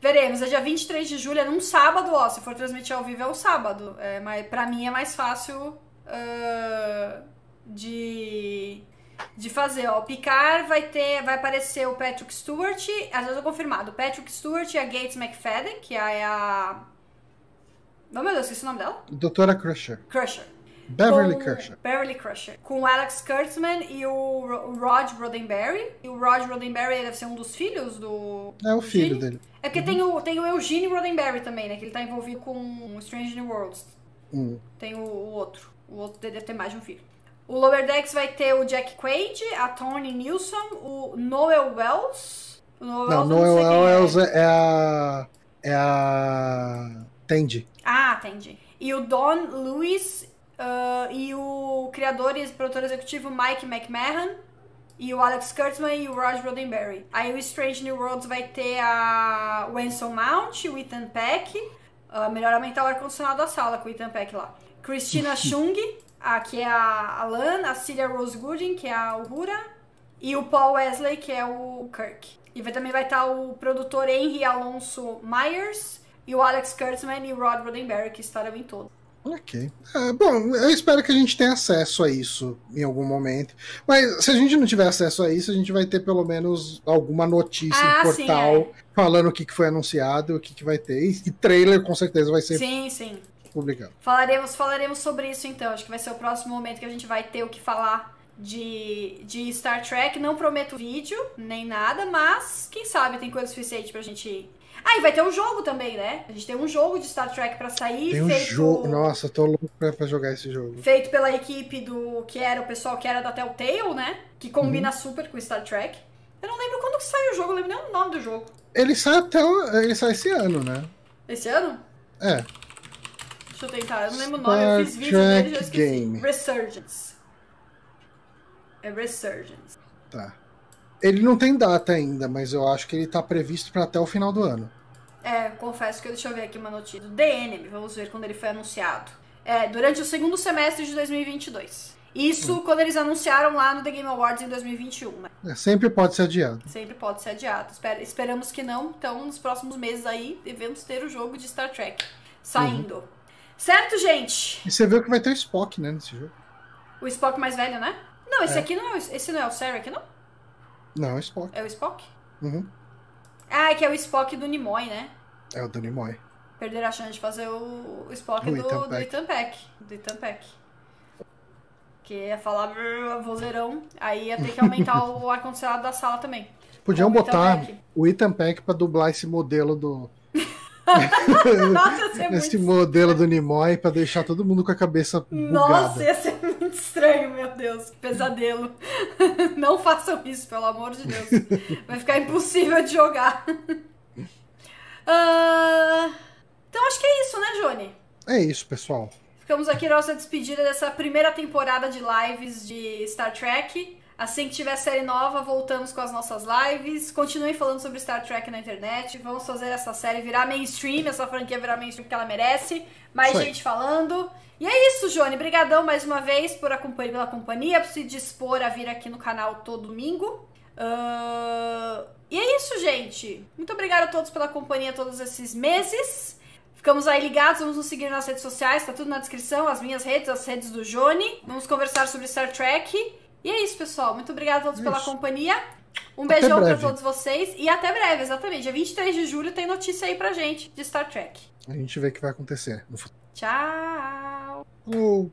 Veremos, é dia 23 de julho, é num sábado, ó. Se for transmitir ao vivo é um sábado. É, mas pra mim é mais fácil ah, de, de fazer, ó. O Picard vai ter. Vai aparecer o Patrick Stewart. Às vezes eu confirmado. O Patrick Stewart e a Gates McFadden, que é a. Oh meu Deus, esqueci o nome dela? Doutora Crusher. Crusher. Beverly Crusher. Beverly Crusher. Com o Alex Kurtzman e o Ro- Rod Roddenberry. E o Rod Roddenberry deve ser um dos filhos do. É o filho dele. É porque tem, o, tem o Eugene Roddenberry também, né? Que ele tá envolvido com Strange New Worlds. Hum. Tem o, o outro. O outro deve ter mais de um filho. O Lower Decks vai ter o Jack Quaid, a Tony Nilsson, o Noel Wells. O Noel Não, Wells não Noel é. Wells é a. É a. Tandy. Ah, entendi. E o Don Lewis ah, e o criador e produtor executivo Mike McMahon e o Alex Kurtzman e o Raj Roddenberry. Aí o Strange New Worlds vai ter a Wenson Mount, o Ethan Peck. melhor aumentar o ar-condicionado da sala com o Ethan Peck lá. Christina Chung, a, que é a Alan, a Celia Rose Gooding, que é a Uhura, e o Paul Wesley, que é o Kirk. E também vai estar o produtor Henry Alonso Myers e o Alex Kurtzman e o Rod Roddenberry, que estarão em todo. Ok. É, bom, eu espero que a gente tenha acesso a isso em algum momento. Mas se a gente não tiver acesso a isso, a gente vai ter pelo menos alguma notícia Ah, em sim, portal é. falando o que, que foi anunciado, o que, que vai ter. E, e trailer com certeza vai ser Sim, sim. Publicado. Falaremos, falaremos sobre isso então. Acho que vai ser o próximo momento que a gente vai ter o que falar de, de Star Trek. Não prometo vídeo, nem nada, mas quem sabe tem coisa suficiente pra gente Ah, e vai ter um jogo também, né? A gente tem um jogo de Star Trek pra sair. Tem um feito... jogo. Nossa, tô louco pra, pra jogar esse jogo. Feito pela equipe do. que era o pessoal que era da Telltale, né? Que combina Uhum. super com Star Trek. Eu não lembro quando que saiu o jogo, eu lembro nem o nome do jogo. Ele sai até. Ele sai esse ano, né? Esse ano? É. Deixa eu tentar, eu não lembro o nome, eu fiz vídeo dele e já esqueci. Game. Resurgence. É Resurgence. Tá. Ele não tem data ainda, mas eu acho que ele tá previsto pra até o final do ano. É, confesso que deixa eu ver aqui uma notícia. Do The Enemy, vamos ver quando ele foi anunciado. É, durante o segundo semestre de 2022. Isso quando eles anunciaram lá no The Game Awards em 2021, né? É, sempre pode ser adiado. Sempre pode ser adiado. Espera- esperamos que não. Então, nos próximos meses aí, devemos ter o jogo de Star Trek saindo. Certo, gente? E você viu que vai ter o Spock, né, nesse jogo. O Spock mais velho, né? Não, esse É. aqui não é o, esse não é o Sarek, não? Não, é o Spock. É o Spock? Uhum. Ah, é que é o Spock do Nimoy, né? É o Danny Moy. Perderam a chance de fazer o, o Spock Do do, Ethan do. Ethan Peck. Do Ethan Peck. Que ia falar brrr, vozeirão, aí ia ter que aumentar o ar-condicionado da sala também. Podiam Ethan botar Peck. o Ethan Peck pra dublar esse modelo do. Nossa, ia ser esse muito... modelo do Nimoy pra deixar todo mundo com a cabeça Nossa, bugada. ia ser muito estranho, meu Deus. Que pesadelo. Não façam isso, pelo amor de Deus. Vai ficar impossível de jogar. Ah, Então acho que é isso, né, Johnny? É isso, pessoal. Ficamos aqui na nossa despedida dessa primeira temporada de lives de Star Trek. Assim que tiver série nova, voltamos com as nossas lives. Continuem falando sobre Star Trek na internet. Vamos fazer essa série virar mainstream, essa franquia virar mainstream que ela merece. Mais aí. gente falando. E é isso, Johnny. Brigadão mais uma vez por acompanhar pela companhia, por se dispor a vir aqui no canal todo domingo. Ah, E é isso, gente. Muito obrigada a todos pela companhia todos esses meses. Ficamos aí ligados, vamos nos seguir nas redes sociais, tá tudo na descrição, as minhas redes, as redes do Johnny. Vamos conversar sobre Star Trek. E é isso, pessoal. Muito obrigada a todos pela Isso. companhia. Um Até beijão pra breve. todos vocês e até breve, exatamente. Dia 23 de julho tem notícia aí pra gente de Star Trek. A gente vê o que vai acontecer no futuro. Tchau!